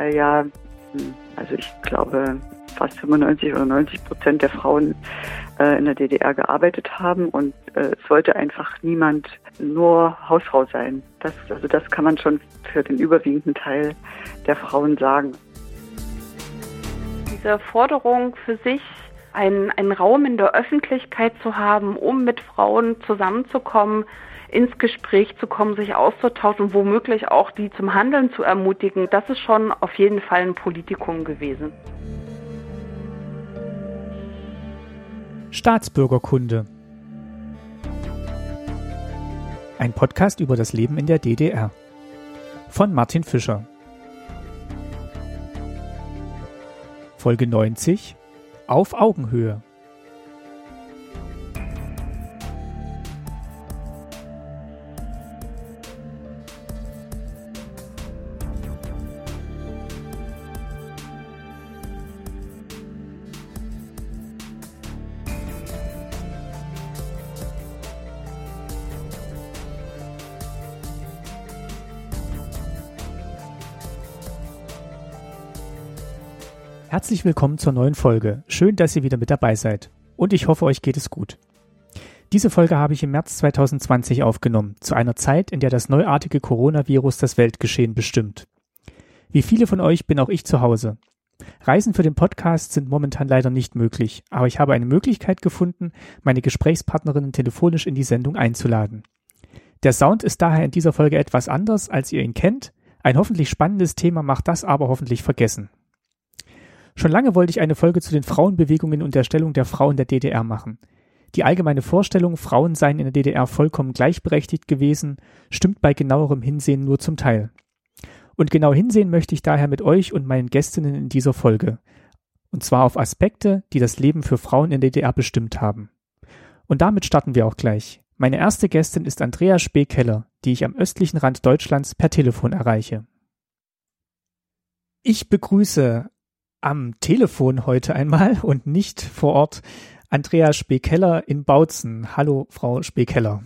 weil ja, also ich glaube, fast 95 oder 90 Prozent der Frauen äh, in der DDR gearbeitet haben und äh, es sollte einfach niemand nur Hausfrau sein. Das, also das kann man schon für den überwiegenden Teil der Frauen sagen. Diese Forderung für sich, einen, einen Raum in der Öffentlichkeit zu haben, um mit Frauen zusammenzukommen, ins Gespräch zu kommen, sich auszutauschen und womöglich auch die zum Handeln zu ermutigen, das ist schon auf jeden Fall ein Politikum gewesen. Staatsbürgerkunde. Ein Podcast über das Leben in der DDR. Von Martin Fischer. Folge 90 Auf Augenhöhe. Herzlich willkommen zur neuen Folge. Schön, dass ihr wieder mit dabei seid. Und ich hoffe, euch geht es gut. Diese Folge habe ich im März 2020 aufgenommen, zu einer Zeit, in der das neuartige Coronavirus das Weltgeschehen bestimmt. Wie viele von euch bin auch ich zu Hause. Reisen für den Podcast sind momentan leider nicht möglich, aber ich habe eine Möglichkeit gefunden, meine Gesprächspartnerinnen telefonisch in die Sendung einzuladen. Der Sound ist daher in dieser Folge etwas anders, als ihr ihn kennt. Ein hoffentlich spannendes Thema macht das aber hoffentlich vergessen. Schon lange wollte ich eine Folge zu den Frauenbewegungen und der Stellung der Frauen der DDR machen. Die allgemeine Vorstellung, Frauen seien in der DDR vollkommen gleichberechtigt gewesen, stimmt bei genauerem Hinsehen nur zum Teil. Und genau hinsehen möchte ich daher mit euch und meinen Gästinnen in dieser Folge. Und zwar auf Aspekte, die das Leben für Frauen in der DDR bestimmt haben. Und damit starten wir auch gleich. Meine erste Gästin ist Andrea Spekeller, die ich am östlichen Rand Deutschlands per Telefon erreiche. Ich begrüße am Telefon heute einmal und nicht vor Ort Andrea Spekeller in Bautzen. Hallo, Frau Spekeller.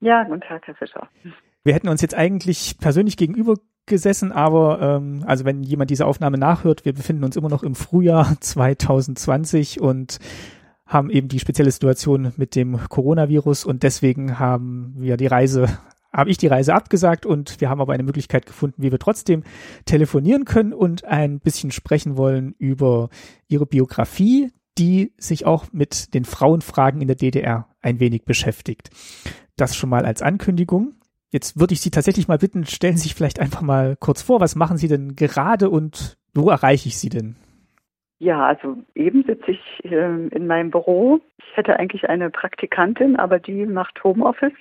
Ja, guten Tag, Herr Fischer. Wir hätten uns jetzt eigentlich persönlich gegenüber gesessen, aber ähm, also wenn jemand diese Aufnahme nachhört, wir befinden uns immer noch im Frühjahr 2020 und haben eben die spezielle Situation mit dem Coronavirus und deswegen haben wir die Reise habe ich die Reise abgesagt und wir haben aber eine Möglichkeit gefunden, wie wir trotzdem telefonieren können und ein bisschen sprechen wollen über ihre Biografie, die sich auch mit den Frauenfragen in der DDR ein wenig beschäftigt. Das schon mal als Ankündigung. Jetzt würde ich Sie tatsächlich mal bitten, stellen Sie sich vielleicht einfach mal kurz vor, was machen Sie denn gerade und wo erreiche ich Sie denn? Ja, also eben sitze ich äh, in meinem Büro. Ich hätte eigentlich eine Praktikantin, aber die macht Homeoffice.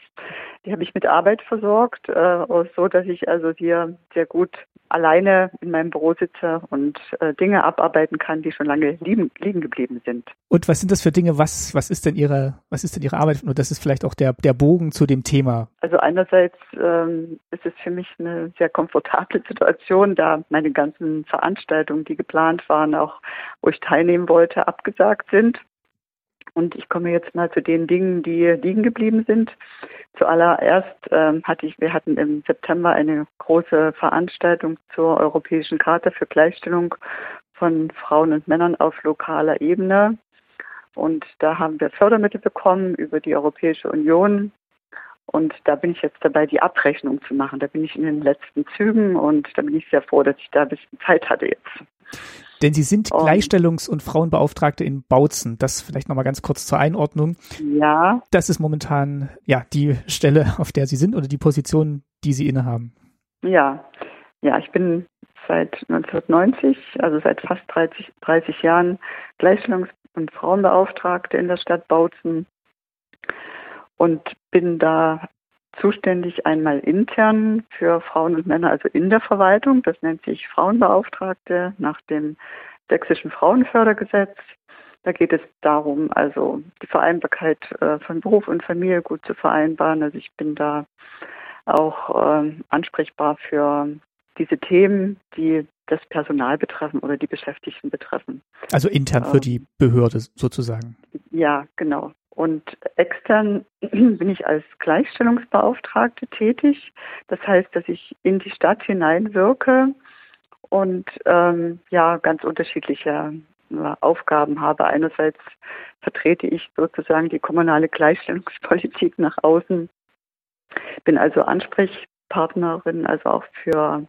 Die habe ich mit Arbeit versorgt, äh, so dass ich also hier sehr gut alleine in meinem Büro sitze und äh, Dinge abarbeiten kann, die schon lange liegen, liegen geblieben sind. Und was sind das für Dinge? Was, was ist denn Ihre, was ist denn Ihre Arbeit? Und das ist vielleicht auch der, der Bogen zu dem Thema. Also einerseits ähm, ist es für mich eine sehr komfortable Situation, da meine ganzen Veranstaltungen, die geplant waren, auch wo ich teilnehmen wollte, abgesagt sind. Und ich komme jetzt mal zu den Dingen, die liegen geblieben sind. Zuallererst ähm, hatte ich, wir hatten im September eine große Veranstaltung zur Europäischen Charta für Gleichstellung von Frauen und Männern auf lokaler Ebene. Und da haben wir Fördermittel bekommen über die Europäische Union. Und da bin ich jetzt dabei, die Abrechnung zu machen. Da bin ich in den letzten Zügen und da bin ich sehr froh, dass ich da ein bisschen Zeit hatte jetzt. Denn Sie sind Gleichstellungs- und Frauenbeauftragte in Bautzen. Das vielleicht nochmal ganz kurz zur Einordnung. Ja. Das ist momentan ja die Stelle, auf der Sie sind oder die Position, die Sie innehaben. Ja, ja, ich bin seit 1990, also seit fast 30, 30 Jahren Gleichstellungs- und Frauenbeauftragte in der Stadt Bautzen und bin da zuständig einmal intern für Frauen und Männer, also in der Verwaltung. Das nennt sich Frauenbeauftragte nach dem sächsischen Frauenfördergesetz. Da geht es darum, also die Vereinbarkeit äh, von Beruf und Familie gut zu vereinbaren. Also ich bin da auch äh, ansprechbar für diese Themen, die das Personal betreffen oder die Beschäftigten betreffen. Also intern für ähm, die Behörde sozusagen. Ja, genau. Und extern bin ich als Gleichstellungsbeauftragte tätig. Das heißt, dass ich in die Stadt hineinwirke und ähm, ja, ganz unterschiedliche äh, Aufgaben habe. Einerseits vertrete ich sozusagen die kommunale Gleichstellungspolitik nach außen, bin also Ansprechpartnerin, also auch für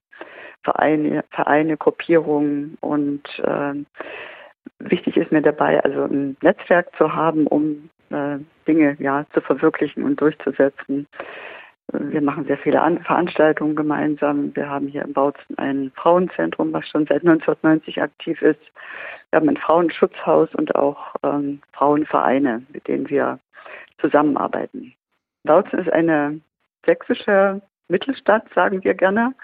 Vereine, Vereine Gruppierungen und äh, wichtig ist mir dabei, also ein Netzwerk zu haben, um äh, Dinge ja zu verwirklichen und durchzusetzen. Wir machen sehr viele An Veranstaltungen gemeinsam. Wir haben hier im Bautzen ein Frauenzentrum, was schon seit 1990 aktiv ist. Wir haben ein Frauenschutzhaus und auch ähm, Frauenvereine, mit denen wir zusammenarbeiten. Bautzen ist eine sächsische Mittelstadt, sagen wir gerne,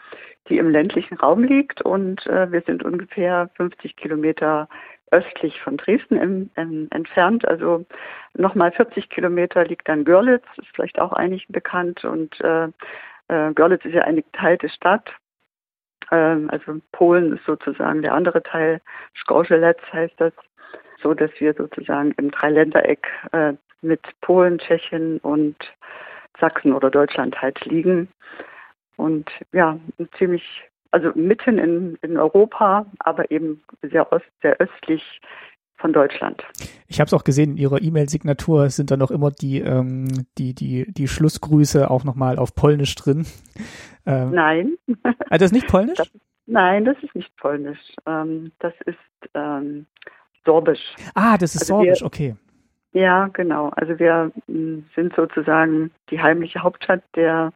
die im ländlichen Raum liegt und äh, wir sind ungefähr 50 Kilometer östlich von Dresden im, im, entfernt. Also nochmal 40 Kilometer liegt dann Görlitz, ist vielleicht auch einigen bekannt. Und äh, äh, Görlitz ist ja eine geteilte Stadt. Ähm, also Polen ist sozusagen der andere Teil. Skorzelec heißt das. So dass wir sozusagen im Dreiländereck äh, mit Polen, Tschechien und Sachsen oder Deutschland halt liegen. Und ja, ziemlich also mitten in, in Europa, aber eben sehr, ost, sehr östlich von Deutschland. Ich habe es auch gesehen, in Ihrer E-Mail-Signatur sind da noch immer die, ähm, die, die, die Schlussgrüße auch nochmal auf Polnisch drin. Ähm, nein. Also das ist nicht Polnisch? Das, nein, das ist nicht Polnisch. Ähm, das ist ähm, Sorbisch. Ah, das ist also Sorbisch, wir, okay. Ja, genau. Also wir hm, sind sozusagen die heimliche Hauptstadt der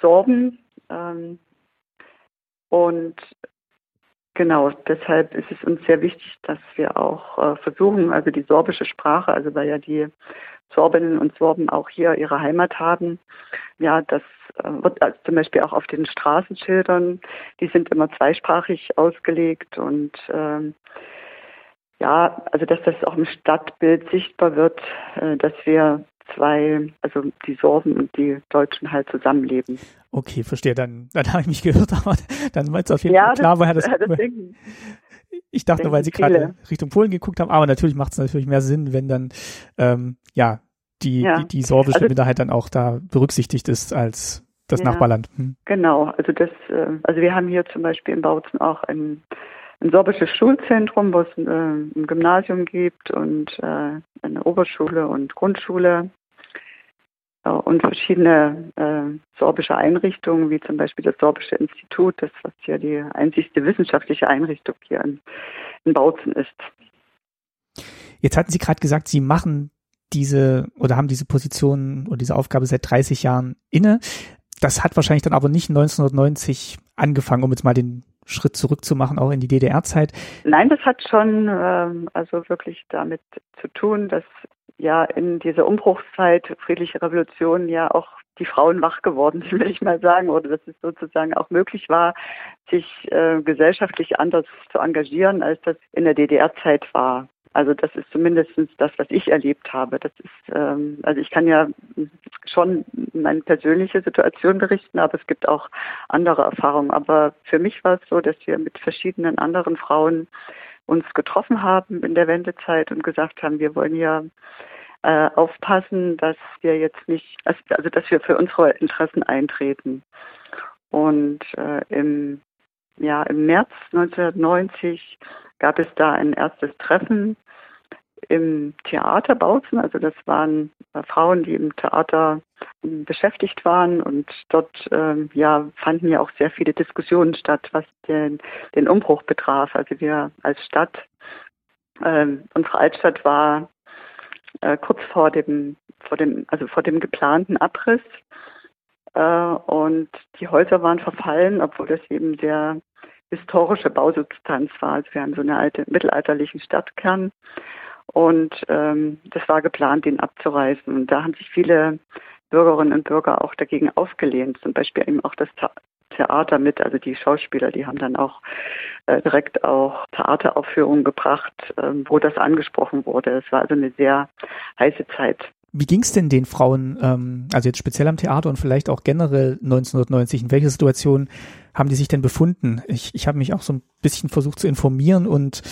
Sorben. Ähm, und genau, deshalb ist es uns sehr wichtig, dass wir auch äh, versuchen, also die sorbische Sprache, also weil ja die Sorbinnen und Sorben auch hier ihre Heimat haben, ja, das äh, wird also zum Beispiel auch auf den Straßenschildern, die sind immer zweisprachig ausgelegt und ähm, ja, also dass das auch im Stadtbild sichtbar wird, äh, dass wir zwei, also die Sorben und die Deutschen halt zusammenleben. Okay, verstehe. Dann, dann habe ich mich gehört, aber dann war es auf jeden ja, Fall klar, woher das, das Ich dachte weil Sie gerade Richtung Polen geguckt haben, aber natürlich macht es natürlich mehr Sinn, wenn dann ähm, ja die, ja. die, die sorbische also, Minderheit dann auch da berücksichtigt ist als das ja, Nachbarland. Hm. Genau, also das, äh, also wir haben hier zum Beispiel in Bautzen auch ein ein sorbisches Schulzentrum, wo es äh, ein Gymnasium gibt und äh, eine Oberschule und Grundschule äh, und verschiedene äh, sorbische Einrichtungen, wie zum Beispiel das Sorbische Institut, das was ja die einzigste wissenschaftliche Einrichtung hier in, in Bautzen ist. Jetzt hatten Sie gerade gesagt, Sie machen diese oder haben diese Position oder diese Aufgabe seit 30 Jahren inne. Das hat wahrscheinlich dann aber nicht 1990 angefangen, um jetzt mal den Schritt zurück zu machen, auch in die DDR-Zeit? Nein, das hat schon ähm, also wirklich damit zu tun, dass ja in dieser Umbruchszeit friedliche Revolution ja auch die Frauen wach geworden sind, will ich mal sagen, oder dass es sozusagen auch möglich war, sich äh, gesellschaftlich anders zu engagieren, als das in der DDR-Zeit war. Also das ist zumindest das, was ich erlebt habe. Das ist, ähm, also ich kann ja schon meine persönliche Situation berichten, aber es gibt auch andere Erfahrungen. Aber für mich war es so, dass wir mit verschiedenen anderen Frauen uns getroffen haben in der Wendezeit und gesagt haben, wir wollen ja äh, aufpassen, dass wir jetzt nicht, also dass wir für unsere Interessen eintreten. Und äh, im, ja, im März 1990 gab es da ein erstes Treffen im Theater Bautzen. Also das waren äh, Frauen, die im Theater ähm, beschäftigt waren und dort ähm, ja fanden ja auch sehr viele Diskussionen statt, was den, den Umbruch betraf. Also wir als Stadt, ähm, unsere Altstadt war äh, kurz vor dem, vor dem, also vor dem geplanten Abriss äh, und die Häuser waren verfallen, obwohl das eben sehr historische Bausubstanz war. Also wir haben so einen alte mittelalterlichen Stadtkern und ähm, das war geplant, den abzureißen. Und da haben sich viele Bürgerinnen und Bürger auch dagegen aufgelehnt. Zum Beispiel eben auch das Theater mit, also die Schauspieler, die haben dann auch äh, direkt auch Theateraufführungen gebracht, ähm, wo das angesprochen wurde. Es war also eine sehr heiße Zeit. Wie ging es denn den Frauen, ähm, also jetzt speziell am Theater und vielleicht auch generell 1990? In welcher Situation haben die sich denn befunden? Ich, ich habe mich auch so ein bisschen versucht zu informieren und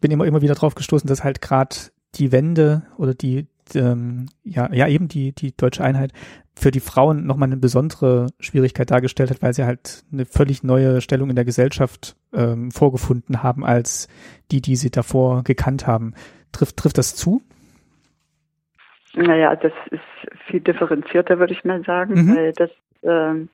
bin immer, immer wieder drauf gestoßen, dass halt gerade die Wende oder die, ähm, ja, ja eben die, die deutsche Einheit für die Frauen nochmal eine besondere Schwierigkeit dargestellt hat, weil sie halt eine völlig neue Stellung in der Gesellschaft ähm, vorgefunden haben als die, die sie davor gekannt haben. Trifft, trifft das zu? Naja, das ist viel differenzierter, würde ich mal sagen, mhm. weil das ähm,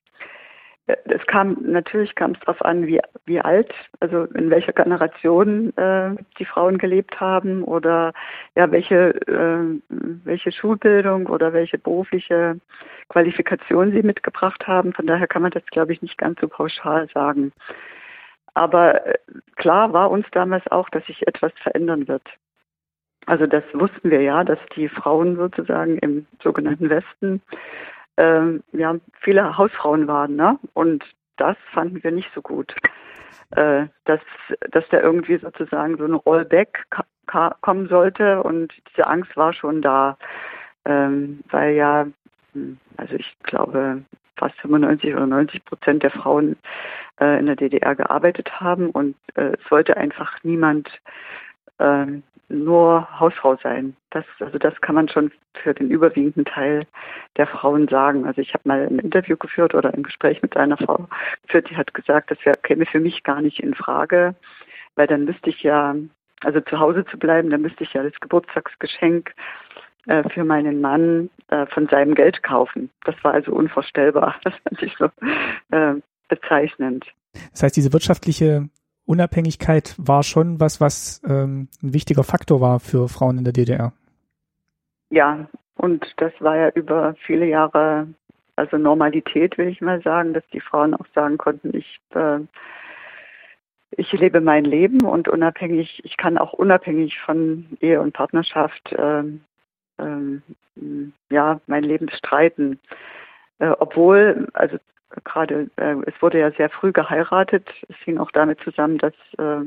es kam natürlich kam es darauf an, wie wie alt, also in welcher Generation äh, die Frauen gelebt haben oder ja welche äh, welche Schulbildung oder welche berufliche Qualifikation sie mitgebracht haben. Von daher kann man das glaube ich nicht ganz so pauschal sagen. Aber äh, klar war uns damals auch, dass sich etwas verändern wird. Also das wussten wir ja, dass die Frauen sozusagen im sogenannten Westen ähm, ja, viele Hausfrauen waren. Ne? Und das fanden wir nicht so gut. Äh, dass, dass da irgendwie sozusagen so ein Rollback kommen sollte und diese Angst war schon da, ähm, weil ja, hm, also ich glaube, fast 95 oder 90 Prozent der Frauen äh, in der DDR gearbeitet haben und äh, es wollte einfach niemand ähm, nur Hausfrau sein. Das, also das kann man schon für den überwiegenden Teil der Frauen sagen. Also ich habe mal ein Interview geführt oder ein Gespräch mit einer Frau geführt, die hat gesagt, das wär, käme für mich gar nicht in Frage, weil dann müsste ich ja, also zu Hause zu bleiben, dann müsste ich ja das Geburtstagsgeschenk äh, für meinen Mann äh, von seinem Geld kaufen. Das war also unvorstellbar. Das fand ich so äh, bezeichnend. Das heißt, diese wirtschaftliche Unabhängigkeit war schon was, was ähm, ein wichtiger Faktor war für Frauen in der DDR. Ja, und das war ja über viele Jahre also Normalität, will ich mal sagen, dass die Frauen auch sagen konnten, ich äh, ich lebe mein Leben und unabhängig, ich kann auch unabhängig von Ehe und Partnerschaft äh, äh, ja mein Leben bestreiten. Äh, obwohl, also gerade, äh, es wurde ja sehr früh geheiratet. Es hing auch damit zusammen, dass äh,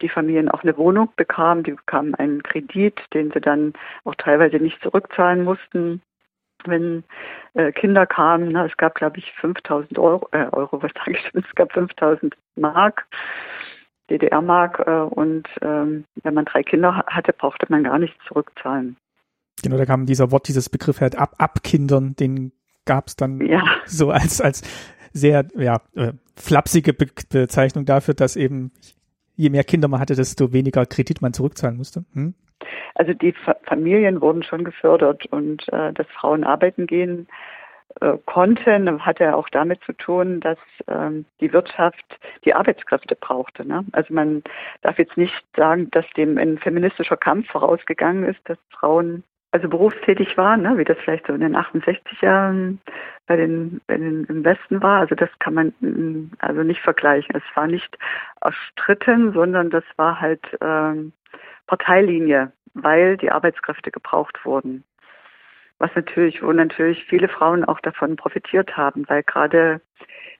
die Familien auch eine Wohnung bekamen. Die bekamen einen Kredit, den sie dann auch teilweise nicht zurückzahlen mussten, wenn äh, Kinder kamen. Na, es gab, glaube ich, 5000 Euro, äh, Euro, was sage ich schon, es gab 5000 Mark. DDR-Mark äh, und ähm, wenn man drei Kinder hatte, brauchte man gar nichts zurückzahlen. Genau, da kam dieser Wort, dieses Begriff halt ab, abkindern, den gab es dann ja. so als, als sehr ja, äh, flapsige Be Bezeichnung dafür, dass eben je mehr Kinder man hatte, desto weniger Kredit man zurückzahlen musste. Hm? Also die Fa Familien wurden schon gefördert und äh, dass Frauen arbeiten gehen äh, konnten, hatte ja auch damit zu tun, dass ähm, die Wirtschaft die Arbeitskräfte brauchte. Ne? Also man darf jetzt nicht sagen, dass dem ein feministischer Kampf vorausgegangen ist, dass Frauen also berufstätig waren, ne, wie das vielleicht so in den 68 Jahren bei den, bei den im Westen war. Also das kann man mm, also nicht vergleichen. Es war nicht erstritten, sondern das war halt ähm, Parteilinie, weil die Arbeitskräfte gebraucht wurden. Was natürlich, wo natürlich viele Frauen auch davon profitiert haben, weil gerade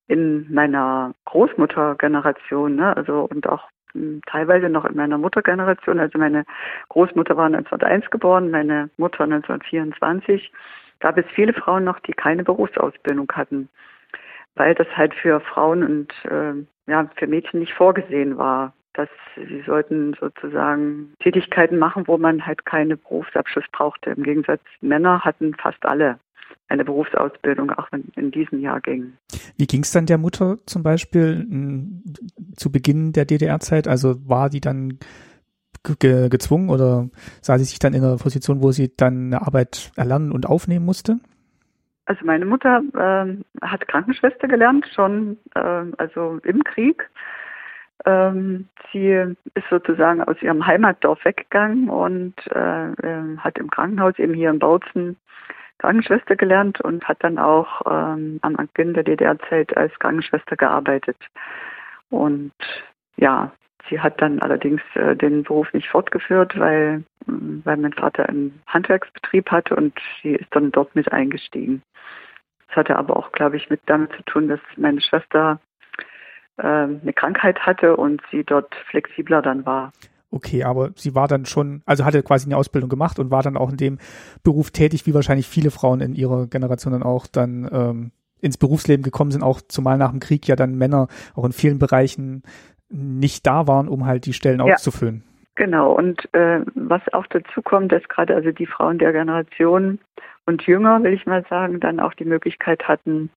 in meiner Großmuttergeneration, ne, also und auch teilweise noch in meiner Muttergeneration. Also meine Großmutter war 1901 geboren, meine Mutter 1924. Gab es viele Frauen noch, die keine Berufsausbildung hatten, weil das halt für Frauen und äh, ja für Mädchen nicht vorgesehen war. Dass sie sollten sozusagen Tätigkeiten machen, wo man halt keine Berufsabschluss brauchte. Im Gegensatz Männer hatten fast alle eine Berufsausbildung, auch in, in diesen Jahrgängen. Wie ging es dann der Mutter zum Beispiel zu Beginn der DDR-Zeit? Also war die dann ge gezwungen oder sah sie sich dann in einer Position, wo sie dann eine Arbeit erlernen und aufnehmen musste? Also meine Mutter äh, hat Krankenschwester gelernt, schon äh, also im Krieg. Ähm, sie ist sozusagen aus ihrem Heimatdorf weggegangen und äh, äh hat im Krankenhaus eben hier in Bautzen Krankenschwester gelernt und hat dann auch ähm, am Beginn der DDR-Zeit als Krankenschwester gearbeitet. Und ja, sie hat dann allerdings äh, den Beruf nicht fortgeführt, weil, äh, weil mein Vater einen Handwerksbetrieb hatte und sie ist dann dort mit eingestiegen. Das hatte aber auch, glaube ich, mit damit zu tun, dass meine Schwester äh, eine Krankheit hatte und sie dort flexibler dann war. Okay, aber sie war dann schon, also hatte quasi eine Ausbildung gemacht und war dann auch in dem Beruf tätig, wie wahrscheinlich viele Frauen in ihrer Generation dann auch dann ähm, ins Berufsleben gekommen sind, auch zumal nach dem Krieg ja dann Männer auch in vielen Bereichen nicht da waren, um halt die Stellen ja. auszufüllen. Genau, und äh, was auch dazu kommt, dass gerade also die Frauen der Generation und jünger, will ich mal sagen, dann auch die Möglichkeit hatten,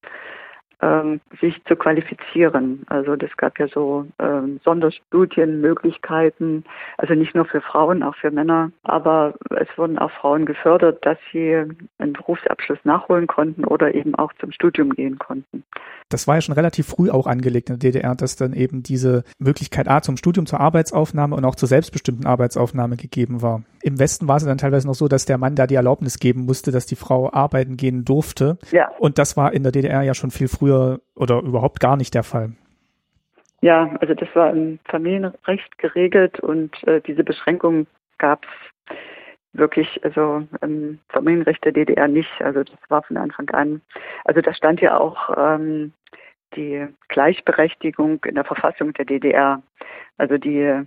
ähm, sich zu qualifizieren. Also das gab ja so ähm, Sonderstudienmöglichkeiten, also nicht nur für Frauen, auch für Männer. Aber es wurden auch Frauen gefördert, dass sie einen Berufsabschluss nachholen konnten oder eben auch zum Studium gehen konnten. Das war ja schon relativ früh auch angelegt in der DDR, dass dann eben diese Möglichkeit A zum Studium, zur Arbeitsaufnahme und auch zur selbstbestimmten Arbeitsaufnahme gegeben war. Im Westen war es dann teilweise noch so, dass der Mann da die Erlaubnis geben musste, dass die Frau arbeiten gehen durfte. Ja. Und das war in der DDR ja schon viel früher oder überhaupt gar nicht der Fall. Ja, also das war im Familienrecht geregelt und äh, diese Beschränkung gab es wirklich, also im Familienrecht der DDR nicht. Also das war von Anfang an. Also da stand ja auch ähm, die Gleichberechtigung in der Verfassung der DDR. Also die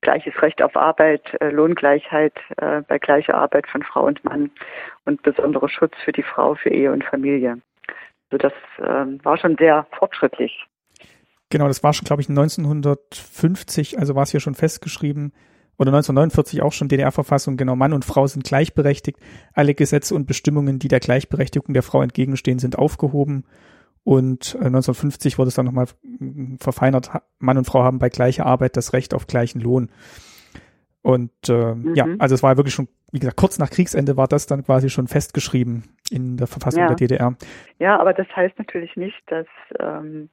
gleiches Recht auf Arbeit, äh, Lohngleichheit äh, bei gleicher Arbeit von Frau und Mann und besonderer Schutz für die Frau, für Ehe und Familie. Also das ähm, war schon sehr fortschrittlich. Genau, das war schon, glaube ich, 1950, also war es hier schon festgeschrieben, oder 1949 auch schon DDR-Verfassung, genau, Mann und Frau sind gleichberechtigt. Alle Gesetze und Bestimmungen, die der Gleichberechtigung der Frau entgegenstehen, sind aufgehoben. Und 1950 äh, wurde es dann nochmal verfeinert, Mann und Frau haben bei gleicher Arbeit das Recht auf gleichen Lohn. Und äh, mhm. ja, also es war wirklich schon, wie gesagt, kurz nach Kriegsende war das dann quasi schon festgeschrieben in der Verfassung ja. der DDR. Ja, aber das heißt natürlich nicht, dass ähm,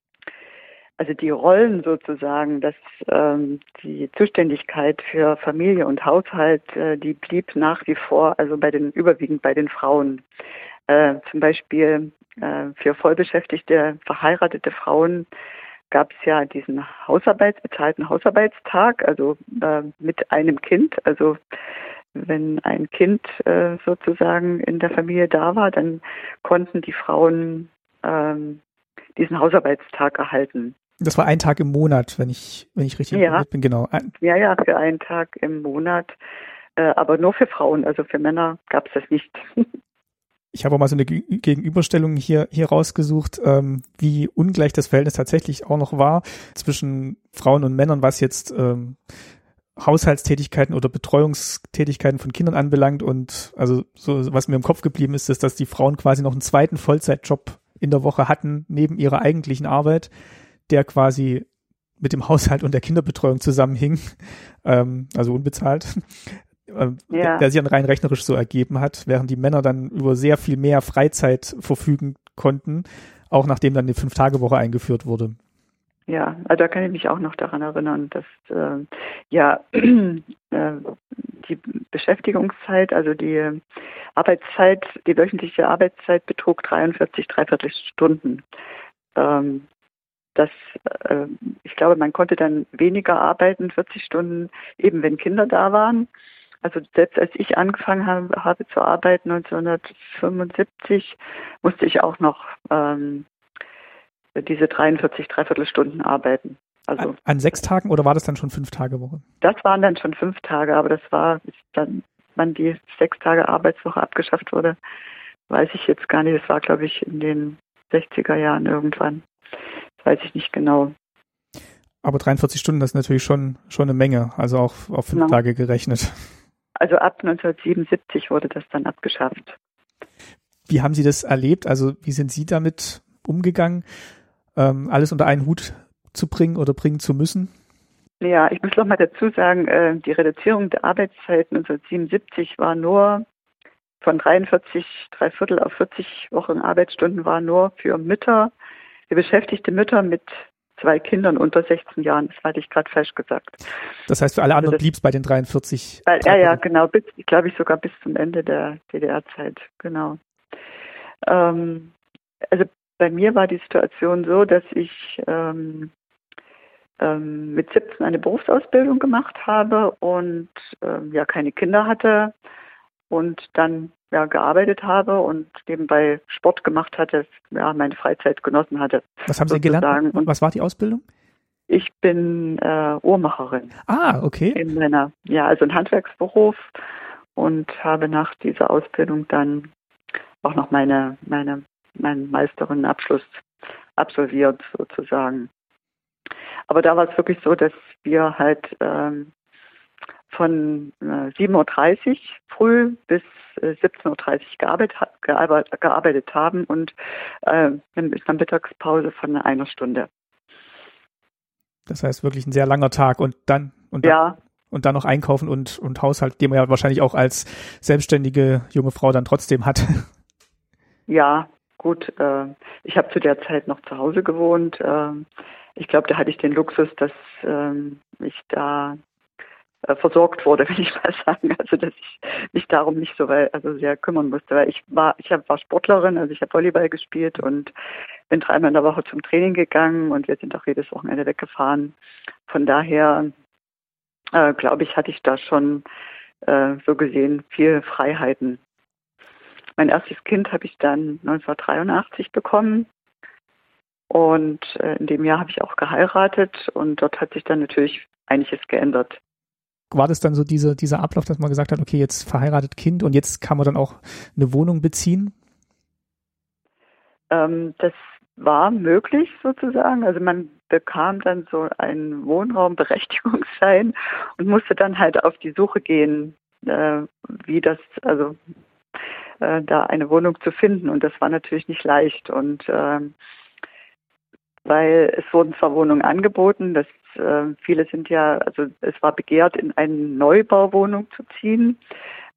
also die Rollen sozusagen, dass ähm, die Zuständigkeit für Familie und Haushalt, äh, die blieb nach wie vor, also bei den überwiegend bei den Frauen. Äh, zum Beispiel für vollbeschäftigte, verheiratete Frauen gab es ja diesen Hausarbeits, bezahlten Hausarbeitstag, also äh, mit einem Kind. Also wenn ein Kind äh, sozusagen in der Familie da war, dann konnten die Frauen ähm, diesen Hausarbeitstag erhalten. Das war ein Tag im Monat, wenn ich, wenn ich richtig ja. bin, genau. Ja, ja, für einen Tag im Monat. Äh, aber nur für Frauen, also für Männer gab es das nicht. ich habe auch mal so eine Gegenüberstellung hier, hier rausgesucht, ähm, wie ungleich das Verhältnis tatsächlich auch noch war zwischen Frauen und Männern, was jetzt ähm, Haushaltstätigkeiten oder Betreuungstätigkeiten von Kindern anbelangt. Und also so, was mir im Kopf geblieben ist, ist, dass die Frauen quasi noch einen zweiten Vollzeitjob in der Woche hatten, neben ihrer eigentlichen Arbeit, der quasi mit dem Haushalt und der Kinderbetreuung zusammenhing, ähm, also unbezahlt. Äh, ja. der sich dann rein rechnerisch so ergeben hat, während die Männer dann über sehr viel mehr Freizeit verfügen konnten, auch nachdem dann die Fünf-Tage-Woche eingeführt wurde. Ja, also da kann ich mich auch noch daran erinnern, dass äh, ja äh, die Beschäftigungszeit, also die Arbeitszeit, die wöchentliche Arbeitszeit betrug 43 dreiviertel Stunden. Ähm, das, äh, ich glaube, man konnte dann weniger arbeiten, 40 Stunden, eben wenn Kinder da waren. Also selbst als ich angefangen habe, habe zu arbeiten 1975, musste ich auch noch ähm, diese 43 Dreiviertelstunden arbeiten. Also an, an, sechs Tagen oder war das dann schon fünf Tage Woche? Das waren dann schon fünf Tage, aber das war dann, wann die sechs Tage Arbeitswoche abgeschafft wurde, weiß ich jetzt gar nicht. Das war, glaube ich, in den 60er Jahren irgendwann. Das weiß ich nicht genau. Aber 43 Stunden, das ist natürlich schon, schon eine Menge, also auch auf fünf genau. Tage gerechnet. Also ab 1977 wurde das dann abgeschafft. Wie haben Sie das erlebt? Also wie sind Sie damit umgegangen, ähm, alles unter einen Hut zu bringen oder bringen zu müssen? Ja, ich muss noch mal dazu sagen, äh, die Reduzierung der Arbeitszeit 1977 war nur von 43, drei Viertel auf 40 Wochen Arbeitsstunden war nur für Mütter, für beschäftigte Mütter mit zwei Kindern unter 16 Jahren. Das hatte ich gerade falsch gesagt. Das heißt, für alle also anderen blieb es bei den 43? Weil, ja, ja, genau. Bis, glaube ich, sogar bis zum Ende der DDR-Zeit. Genau. Ähm, also bei mir war die Situation so, dass ich ähm, ähm, mit 17 eine Berufsausbildung gemacht habe und ähm, ja keine Kinder hatte und dann ja, gearbeitet habe und nebenbei Sport gemacht hatte, ja, meine Freizeit genossen hatte. Was haben Sie gelernt? Und Was war die Ausbildung? Ich bin äh, Uhrmacherin. Ah, okay. In meiner, ja, also ein Handwerksberuf und habe nach dieser Ausbildung dann auch noch meine, meine, meinen Meisterinnenabschluss absolviert sozusagen. Aber da war es wirklich so, dass wir halt ähm, von äh, 7.30 Uhr früh bis äh, 17.30 Uhr gearbeitet, haben und äh, mit einer Mittagspause von einer Stunde. Das heißt wirklich ein sehr langer Tag und dann und dann, Ja, und dann noch einkaufen und, und Haushalt, den man ja wahrscheinlich auch als selbstständige junge Frau dann trotzdem hat. ja, gut. Äh, ich habe zu der Zeit noch zu Hause gewohnt. Äh, ich glaube, da hatte ich den Luxus, dass ähm, ich da äh, versorgt wurde, will ich mal sagen. Also dass ich mich darum nicht so weit, also sehr kümmern musste, weil ich war, ich war Sportlerin, also ich habe Volleyball gespielt und bin dreimal in der Woche zum Training gegangen und wir sind auch jedes Wochenende weggefahren. Von daher äh, glaube ich, hatte ich da schon äh, so gesehen viel Freiheiten. Mein erstes Kind habe ich dann 1983 bekommen und äh, in dem Jahr habe ich auch geheiratet und dort hat sich dann natürlich einiges geändert. War das dann so diese, dieser Ablauf, dass man gesagt hat, okay, jetzt verheiratet Kind und jetzt kann man dann auch eine Wohnung beziehen? Ähm, das war möglich sozusagen. Also man bekam dann so einen Wohnraumberechtigungsschein und musste dann halt auf die Suche gehen, äh, wie das, also äh, da eine Wohnung zu finden. Und das war natürlich nicht leicht. Und ähm, weil es wurden zwar Wohnungen angeboten, das äh, viele sind ja, also es war begehrt, in eine Neubauwohnung zu ziehen.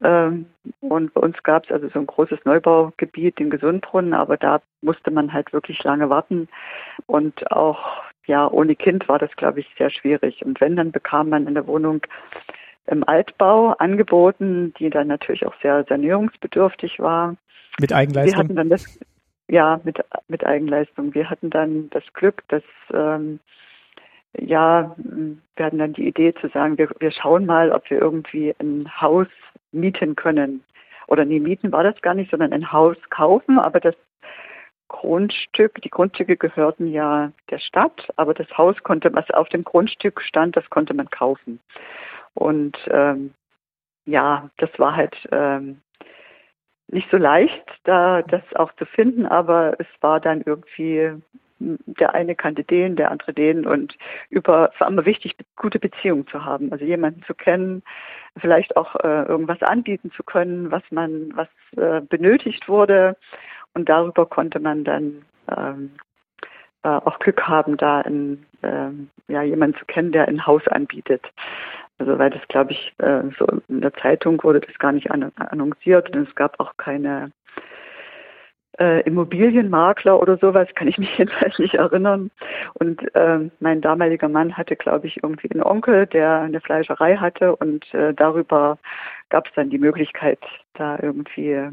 Ähm, und bei uns gab es also so ein großes Neubaugebiet in Gesundbrunnen, aber da musste man halt wirklich lange warten. Und auch ja, ohne Kind war das, glaube ich, sehr schwierig. Und wenn, dann bekam man in der Wohnung im Altbau angeboten, die dann natürlich auch sehr sanierungsbedürftig war. Mit Eigenleistung? Wir hatten dann das, ja, mit, mit Eigenleistung. Wir hatten dann das Glück, dass ähm, ja, wir hatten dann die Idee zu sagen, wir, wir schauen mal, ob wir irgendwie ein Haus mieten können. Oder nee, mieten war das gar nicht, sondern ein Haus kaufen, aber das Grundstück, die Grundstücke gehörten ja der Stadt, aber das Haus konnte, was auf dem Grundstück stand, das konnte man kaufen. Und ähm, ja, das war halt ähm, nicht so leicht, da das auch zu finden, aber es war dann irgendwie der eine kannte den, der andere den und über, es war immer wichtig, gute Beziehungen zu haben, also jemanden zu kennen, vielleicht auch äh, irgendwas anbieten zu können, was man, was äh, benötigt wurde und darüber konnte man dann ähm, äh, auch Glück haben, da in, ähm, ja, jemanden zu kennen, der ein Haus anbietet. Also weil das, glaube ich, äh, so in der Zeitung wurde das gar nicht annonciert und es gab auch keine äh, Immobilienmakler oder sowas, kann ich mich jedenfalls nicht erinnern. Und äh, mein damaliger Mann hatte, glaube ich, irgendwie einen Onkel, der eine Fleischerei hatte und äh, darüber gab es dann die Möglichkeit, da irgendwie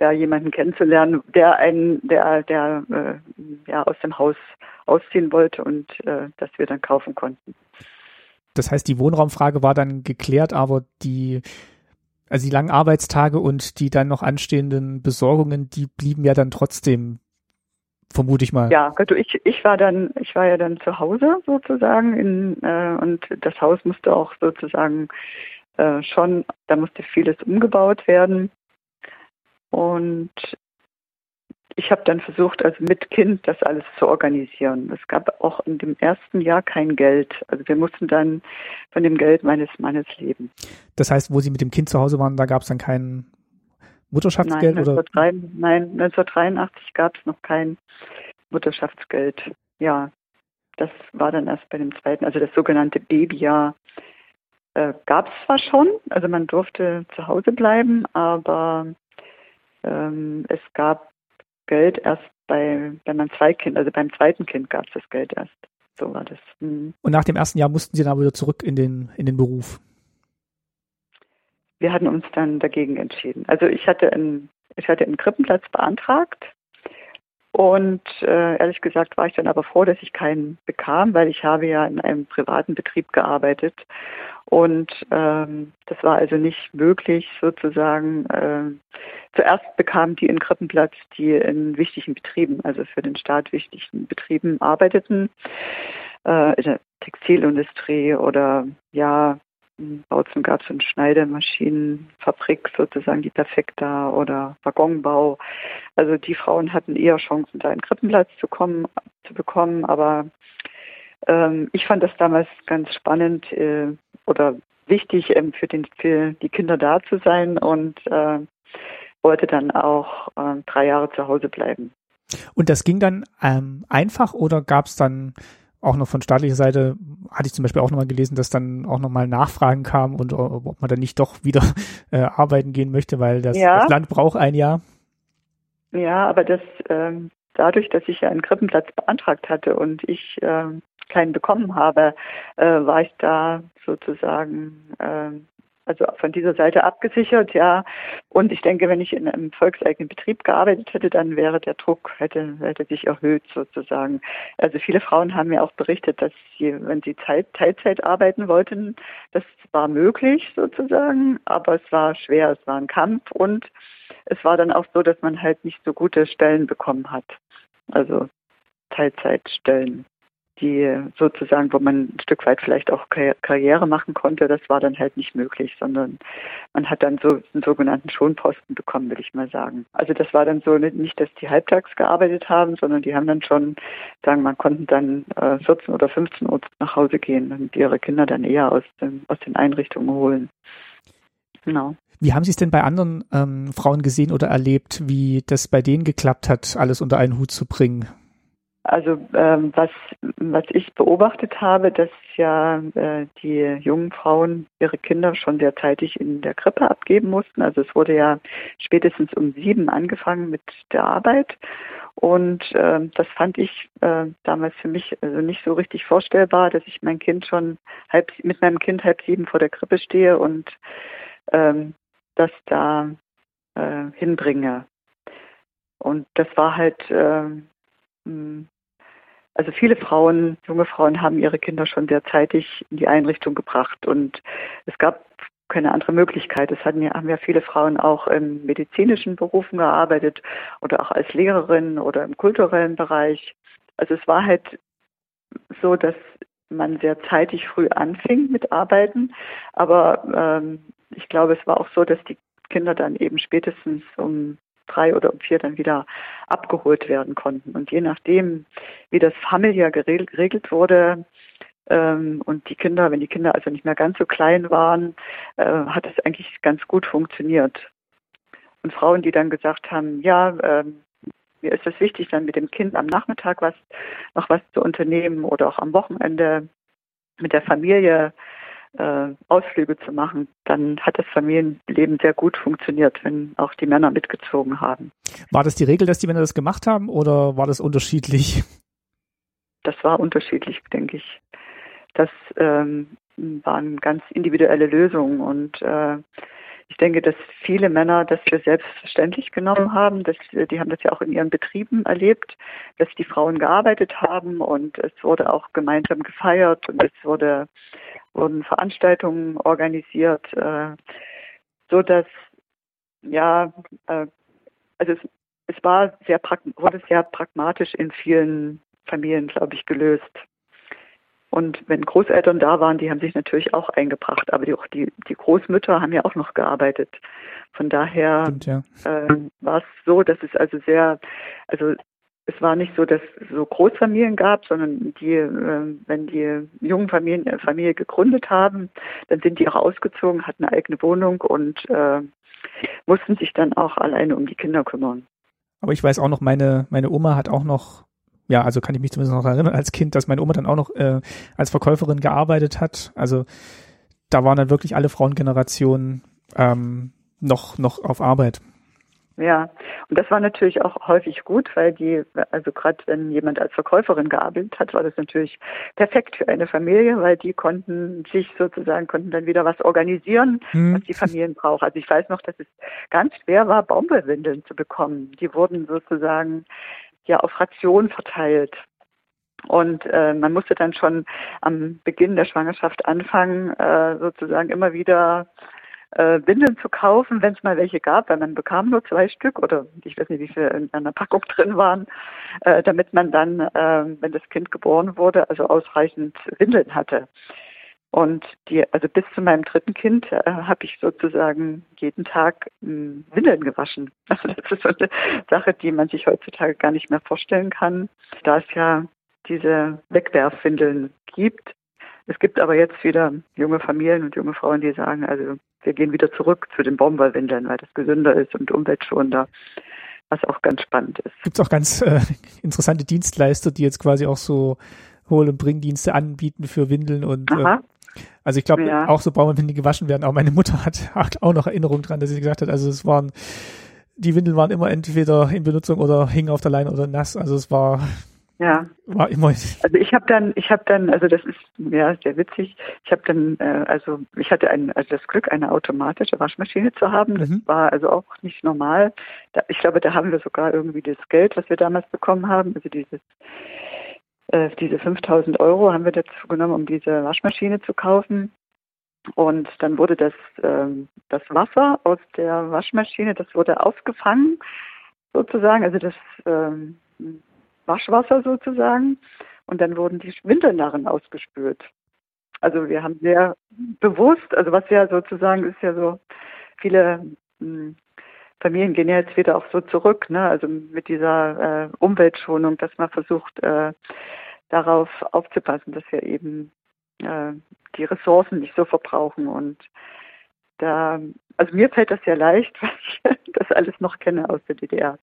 ja, jemanden kennenzulernen, der einen, der, der äh, ja aus dem Haus ausziehen wollte und äh, das wir dann kaufen konnten. Das heißt, die Wohnraumfrage war dann geklärt, aber die also die langen Arbeitstage und die dann noch anstehenden Besorgungen, die blieben ja dann trotzdem, vermute ich mal. Ja, also ich, ich war dann, ich war ja dann zu Hause sozusagen in, äh, und das Haus musste auch sozusagen äh, schon, da musste vieles umgebaut werden. Und ich habe dann versucht, also mit Kind das alles zu organisieren. Es gab auch in dem ersten Jahr kein Geld. Also wir mussten dann von dem Geld meines Mannes leben. Das heißt, wo Sie mit dem Kind zu Hause waren, da gab es dann kein Mutterschaftsgeld? Nein, oder? 1983, nein, 1983 gab es noch kein Mutterschaftsgeld. Ja, das war dann erst bei dem zweiten, also das sogenannte Babyjahr. Äh, gab es zwar schon, also man durfte zu Hause bleiben, aber ähm, es gab Geld erst bei, wenn man zwei Kinder, also beim zweiten Kind gab es das Geld erst. So war das. Mhm. Und nach dem ersten Jahr mussten Sie dann wieder zurück in den, in den Beruf? Wir hatten uns dann dagegen entschieden. Also ich hatte einen, ich hatte einen Krippenplatz beantragt und äh, ehrlich gesagt war ich dann aber froh, dass ich keinen bekam, weil ich habe ja in einem privaten Betrieb gearbeitet und ähm, das war also nicht möglich sozusagen. Äh, zuerst bekamen die in Krippenplatz, die in wichtigen Betrieben, also für den Staat wichtigen Betrieben arbeiteten, äh, in der Textilindustrie oder ja, Bautzen gab es eine Schneidemaschinenfabrik sozusagen, die Perfekta oder Waggonbau. Also die Frauen hatten eher Chancen, da in Krippenplatz zu kommen, zu bekommen, aber ähm, ich fand das damals ganz spannend, äh, oder wichtig, ähm, für, den, für die Kinder da zu sein und äh, wollte dann auch äh, drei Jahre zu Hause bleiben. Und das ging dann ähm, einfach oder gab es dann auch noch von staatlicher Seite, hatte ich zum Beispiel auch nochmal gelesen, dass dann auch nochmal Nachfragen kamen und ob man dann nicht doch wieder äh, arbeiten gehen möchte, weil das, ja. das, Land braucht ein Jahr. Ja, aber das ähm, dadurch, dass ich ja einen Krippenplatz beantragt hatte und ich ähm, keinen bekommen habe, äh, war ich da sozusagen äh, also von dieser Seite abgesichert, ja. Und ich denke, wenn ich in einem volkseigenen Betrieb gearbeitet hätte, dann wäre der Druck, hätte, hätte sich erhöht sozusagen. Also viele Frauen haben mir auch berichtet, dass sie, wenn sie Zeit, Teilzeit arbeiten wollten, das war möglich sozusagen, aber es war schwer, es war ein Kampf und es war dann auch so, dass man halt nicht so gute Stellen bekommen hat. Also Teilzeitstellen die sozusagen, wo man ein Stück weit vielleicht auch Karriere machen konnte, das war dann halt nicht möglich, sondern man hat dann so einen sogenannten Schonposten bekommen, würde ich mal sagen. Also das war dann so nicht, dass die halbtags gearbeitet haben, sondern die haben dann schon, sagen man, konnten dann 14 oder 15 Uhr nach Hause gehen und ihre Kinder dann eher aus, dem, aus den Einrichtungen holen. Genau. Wie haben Sie es denn bei anderen ähm, Frauen gesehen oder erlebt, wie das bei denen geklappt hat, alles unter einen Hut zu bringen? Also ähm, was, was ich beobachtet habe, dass ja äh, die jungen Frauen ihre Kinder schon sehr zeitig in der Krippe abgeben mussten. Also es wurde ja spätestens um sieben angefangen mit der Arbeit. Und äh, das fand ich äh, damals für mich also nicht so richtig vorstellbar, dass ich mein Kind schon halb mit meinem Kind halb sieben vor der Krippe stehe und ähm, das da äh, hinbringe. Und das war halt äh, also viele Frauen, junge Frauen haben ihre Kinder schon sehr zeitig in die Einrichtung gebracht und es gab keine andere Möglichkeit. Es hatten ja, haben ja viele Frauen auch in medizinischen Berufen gearbeitet oder auch als Lehrerin oder im kulturellen Bereich. Also es war halt so, dass man sehr zeitig früh anfing mit Arbeiten, aber ähm, ich glaube, es war auch so, dass die Kinder dann eben spätestens um drei oder um vier dann wieder abgeholt werden konnten. Und je nachdem, wie das familiär geregelt wurde, ähm, und die Kinder, wenn die Kinder also nicht mehr ganz so klein waren, äh, hat es eigentlich ganz gut funktioniert. Und Frauen, die dann gesagt haben, ja, ähm, mir ist es wichtig, dann mit dem Kind am Nachmittag was, noch was zu unternehmen oder auch am Wochenende mit der Familie äh, Ausflüge zu machen, dann hat das Familienleben sehr gut funktioniert, wenn auch die Männer mitgezogen haben. War das die Regel, dass die Männer das gemacht haben oder war das unterschiedlich? Das war unterschiedlich, denke ich. Das ähm, waren ganz individuelle Lösungen und äh, ich denke, dass viele Männer das für selbstverständlich genommen haben. Dass, die haben das ja auch in ihren Betrieben erlebt, dass die Frauen gearbeitet haben und es wurde auch gemeinsam gefeiert und es wurde wurden Veranstaltungen organisiert, äh, so dass ja, äh, also es, es war sehr wurde sehr pragmatisch in vielen Familien, glaube ich, gelöst. Und wenn Großeltern da waren, die haben sich natürlich auch eingebracht, aber die, auch die, die Großmütter haben ja auch noch gearbeitet. Von daher Stimmt, ja. äh, war es so, dass es also sehr, also es war nicht so, dass es so Großfamilien gab, sondern die, äh, wenn die jungen Familien eine Familie gegründet haben, dann sind die auch ausgezogen, hatten eine eigene Wohnung und äh, mussten sich dann auch alleine um die Kinder kümmern. Aber ich weiß auch noch, meine, meine Oma hat auch noch, ja, also kann ich mich zumindest noch erinnern als Kind, dass meine Oma dann auch noch äh, als Verkäuferin gearbeitet hat. Also da waren dann wirklich alle Frauengenerationen ähm, noch, noch auf Arbeit. Ja, und das war natürlich auch häufig gut, weil die, also gerade wenn jemand als Verkäuferin gearbeitet hat, war das natürlich perfekt für eine Familie, weil die konnten sich sozusagen, konnten dann wieder was organisieren, hm. was die Familien brauchen. Also ich weiß noch, dass es ganz schwer war, Baumwollwindeln zu bekommen. Die wurden sozusagen ja auf Ration verteilt. Und äh, man musste dann schon am Beginn der Schwangerschaft anfangen, äh, sozusagen immer wieder äh, Windeln zu kaufen, wenn es mal welche gab, weil man bekam nur zwei Stück oder ich weiß nicht, wie viele in einer Packung drin waren, äh, damit man dann, äh, wenn das Kind geboren wurde, also ausreichend Windeln hatte. Und die, also bis zu meinem dritten Kind äh, habe ich sozusagen jeden Tag mh, hm, Windeln gewaschen. Also das ist so eine Sache, die man sich heutzutage gar nicht mehr vorstellen kann. Da es ja diese Wegwerfwindeln gibt, Es gibt aber jetzt wieder junge Familien und junge Frauen, die sagen, also wir gehen wieder zurück zu den Baumwollwindeln, weil das gesünder ist und umweltschonender, was auch ganz spannend ist. Gibt es auch ganz äh, interessante Dienstleister, die jetzt quasi auch so Hol- und Bringdienste anbieten für Windeln und äh, also ich glaube, ja. auch so Baumwollwindeln, die gewaschen werden. Auch meine Mutter hat, hat auch noch Erinnerung dran, dass sie gesagt hat, also es waren die Windeln waren immer entweder in Benutzung oder hingen auf der Leine oder nass. Also es war ja. War immer. Also ich habe dann, ich habe dann, also das ist ja sehr witzig. Ich habe dann, äh, also ich hatte ein, also das Glück, eine automatische Waschmaschine zu haben. Das mhm. war also auch nicht normal. Da, ich glaube, da haben wir sogar irgendwie das Geld, was wir damals bekommen haben, also dieses äh, diese 5000 Euro haben wir dazu genommen, um diese Waschmaschine zu kaufen. Und dann wurde das, ähm, das Wasser aus der Waschmaschine, das wurde aufgefangen sozusagen, also das ähm, Waschwasser sozusagen. Und dann wurden die Windeln darin ausgespült. Also wir haben sehr bewusst, also was ja sozusagen ist ja so, viele hm, Familien gehen ja jetzt wieder auch so zurück, ne? also mit dieser äh, Umweltschonung, dass man versucht, äh, darauf aufzupassen, dass wir eben äh, die Ressourcen nicht so verbrauchen. Und da, also mir fällt das sehr leicht, weil ich das alles noch kenne aus der DDR.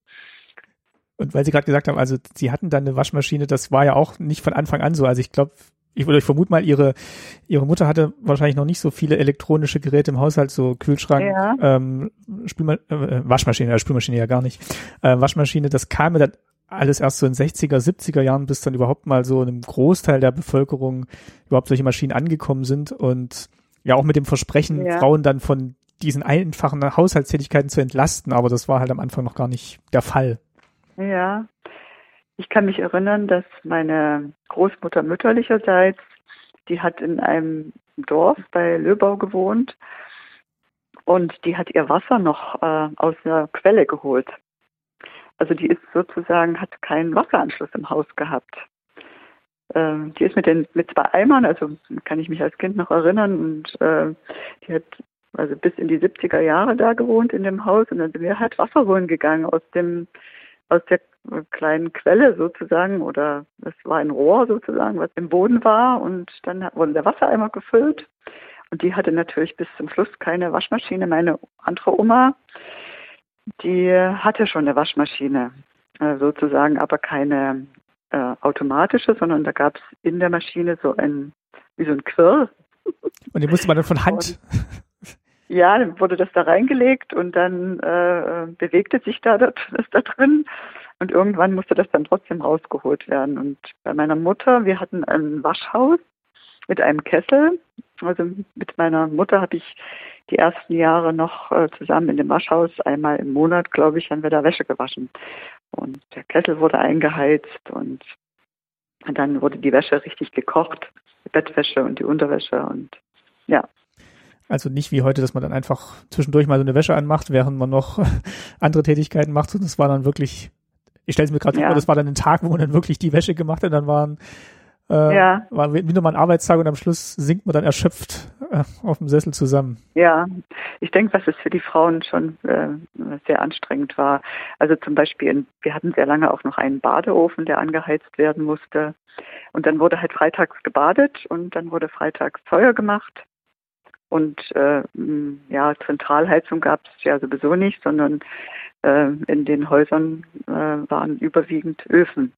Und weil Sie gerade gesagt haben, also Sie hatten dann eine Waschmaschine, das war ja auch nicht von Anfang an so. Also ich glaube, ich würde euch vermuten mal, ihre, ihre Mutter hatte wahrscheinlich noch nicht so viele elektronische Geräte im Haushalt, so Kühlschrank, ja. ähm, Spülma äh, Waschmaschine, äh, Spülmaschine ja gar nicht. Äh, Waschmaschine, das kam ja dann alles erst so in 60er, 70er Jahren, bis dann überhaupt mal so einem Großteil der Bevölkerung überhaupt solche Maschinen angekommen sind und ja auch mit dem Versprechen, ja. Frauen dann von diesen einfachen Haushaltstätigkeiten zu entlasten, aber das war halt am Anfang noch gar nicht der Fall. Ja, ich kann mich erinnern, dass meine Großmutter mütterlicherseits, die hat in einem Dorf bei Löbau gewohnt und die hat ihr Wasser noch äh, aus der Quelle geholt. Also die ist sozusagen, hat keinen Wasseranschluss im Haus gehabt. Ähm, die ist mit den mit zwei Eimern, also kann ich mich als Kind noch erinnern, und äh, die hat also bis in die 70er Jahre da gewohnt in dem Haus und dann sind wir halt Wasser holen gegangen aus dem aus der kleinen Quelle sozusagen oder es war ein Rohr sozusagen, was im Boden war und dann wurde der Wassereimer gefüllt und die hatte natürlich bis zum Schluss keine Waschmaschine. Meine andere Oma, die hatte schon eine Waschmaschine äh, sozusagen, aber keine äh, automatische, sondern da gab es in der Maschine so ein, wie so ein Quirl. Und die musste man dann von Hand. Und, ja, dann wurde das da reingelegt und dann äh, bewegte sich da das, da drin. Und irgendwann musste das dann trotzdem rausgeholt werden. Und bei meiner Mutter, wir hatten ein Waschhaus mit einem Kessel. Also mit meiner Mutter habe ich die ersten Jahre noch äh, zusammen in dem Waschhaus einmal im Monat, glaube ich, haben wir da Wäsche gewaschen. Und der Kessel wurde eingeheizt und, und dann wurde die Wäsche richtig gekocht, die Bettwäsche und die Unterwäsche und ja. Also nicht wie heute, dass man dann einfach zwischendurch mal so eine Wäsche anmacht, während man noch andere Tätigkeiten macht. Und das war dann wirklich, ich stelle es mir gerade ja. vor, das war dann ein Tag, wo man dann wirklich die Wäsche gemacht hat. Dann waren äh, ja. War wieder mal ein Arbeitstag und am Schluss sinkt man dann erschöpft äh, auf dem Sessel zusammen. Ja, ich denke, was es für die Frauen schon äh, sehr anstrengend war. Also zum Beispiel, in, wir hatten sehr lange auch noch einen Badeofen, der angeheizt werden musste. Und dann wurde halt freitags gebadet und dann wurde freitags Feuer gemacht. Und äh, ja, Zentralheizung gab es ja sowieso nicht, sondern äh, in den Häusern äh, waren überwiegend Öfen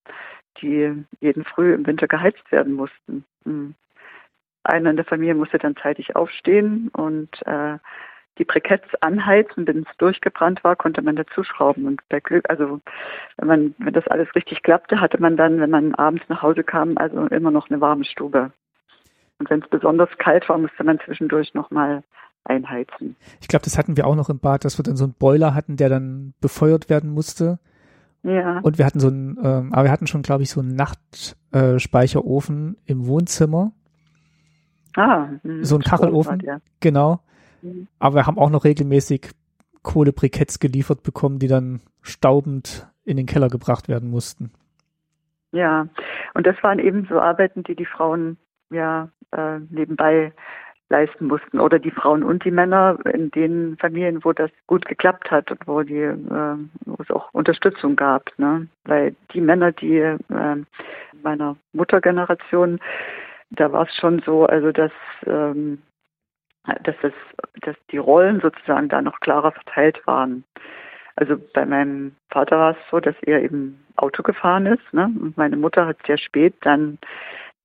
die jeden Früh im Winter geheizt werden mussten. Hm. Einer in der Familie musste dann zeitig aufstehen und äh, die Briketts anheizen, wenn es durchgebrannt war, konnte man dazuschrauben. Und bei Glück, also wenn man, wenn das alles richtig klappte, hatte man dann, wenn man abends nach Hause kam, also immer noch eine warme Stube. Und wenn es besonders kalt war, musste man zwischendurch nochmal einheizen. Ich glaube, das hatten wir auch noch im Bad, dass wir dann so einen Boiler hatten, der dann befeuert werden musste. Ja. Und wir hatten so einen, ähm, aber wir hatten schon, glaube ich, so einen Nachtspeicherofen äh, im Wohnzimmer. Ah, mh, so ein Kachelofen, ja. genau. Mhm. Aber wir haben auch noch regelmäßig Kohlebriketts geliefert bekommen, die dann staubend in den Keller gebracht werden mussten. Ja, und das waren eben so Arbeiten, die die Frauen ja äh, nebenbei leisten mussten oder die Frauen und die Männer in den Familien, wo das gut geklappt hat und wo die, äh, wo es auch Unterstützung gab, ne? Weil die Männer, die äh, meiner Muttergeneration da war es schon so, also dass, ähm, dass, das, dass die Rollen sozusagen da noch klarer verteilt waren. Also bei meinem Vater war es so, dass er eben Auto gefahren ist. Ne? Und meine Mutter hat sehr spät dann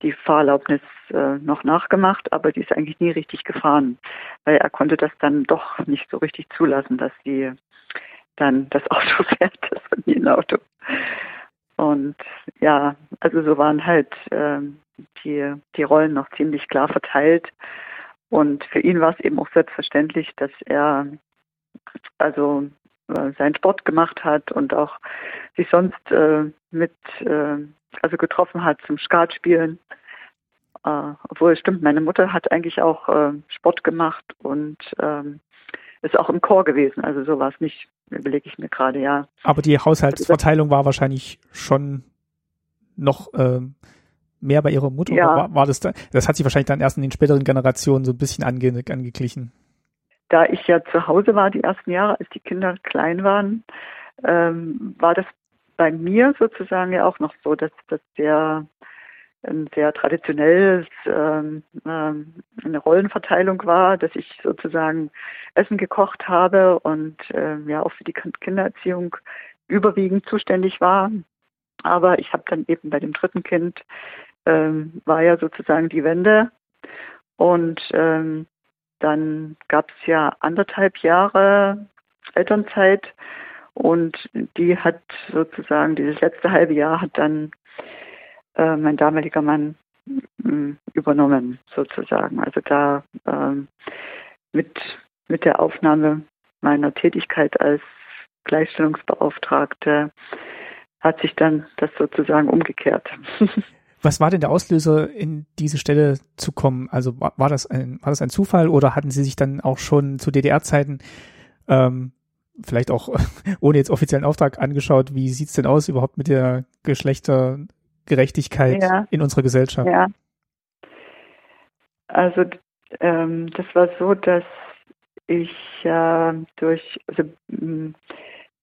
die Fahrerlaubnis äh, noch nachgemacht, aber die ist eigentlich nie richtig gefahren, weil er konnte das dann doch nicht so richtig zulassen, dass sie dann das Auto fährt, das Familienauto. Und ja, also so waren halt äh, die, die Rollen noch ziemlich klar verteilt. Und für ihn war es eben auch selbstverständlich, dass er also äh, seinen Sport gemacht hat und auch sich sonst äh, mit, äh, also getroffen hat zum Skatspielen. Äh, obwohl es stimmt, meine Mutter hat eigentlich auch äh, Sport gemacht und ähm, ist auch im Chor gewesen. Also so war es nicht, überlege ich mir gerade, ja. Aber die Haushaltsverteilung war wahrscheinlich schon noch ähm, mehr bei ihrer Mutter? Ja. War, war, das da? Das hat sich wahrscheinlich dann erst in den späteren Generationen so ein bisschen ange, angeglichen da ich ja zu Hause war die ersten Jahre, als die Kinder klein waren, ähm, war das bei mir sozusagen ja auch noch so, dass das sehr ein sehr traditionelles ähm, ähm, eine Rollenverteilung war, dass ich sozusagen Essen gekocht habe und ähm, ja auch für die Kindererziehung überwiegend zuständig war. Aber ich habe dann eben bei dem dritten Kind ähm, war ja sozusagen die Wende und ähm, dann gab es ja anderthalb Jahre Elternzeit und die hat sozusagen, dieses letzte halbe Jahr hat dann äh, mein damaliger Mann äh, übernommen, sozusagen. Also da ähm, mit, mit der Aufnahme meiner Tätigkeit als Gleichstellungsbeauftragte hat sich dann das sozusagen umgekehrt. Was war denn der Auslöser, in diese Stelle zu kommen? Also war, war, das, ein, war das ein Zufall oder hatten Sie sich dann auch schon zu DDR-Zeiten ähm, vielleicht auch ohne jetzt offiziellen Auftrag angeschaut, wie sieht's denn aus überhaupt mit der Geschlechtergerechtigkeit ja. in unserer Gesellschaft? Ja. Also ähm, das war so, dass ich äh, durch, also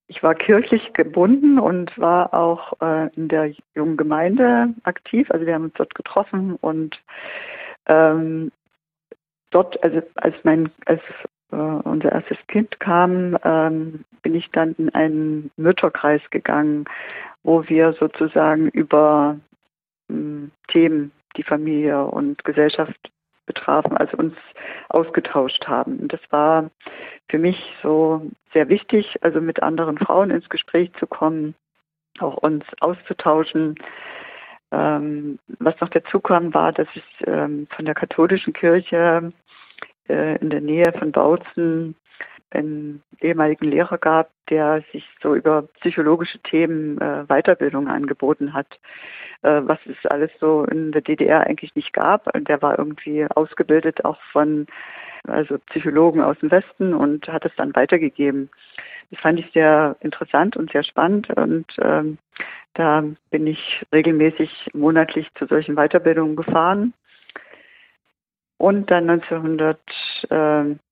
ich war kirchlich gebunden und war auch äh, in der jungen Gemeinde aktiv. Also wir haben uns dort getroffen und ähm, dort, also als mein, als äh, unser erstes Kind kam, ähm, bin ich dann in einen Mütterkreis gegangen, wo wir sozusagen über ähm, Themen, die Familie und Gesellschaft betrafen, also uns ausgetauscht haben. Und das war für mich so sehr wichtig, also mit anderen Frauen ins Gespräch zu kommen, auch uns auszutauschen. Ähm, was noch dazu kam, war, dass es ähm, von der katholischen Kirche äh, in der Nähe von Bautzen einen ehemaligen Lehrer gab, der sich so über psychologische Themen äh, Weiterbildung angeboten hat, äh, was es alles so in der DDR eigentlich nicht gab. Und der war irgendwie ausgebildet auch von also Psychologen aus dem Westen und hat es dann weitergegeben. Das fand ich sehr interessant und sehr spannend und ähm, da bin ich regelmäßig monatlich zu solchen Weiterbildungen gefahren. Und dann 1900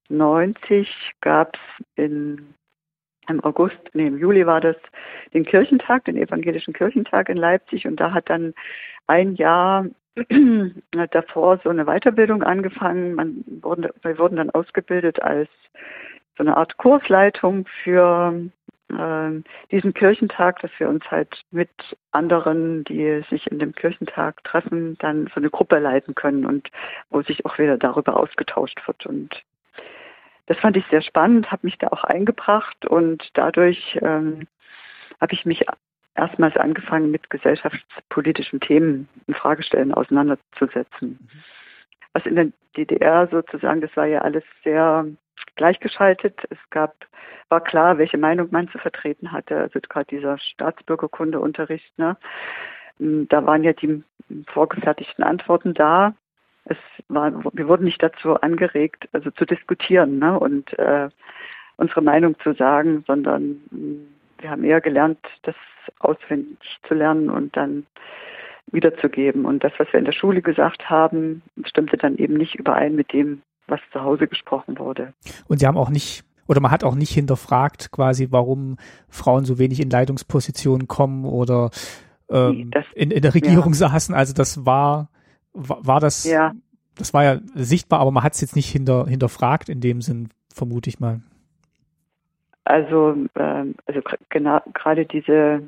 90 gab es im August, nee, im Juli war das, den Kirchentag, den evangelischen Kirchentag in Leipzig und da hat dann ein Jahr davor so eine Weiterbildung angefangen. Man wurde, wir wurden dann ausgebildet als so eine Art Kursleitung für äh, diesen Kirchentag, dass wir uns halt mit anderen, die sich in dem Kirchentag treffen, dann so eine Gruppe leiten können und wo sich auch wieder darüber ausgetauscht wird. Und das fand ich sehr spannend, habe mich da auch eingebracht und dadurch ähm, habe ich mich erstmals angefangen, mit gesellschaftspolitischen Themen in Fragestellen auseinanderzusetzen. Mhm. Was in der DDR sozusagen, das war ja alles sehr gleichgeschaltet. Es gab, war klar, welche Meinung man zu vertreten hatte. Also gerade dieser Staatsbürgerkundeunterricht, ne? Da waren ja die vorgefertigten Antworten da es war, wir wurden nicht dazu angeregt, also zu diskutieren ne, und äh, unsere Meinung zu sagen, sondern mm, wir haben eher gelernt, das auswendig zu lernen und dann wiederzugeben. Und das, was wir in der Schule gesagt haben, stimmte dann eben nicht überein mit dem, was zu Hause gesprochen wurde. Und Sie haben auch nicht oder man hat auch nicht hinterfragt quasi, warum Frauen so wenig in Leitungspositionen kommen oder ähm, das, in, in der Regierung ja. saßen. Also das war war, war das, ja. das war ja sichtbar, aber man hat es jetzt nicht hinter, hinterfragt in dem Sinn, vermute ich mal. Also, ähm, also genau, gerade diese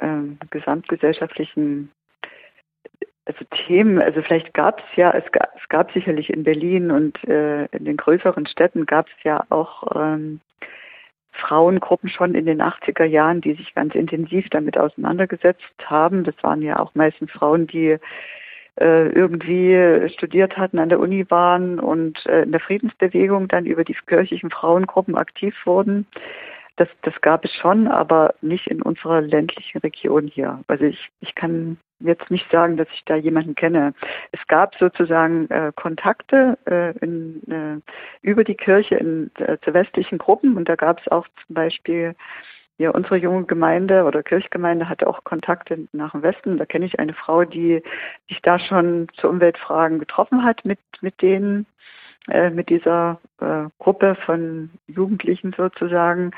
ähm, gesamtgesellschaftlichen also Themen, also vielleicht gab es ja, es gab, es gab sicherlich in Berlin und äh, in den größeren Städten gab es ja auch ähm, Frauengruppen schon in den 80er Jahren, die sich ganz intensiv damit auseinandergesetzt haben. Das waren ja auch meistens Frauen, die äh, irgendwie studiert hatten, an der Uni waren und äh, in der Friedensbewegung dann über die kirchlichen Frauengruppen aktiv wurden. Das, das gab es schon, aber nicht in unserer ländlichen Region hier. Also ich, ich kann jetzt nicht sagen, dass ich da jemanden kenne. Es gab sozusagen äh, Kontakte äh, in, äh, über die Kirche in, äh, zu westlichen Gruppen und da gab es auch zum Beispiel ja, unsere junge Gemeinde oder Kirchgemeinde hatte auch Kontakte nach dem Westen. Da kenne ich eine Frau, die sich da schon zu Umweltfragen getroffen hat mit, mit denen, äh, mit dieser äh, Gruppe von Jugendlichen sozusagen.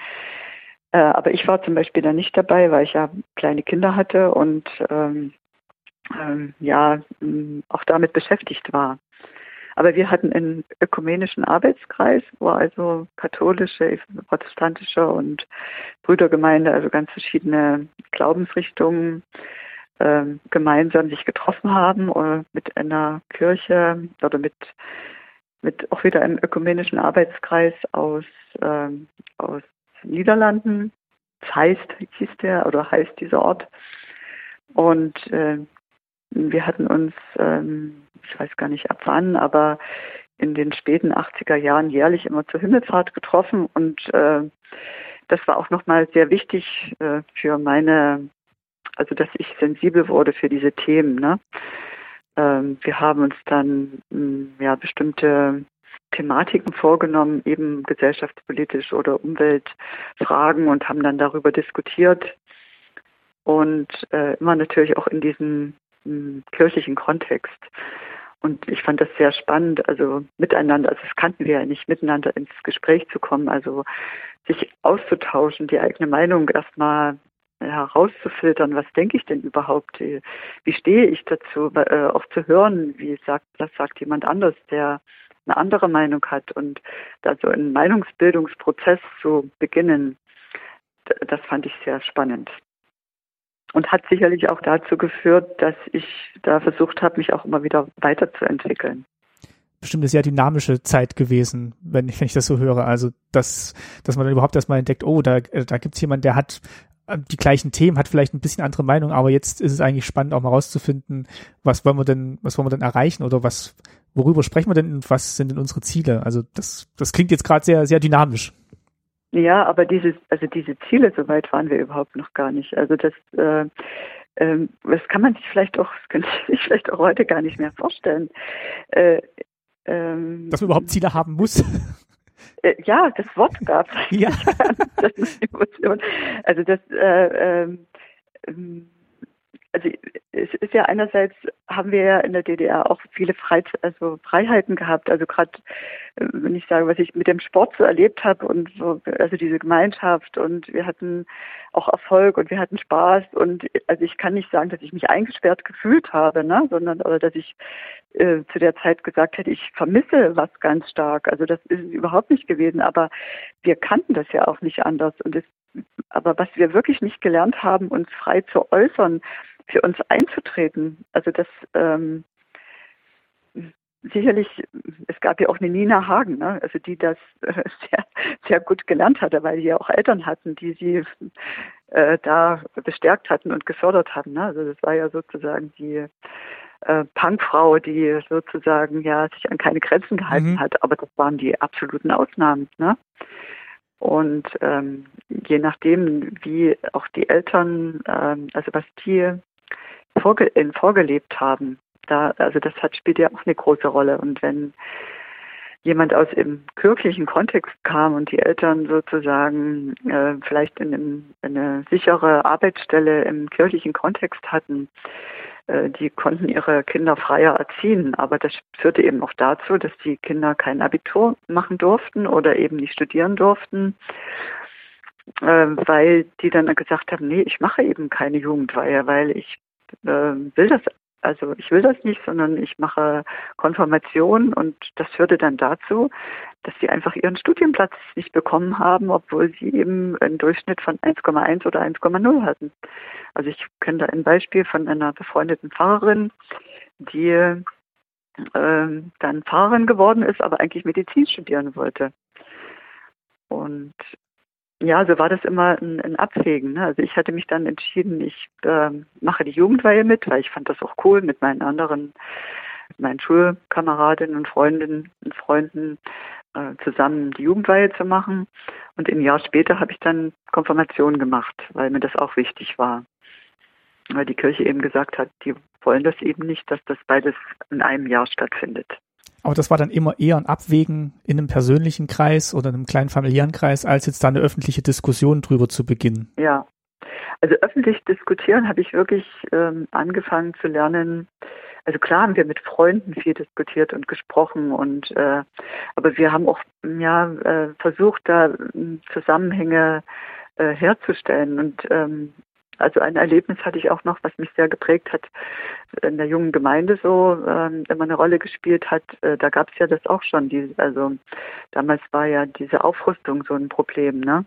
Äh, aber ich war zum Beispiel da nicht dabei, weil ich ja kleine Kinder hatte und ähm, ähm, ja auch damit beschäftigt war. Aber wir hatten einen ökumenischen Arbeitskreis, wo also katholische, protestantische und Brüdergemeinde, also ganz verschiedene Glaubensrichtungen äh, gemeinsam sich getroffen haben oder mit einer Kirche oder mit mit auch wieder einem ökumenischen Arbeitskreis aus, äh, aus Niederlanden. Zeist hieß der oder heißt dieser Ort. Und äh, wir hatten uns, ähm, ich weiß gar nicht ab wann, aber in den späten 80er Jahren jährlich immer zur Himmelfahrt getroffen und äh, das war auch nochmal sehr wichtig äh, für meine, also dass ich sensibel wurde für diese Themen. Ne? Ähm, wir haben uns dann hm, ja bestimmte Thematiken vorgenommen, eben gesellschaftspolitisch oder Umweltfragen und haben dann darüber diskutiert und äh, immer natürlich auch in diesem kirchlichen Kontext. Und ich fand das sehr spannend, also miteinander, also das kannten wir ja nicht, miteinander ins Gespräch zu kommen, also sich auszutauschen, die eigene Meinung erstmal herauszufiltern, was denke ich denn überhaupt, wie stehe ich dazu, äh, auch zu hören, wie sagt, das sagt jemand anders, der eine andere Meinung hat und da so einen Meinungsbildungsprozess zu beginnen, das fand ich sehr spannend und hat sicherlich auch dazu geführt, dass ich da versucht habe, mich auch immer wieder weiterzuentwickeln. Bestimmt eine sehr dynamische Zeit gewesen, wenn ich, wenn ich das so höre. Also, dass, dass man dann überhaupt erstmal entdeckt, oh, da, da gibt es jemanden, der hat äh, die gleichen Themen, hat vielleicht ein bisschen andere Meinung, aber jetzt ist es eigentlich spannend, auch mal rauszufinden, was wollen wir denn, was wollen wir denn erreichen oder was, worüber sprechen wir denn und was sind denn unsere Ziele? Also das, das klingt jetzt gerade sehr, sehr dynamisch. Ja, aber diese, also diese Ziele, so weit waren wir überhaupt noch gar nicht. Also das, äh, äh, das kann man sich vielleicht auch, das könnte sich vielleicht auch heute gar nicht mehr vorstellen. Äh, ähm, Dass man überhaupt Ziele haben muss. Äh, ja, das Wort gab es. Ja. das ist Emotion. Also das, äh, ähm, ähm also es ist ja einerseits haben wir ja in der DDR auch viele Freit also Freiheiten gehabt. Also gerade äh, wenn ich sage, was ich mit dem Sport so erlebt habe und so, also diese Gemeinschaft und wir hatten auch Erfolg und wir hatten Spaß und also ich kann nicht sagen, dass ich mich eingesperrt gefühlt habe, ne, sondern oder dass ich äh, zu der Zeit gesagt hätte, ich vermisse was ganz stark. Also das ist es überhaupt nicht gewesen, aber wir kannten das ja auch nicht anders und es aber was wir wirklich nicht gelernt haben, uns frei zu äußern, für uns einzutreten. Also das ähm, sicherlich, es gab ja auch eine Nina Hagen, ne? also die das äh, sehr, sehr gut gelernt hatte, weil sie ja auch Eltern hatten, die sie äh, da bestärkt hatten und gefördert hatten. Ne? Also das war ja sozusagen die äh, Punkfrau, die sozusagen ja sich an keine Grenzen gehalten mhm. hat, aber das waren die absoluten Ausnahmen. Ne? Und ähm, je nachdem, wie auch die Eltern, ähm, also was die vorge vorgelebt haben. Da, also das hat, spielt ja auch eine große Rolle. Und wenn jemand aus dem kirchlichen Kontext kam und die Eltern sozusagen äh, vielleicht in, in, eine sichere Arbeitsstelle im kirchlichen Kontext hatten, äh, die konnten ihre Kinder freier erziehen. Aber das führte eben auch dazu, dass die Kinder kein Abitur machen durften oder eben nicht studieren durften äh, weil die dann gesagt haben, nee, ich mache eben keine Jugendweihe, weil ich äh, will das also ich will das nicht, sondern ich mache Konfirmation und das führte dann dazu, dass sie einfach ihren Studienplatz nicht bekommen haben, obwohl sie eben einen Durchschnitt von 1,1 oder 1,0 hatten. Also ich kenne da ein Beispiel von einer befreundeten Pfarrerin, die äh, dann Pfarrerin geworden ist, aber eigentlich Medizin studieren wollte. Und ja, so war das immer ein, ein Abwägen. Ne? Also ich hatte mich dann entschieden, ich äh, mache die Jugendweihe mit, weil ich fand das auch cool, mit meinen anderen, mit meinen Schulkameradinnen und Freundinnen und Freunden äh, zusammen die Jugendweihe zu machen. Und ein Jahr später habe ich dann Konfirmation gemacht, weil mir das auch wichtig war. Weil die Kirche eben gesagt hat, die wollen das eben nicht, dass das beides in einem Jahr stattfindet. Aber das war dann immer eher ein Abwägen in einem persönlichen Kreis oder einem kleinen familiären Kreis, als jetzt da eine öffentliche Diskussion drüber zu beginnen. Ja, also öffentlich diskutieren habe ich wirklich ähm, angefangen zu lernen. Also klar haben wir mit Freunden viel diskutiert und gesprochen und äh, aber wir haben auch ja äh, versucht, da äh, Zusammenhänge äh, herzustellen und ähm, also ein Erlebnis hatte ich auch noch, was mich sehr geprägt hat, in der jungen Gemeinde so ähm, immer eine Rolle gespielt hat. Äh, da gab es ja das auch schon. Die, also damals war ja diese Aufrüstung so ein Problem, ne?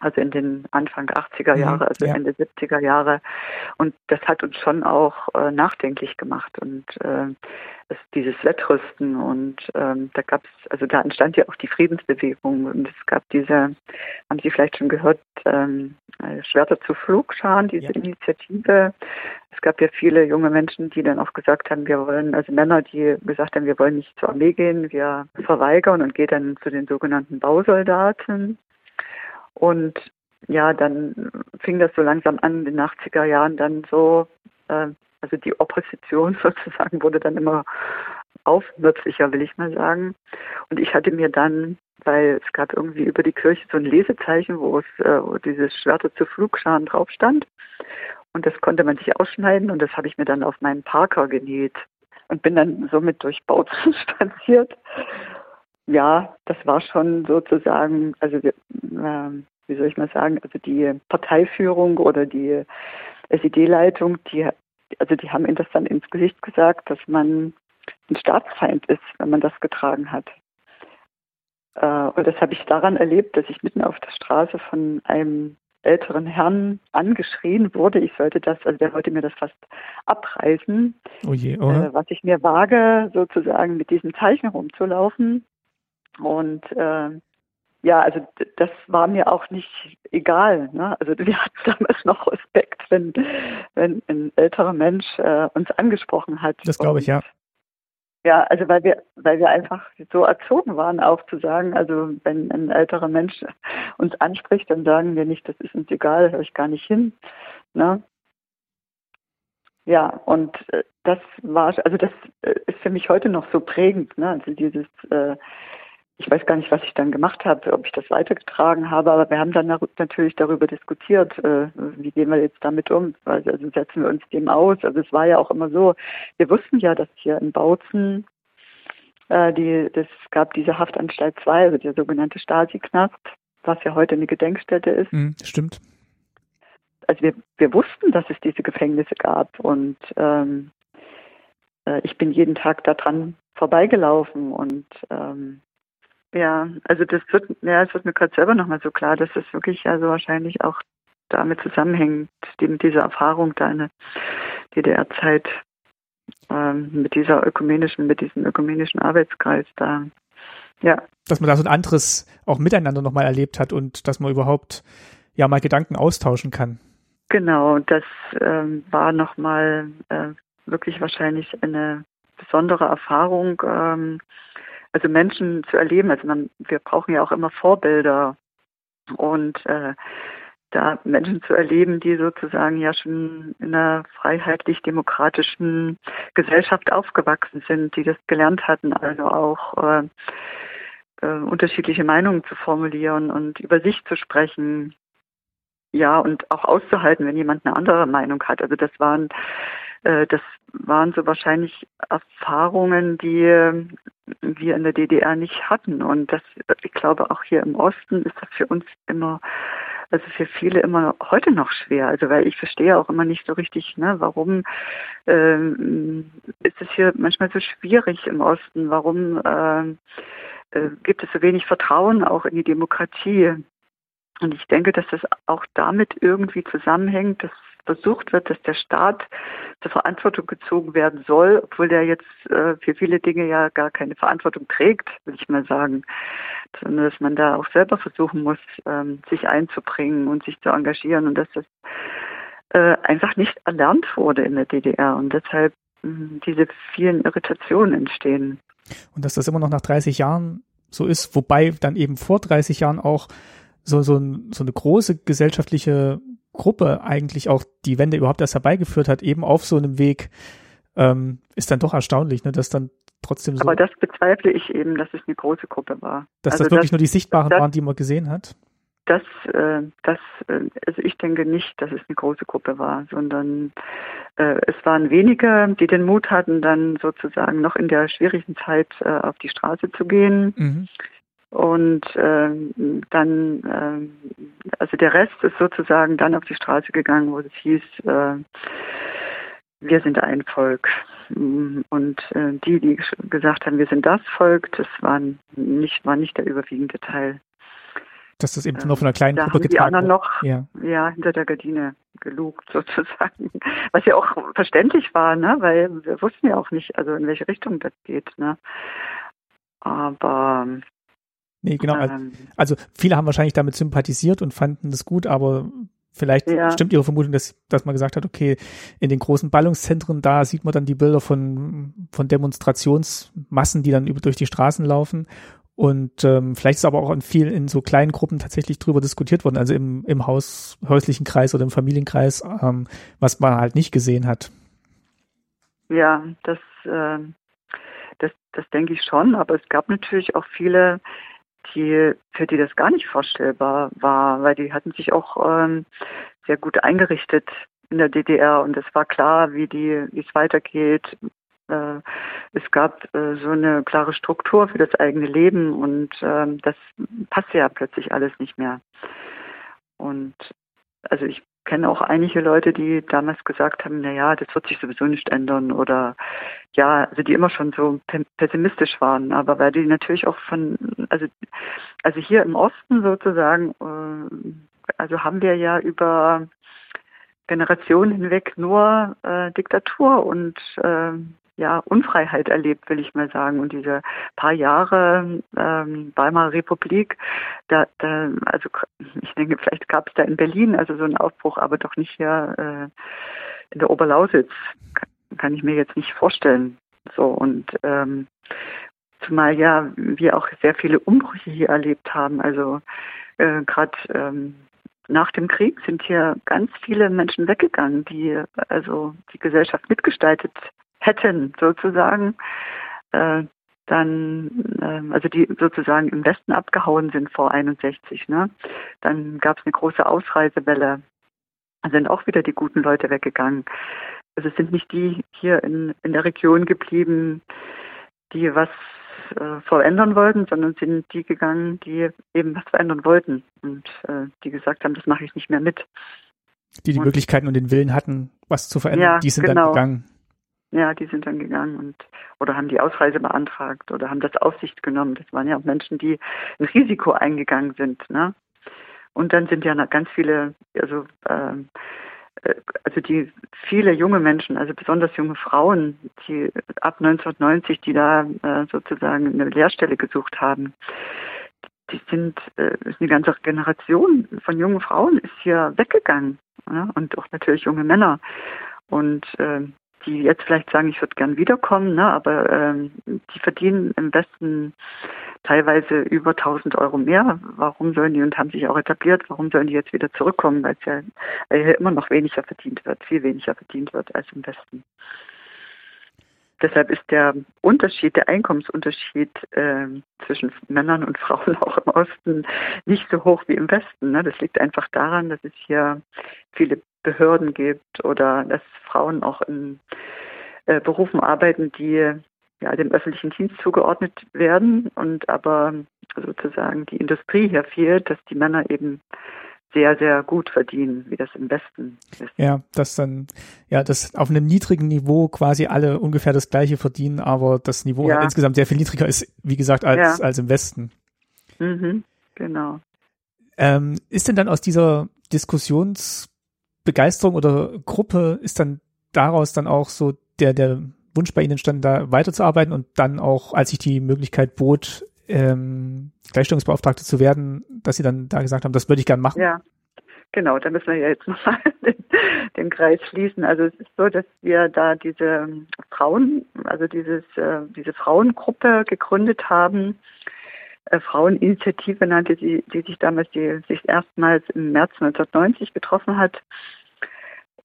Also in den Anfang 80er mhm, Jahre, also ja. Ende 70er Jahre. Und das hat uns schon auch äh, nachdenklich gemacht und äh, es, dieses Wettrüsten und ähm, da gab es, also da entstand ja auch die Friedensbewegung und es gab diese, haben Sie vielleicht schon gehört, ähm, äh, Schwerter zu Flugscharen, diese ja. Initiative. Es gab ja viele junge Menschen, die dann auch gesagt haben, wir wollen, also Männer, die gesagt haben, wir wollen nicht zur Armee gehen, wir verweigern und gehen dann zu den sogenannten Bausoldaten. Und ja, dann fing das so langsam an, in den 80er Jahren dann so, äh, also die Opposition sozusagen wurde dann immer aufmüpfiger, will ich mal sagen. Und ich hatte mir dann, weil es gab irgendwie über die Kirche so ein Lesezeichen, wo es äh, wo dieses Schwerte zu Flugscharen drauf stand. Und das konnte man sich ausschneiden und das habe ich mir dann auf meinen Parker genäht und bin dann somit durch Bautzen spaziert ja, das war schon sozusagen, also äh, wie soll ich mal sagen, also die Parteiführung oder die SED-Leitung, die, also die haben ihnen das dann ins Gesicht gesagt, dass man ein Staatsfeind ist, wenn man das getragen hat. Äh, und das habe ich daran erlebt, dass ich mitten auf der Straße von einem älteren Herrn angeschrien wurde, ich sollte das, also der wollte mir das fast abreißen, oh je, äh, was ich mir wage, sozusagen mit diesem Zeichen rumzulaufen. Und äh, ja, also das war mir auch nicht egal. Ne? Also wir hatten damals noch Respekt, wenn, wenn ein älterer Mensch äh, uns angesprochen hat. Das glaube ich, ja. Ja, also weil wir, weil wir einfach so erzogen waren, auch zu sagen, also wenn ein älterer Mensch uns anspricht, dann sagen wir nicht, das ist uns egal, höre ich gar nicht hin. Ne? Ja, und äh, das war, also das äh, ist für mich heute noch so prägend, ne? Also dieses äh, ich weiß gar nicht, was ich dann gemacht habe, ob ich das weitergetragen habe, aber wir haben dann natürlich darüber diskutiert, äh, wie gehen wir jetzt damit um, also, setzen wir uns dem aus. Also es war ja auch immer so, wir wussten ja, dass hier in Bautzen äh, die, das gab diese Haftanstalt 2, also der sogenannte Stasi-Knast, was ja heute eine Gedenkstätte ist. Mm, stimmt. Also wir, wir wussten, dass es diese Gefängnisse gab und ähm, äh, ich bin jeden Tag daran vorbeigelaufen und ähm, ja, also das wird, ja, es wird mir gerade selber nochmal so klar, dass es wirklich also wahrscheinlich auch damit zusammenhängt, die, mit dieser Erfahrung da in der DDR-Zeit ähm, mit dieser ökumenischen, mit diesem ökumenischen Arbeitskreis da. Ja. Dass man da so ein anderes auch miteinander nochmal erlebt hat und dass man überhaupt ja mal Gedanken austauschen kann. Genau, das ähm, war nochmal äh, wirklich wahrscheinlich eine besondere Erfahrung. Ähm, also Menschen zu erleben. Also man, wir brauchen ja auch immer Vorbilder und äh, da Menschen zu erleben, die sozusagen ja schon in einer freiheitlich-demokratischen Gesellschaft aufgewachsen sind, die das gelernt hatten, also auch äh, äh, unterschiedliche Meinungen zu formulieren und über sich zu sprechen. Ja, und auch auszuhalten, wenn jemand eine andere Meinung hat. Also das waren äh, das waren so wahrscheinlich Erfahrungen, die wir in der DDR nicht hatten. Und das, ich glaube, auch hier im Osten ist das für uns immer also für viele immer heute noch schwer. Also weil ich verstehe auch immer nicht so richtig, ne, warum ähm, ist es hier manchmal so schwierig im Osten? Warum ähm, äh, gibt es so wenig Vertrauen auch in die Demokratie? Und ich denke, dass das auch damit irgendwie zusammenhängt, dass versucht wird, dass der Staat zur Verantwortung gezogen werden soll, obwohl der jetzt äh, für viele Dinge ja gar keine Verantwortung trägt, will ich mal sagen, sondern dass man da auch selber versuchen muss, ähm, sich einzubringen und sich zu engagieren und dass das äh, einfach nicht erlernt wurde in der DDR und deshalb mh, diese vielen Irritationen entstehen. Und dass das immer noch nach 30 Jahren so ist, wobei dann eben vor 30 Jahren auch so, so, ein, so eine große gesellschaftliche Gruppe eigentlich auch die Wende überhaupt erst herbeigeführt hat, eben auf so einem Weg, ähm, ist dann doch erstaunlich, ne, dass dann trotzdem so. Aber das bezweifle ich eben, dass es eine große Gruppe war. Dass also das wirklich das, nur die Sichtbaren das, waren, die man gesehen hat? Das, äh, das, äh, also ich denke nicht, dass es eine große Gruppe war, sondern äh, es waren wenige, die den Mut hatten, dann sozusagen noch in der schwierigen Zeit äh, auf die Straße zu gehen. Mhm. Und ähm, dann, ähm, also der Rest ist sozusagen dann auf die Straße gegangen, wo es hieß, äh, wir sind ein Volk. Und äh, die, die gesagt haben, wir sind das Volk, das waren nicht, war nicht der überwiegende Teil. Dass das eben nur von einer kleinen da Gruppe haben die anderen noch ja. ja. hinter der Gardine gelugt sozusagen. Was ja auch verständlich war, ne? weil wir wussten ja auch nicht, also in welche Richtung das geht. Ne? Aber Nee, genau. Ähm, also viele haben wahrscheinlich damit sympathisiert und fanden das gut, aber vielleicht ja. stimmt Ihre Vermutung, dass, dass man gesagt hat, okay, in den großen Ballungszentren, da sieht man dann die Bilder von, von Demonstrationsmassen, die dann über, durch die Straßen laufen. Und ähm, vielleicht ist aber auch in vielen, in so kleinen Gruppen tatsächlich drüber diskutiert worden, also im, im Haus, häuslichen Kreis oder im Familienkreis, ähm, was man halt nicht gesehen hat. Ja, das, äh, das, das denke ich schon, aber es gab natürlich auch viele, die, für die das gar nicht vorstellbar war, weil die hatten sich auch ähm, sehr gut eingerichtet in der DDR und es war klar, wie die, wie es weitergeht. Äh, es gab äh, so eine klare Struktur für das eigene Leben und äh, das passte ja plötzlich alles nicht mehr. Und also ich kenne auch einige Leute, die damals gesagt haben, na ja, das wird sich sowieso nicht ändern oder ja, also die immer schon so pessimistisch waren, aber weil die natürlich auch von, also, also hier im Osten sozusagen, äh, also haben wir ja über Generationen hinweg nur äh, Diktatur und äh, ja, Unfreiheit erlebt, will ich mal sagen. Und diese paar Jahre ähm, Weimarer Republik, da, da, also ich denke, vielleicht gab es da in Berlin also so einen Aufbruch, aber doch nicht hier äh, in der Oberlausitz. Kann, ich mir jetzt nicht vorstellen. So und ähm, zumal ja wir auch sehr viele Umbrüche hier erlebt haben. Also äh, gerade ähm, nach dem Krieg sind hier ganz viele Menschen weggegangen, die also die Gesellschaft mitgestaltet hätten, sozusagen, äh, dann, äh, also die sozusagen im Westen abgehauen sind vor 61, ne? Dann gab es eine große Ausreisewelle. Da sind auch wieder die guten Leute weggegangen. Also es sind nicht die hier in, in der Region geblieben, die was äh, verändern wollten, sondern sind die gegangen, die eben was verändern wollten und äh, die gesagt haben, das mache ich nicht mehr mit. Die die und, Möglichkeiten und den Willen hatten, was zu verändern, ja, die sind genau. dann gegangen. Ja, die sind dann gegangen und oder haben die Ausreise beantragt oder haben das auf sich genommen. Das waren ja auch Menschen, die ein Risiko eingegangen sind. Ne? Und dann sind ja ganz viele, also ähm, äh, also die viele junge Menschen, also besonders junge Frauen, die ab 1990, die da äh, sozusagen eine Lehrstelle gesucht haben, die sind, äh, eine ganze Generation von jungen Frauen ist hier weggegangen ja? und auch natürlich junge Männer. Und äh, die jetzt vielleicht sagen, ich würde gern wiederkommen, ne, aber ähm, die verdienen im Westen teilweise über 1000 Euro mehr. Warum sollen die und haben sich auch etabliert, warum sollen die jetzt wieder zurückkommen, weil es ja weil hier immer noch weniger verdient wird, viel weniger verdient wird als im Westen. Deshalb ist der Unterschied, der Einkommensunterschied äh, zwischen Männern und Frauen auch im Osten nicht so hoch wie im Westen. Ne? Das liegt einfach daran, dass es hier viele Behörden gibt oder dass Frauen auch in äh, Berufen arbeiten, die ja, dem öffentlichen Dienst zugeordnet werden und aber sozusagen die Industrie hier fehlt, dass die Männer eben sehr, sehr gut verdienen, wie das im Westen ist. Ja, dass dann, ja, dass auf einem niedrigen Niveau quasi alle ungefähr das gleiche verdienen, aber das Niveau ja. halt insgesamt sehr viel niedriger ist, wie gesagt, als, ja. als im Westen. Mhm, genau. Ähm, ist denn dann aus dieser Diskussionsbegeisterung oder Gruppe, ist dann daraus dann auch so der, der Wunsch bei Ihnen entstanden, da weiterzuarbeiten und dann auch, als sich die Möglichkeit bot, ähm, Gleichstellungsbeauftragte zu werden, dass Sie dann da gesagt haben, das würde ich gern machen? Ja, genau, da müssen wir ja jetzt nochmal den, den Kreis schließen. Also es ist so, dass wir da diese Frauen, also dieses, äh, diese Frauengruppe gegründet haben, Fraueninitiative nannte sie, die sich damals, die sich erstmals im März 1990 getroffen hat.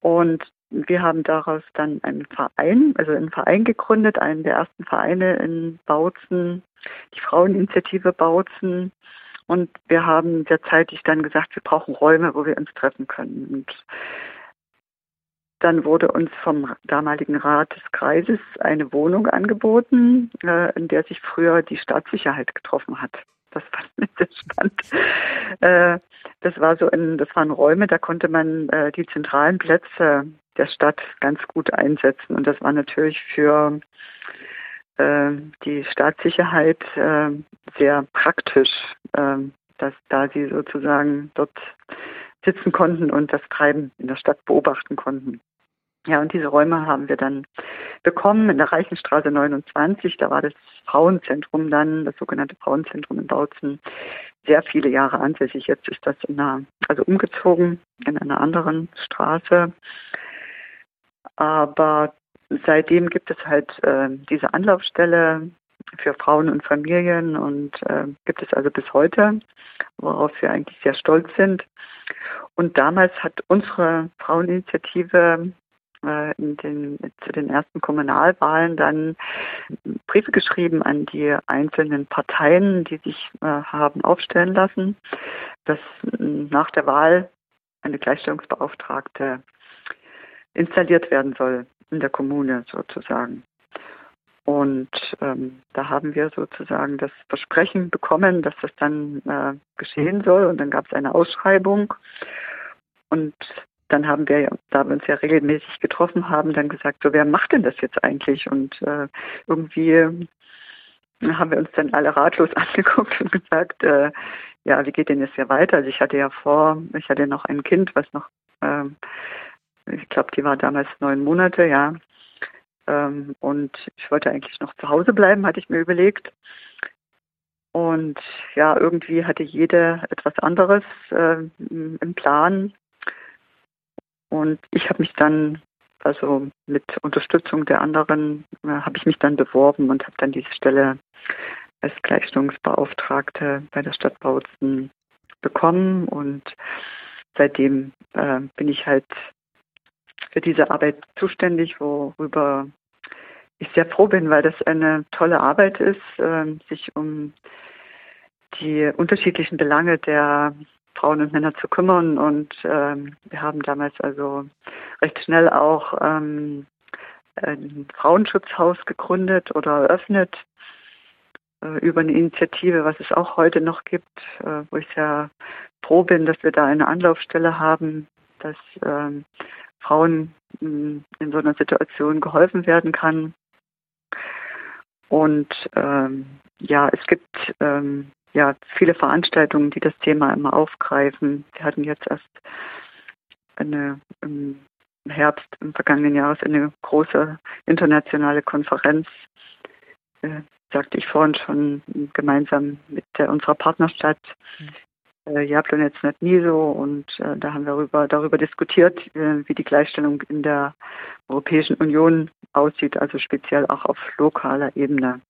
Und wir haben daraus dann einen Verein, also einen Verein gegründet, einen der ersten Vereine in Bautzen, die Fraueninitiative Bautzen. Und wir haben derzeitig dann gesagt, wir brauchen Räume, wo wir uns treffen können. Und dann wurde uns vom damaligen Rat des Kreises eine Wohnung angeboten, äh, in der sich früher die Staatssicherheit getroffen hat. Das war sehr spannend. Äh, das war so in, das waren Räume, da konnte man äh, die zentralen Plätze der Stadt ganz gut einsetzen. Und das war natürlich für die Staatssicherheit sehr praktisch, dass da sie sozusagen dort sitzen konnten und das Treiben in der Stadt beobachten konnten. Ja, und diese Räume haben wir dann bekommen in der Reichenstraße 29. Da war das Frauenzentrum dann, das sogenannte Frauenzentrum in Bautzen, sehr viele Jahre ansässig. Jetzt ist das in einer, also umgezogen in einer anderen Straße. Aber seitdem gibt es halt äh, diese Anlaufstelle für Frauen und Familien und äh, gibt es also bis heute, worauf wir eigentlich sehr stolz sind. Und damals hat unsere Fraueninitiative äh, in den, zu den ersten Kommunalwahlen dann Briefe geschrieben an die einzelnen Parteien, die sich äh, haben aufstellen lassen, dass nach der Wahl eine Gleichstellungsbeauftragte installiert werden soll in der Kommune sozusagen. Und ähm, da haben wir sozusagen das Versprechen bekommen, dass das dann äh, geschehen soll. Und dann gab es eine Ausschreibung. Und dann haben wir, da wir uns ja regelmäßig getroffen haben, dann gesagt, so wer macht denn das jetzt eigentlich? Und äh, irgendwie haben wir uns dann alle ratlos angeguckt und gesagt, äh, ja, wie geht denn jetzt hier weiter? Also ich hatte ja vor, ich hatte noch ein Kind, was noch äh, ich glaube, die war damals neun Monate, ja. Ähm, und ich wollte eigentlich noch zu Hause bleiben, hatte ich mir überlegt. Und ja, irgendwie hatte jede etwas anderes äh, im Plan. Und ich habe mich dann, also mit Unterstützung der anderen, äh, habe ich mich dann beworben und habe dann diese Stelle als Gleichstellungsbeauftragte bei der Stadt Bautzen bekommen. Und seitdem äh, bin ich halt für diese Arbeit zuständig, worüber ich sehr froh bin, weil das eine tolle Arbeit ist, ähm, sich um die unterschiedlichen Belange der Frauen und Männer zu kümmern. Und ähm, wir haben damals also recht schnell auch ähm, ein Frauenschutzhaus gegründet oder eröffnet äh, über eine Initiative, was es auch heute noch gibt, äh, wo ich sehr froh bin, dass wir da eine Anlaufstelle haben, dass Frauen hm, in so einer Situation geholfen werden kann. Und ähm, ja, es gibt ähm, ja viele Veranstaltungen, die das Thema immer aufgreifen. Wir hatten jetzt erst eine im Herbst im vergangenen Jahres eine große internationale Konferenz, äh, sagte ich vorhin schon, gemeinsam mit der, unserer Partnerstadt äh, Jablonetz nicht nie so und äh, da haben wir darüber, darüber diskutiert, äh, wie die Gleichstellung in der Europäischen Union aussieht, also speziell auch auf lokaler Ebene.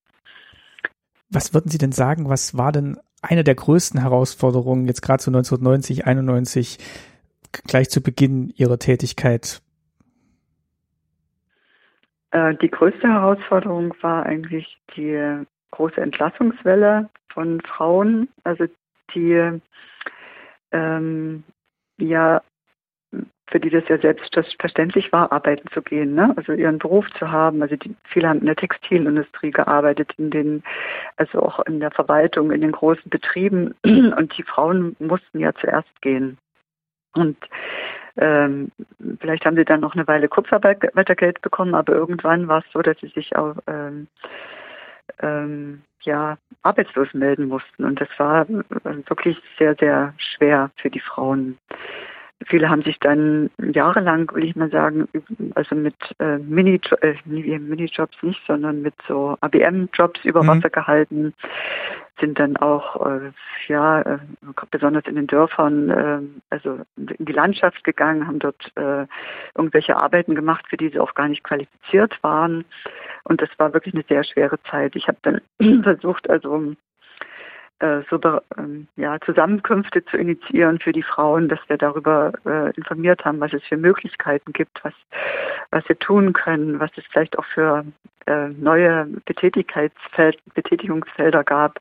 Was würden Sie denn sagen, was war denn eine der größten Herausforderungen jetzt gerade zu so 1990, 91 gleich zu Beginn Ihrer Tätigkeit? Äh, die größte Herausforderung war eigentlich die große Entlassungswelle von Frauen, also die ähm, ja für die das ja selbstverständlich war, arbeiten zu gehen, ne? also ihren Beruf zu haben. Also die, viele haben in der Textilindustrie gearbeitet, in den, also auch in der Verwaltung, in den großen Betrieben. Und die Frauen mussten ja zuerst gehen. Und ähm, vielleicht haben sie dann noch eine Weile Kurzarbeitergeld bekommen, aber irgendwann war es so, dass sie sich auch ähm, ähm, ja, arbeitslos melden mussten. Und das war wirklich sehr, sehr schwer für die Frauen. Viele haben sich dann jahrelang, will ich mal sagen, also mit äh, Mini, äh, Minijobs nicht, sondern mit so ABM-Jobs über mhm. Wasser gehalten, sind dann auch, äh, ja, äh, besonders in den Dörfern, äh, also in die Landschaft gegangen, haben dort äh, irgendwelche Arbeiten gemacht, für die sie auch gar nicht qualifiziert waren. Und das war wirklich eine sehr schwere Zeit. Ich habe dann versucht, also äh, so ähm, ja, Zusammenkünfte zu initiieren für die Frauen, dass wir darüber äh, informiert haben, was es für Möglichkeiten gibt, was, was wir tun können, was es vielleicht auch für äh, neue Betätigungsfeld, Betätigungsfelder gab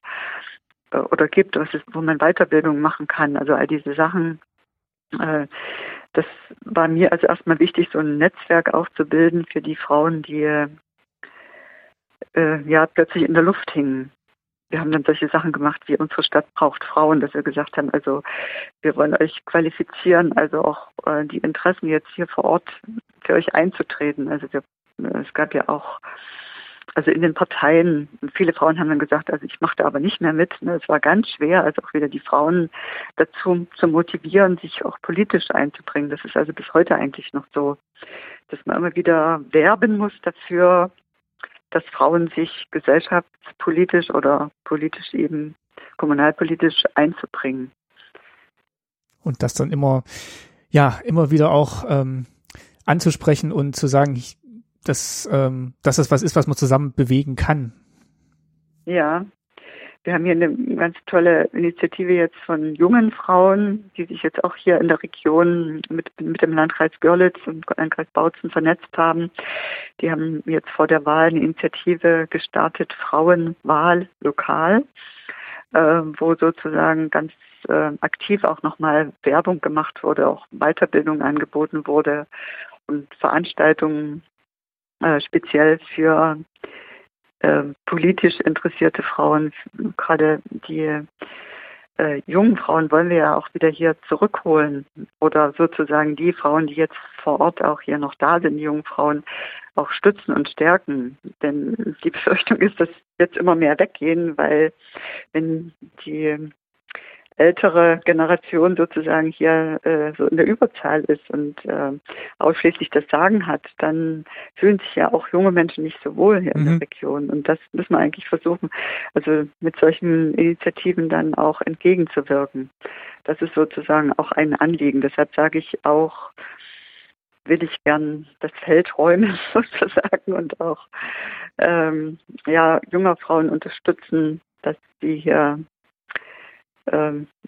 äh, oder gibt, was es, wo man Weiterbildung machen kann. Also all diese Sachen. Äh, das war mir also erstmal wichtig, so ein Netzwerk aufzubilden für die Frauen, die äh, ja plötzlich in der Luft hingen wir haben dann solche Sachen gemacht, wie unsere Stadt braucht Frauen, dass wir gesagt haben, also wir wollen euch qualifizieren, also auch äh, die Interessen jetzt hier vor Ort für euch einzutreten. Also wir, es gab ja auch, also in den Parteien, viele Frauen haben dann gesagt, also ich mache da aber nicht mehr mit. Ne? Es war ganz schwer, also auch wieder die Frauen dazu zu motivieren, sich auch politisch einzubringen. Das ist also bis heute eigentlich noch so, dass man immer wieder werben muss dafür, dass Frauen sich gesellschaftspolitisch oder politisch eben kommunalpolitisch einzubringen. Und das dann immer, ja, immer wieder auch ähm, anzusprechen und zu sagen, dass, ähm, dass das was ist, was man zusammen bewegen kann. Ja, wir haben hier eine ganz tolle Initiative jetzt von jungen Frauen, die sich jetzt auch hier in der Region mit, mit dem Landkreis Görlitz und Landkreis Bautzen vernetzt haben. Die haben jetzt vor der Wahl eine Initiative gestartet, Frauenwahl lokal, äh, wo sozusagen ganz äh, aktiv auch nochmal Werbung gemacht wurde, auch Weiterbildung angeboten wurde und Veranstaltungen äh, speziell für äh, politisch interessierte Frauen, gerade die äh, jungen Frauen wollen wir ja auch wieder hier zurückholen oder sozusagen die Frauen, die jetzt vor Ort auch hier noch da sind, die jungen Frauen, auch stützen und stärken. Denn die Befürchtung ist, dass jetzt immer mehr weggehen, weil wenn die ältere Generation sozusagen hier äh, so in der Überzahl ist und äh, ausschließlich das Sagen hat, dann fühlen sich ja auch junge Menschen nicht so wohl hier mhm. in der mhm. Region. Und das müssen wir eigentlich versuchen, also mit solchen Initiativen dann auch entgegenzuwirken. Das ist sozusagen auch ein Anliegen. Deshalb sage ich auch, will ich gern das Feld räumen sozusagen und auch ähm, ja, junger Frauen unterstützen, dass sie hier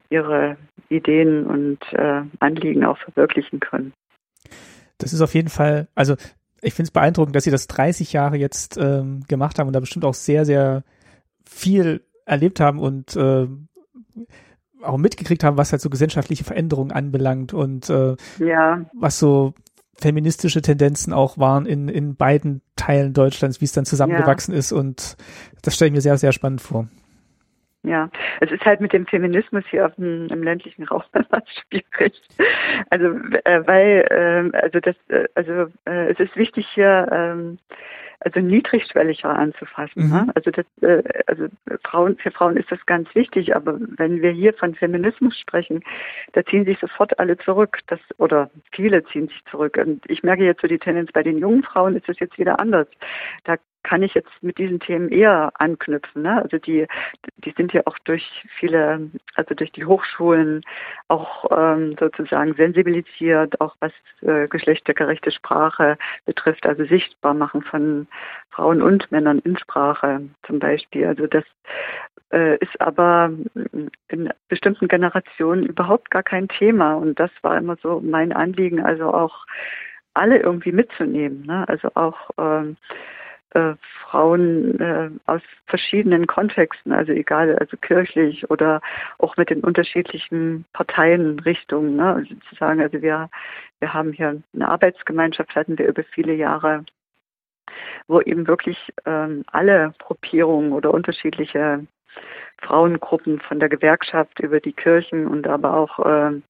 ihre Ideen und äh, Anliegen auch verwirklichen können. Das ist auf jeden Fall, also ich finde es beeindruckend, dass Sie das 30 Jahre jetzt ähm, gemacht haben und da bestimmt auch sehr, sehr viel erlebt haben und äh, auch mitgekriegt haben, was halt so gesellschaftliche Veränderungen anbelangt und äh, ja. was so feministische Tendenzen auch waren in, in beiden Teilen Deutschlands, wie es dann zusammengewachsen ja. ist und das stelle ich mir sehr, sehr spannend vor. Ja, es ist halt mit dem Feminismus hier dem, im ländlichen Raum etwas schwierig. Also äh, weil äh, also das äh, also äh, es ist wichtig hier ähm, also niedrigschwelliger anzufassen. Mhm. Ne? Also das äh, also Frauen für Frauen ist das ganz wichtig, aber wenn wir hier von Feminismus sprechen, da ziehen sich sofort alle zurück, das oder viele ziehen sich zurück. Und ich merke jetzt so die Tendenz bei den jungen Frauen ist es jetzt wieder anders. Da kann ich jetzt mit diesen Themen eher anknüpfen. Ne? Also die, die sind ja auch durch viele, also durch die Hochschulen auch ähm, sozusagen sensibilisiert, auch was äh, geschlechtergerechte Sprache betrifft, also sichtbar machen von Frauen und Männern in Sprache zum Beispiel. Also das äh, ist aber in bestimmten Generationen überhaupt gar kein Thema. Und das war immer so mein Anliegen, also auch alle irgendwie mitzunehmen. Ne? Also auch ähm, äh, Frauen äh, aus verschiedenen Kontexten, also egal, also kirchlich oder auch mit den unterschiedlichen Parteienrichtungen. Ne? Also zu sagen, also wir, wir haben hier eine Arbeitsgemeinschaft, hatten wir über viele Jahre, wo eben wirklich ähm, alle Gruppierungen oder unterschiedliche Frauengruppen von der Gewerkschaft über die Kirchen und aber auch äh,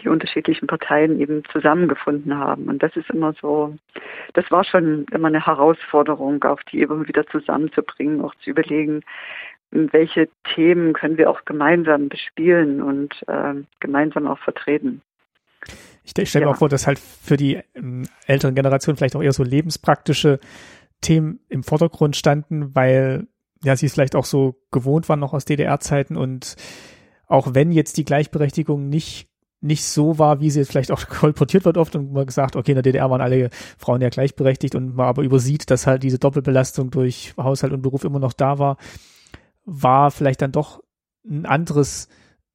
die unterschiedlichen Parteien eben zusammengefunden haben. Und das ist immer so, das war schon immer eine Herausforderung, auch die immer wieder zusammenzubringen, auch zu überlegen, welche Themen können wir auch gemeinsam bespielen und äh, gemeinsam auch vertreten. Ich stelle mir auch vor, dass halt für die ähm, älteren Generationen vielleicht auch eher so lebenspraktische Themen im Vordergrund standen, weil ja sie es vielleicht auch so gewohnt waren noch aus DDR-Zeiten und auch wenn jetzt die Gleichberechtigung nicht nicht so war, wie sie jetzt vielleicht auch kolportiert wird oft und man gesagt, okay, in der DDR waren alle Frauen ja gleichberechtigt und man aber übersieht, dass halt diese Doppelbelastung durch Haushalt und Beruf immer noch da war, war vielleicht dann doch ein anderes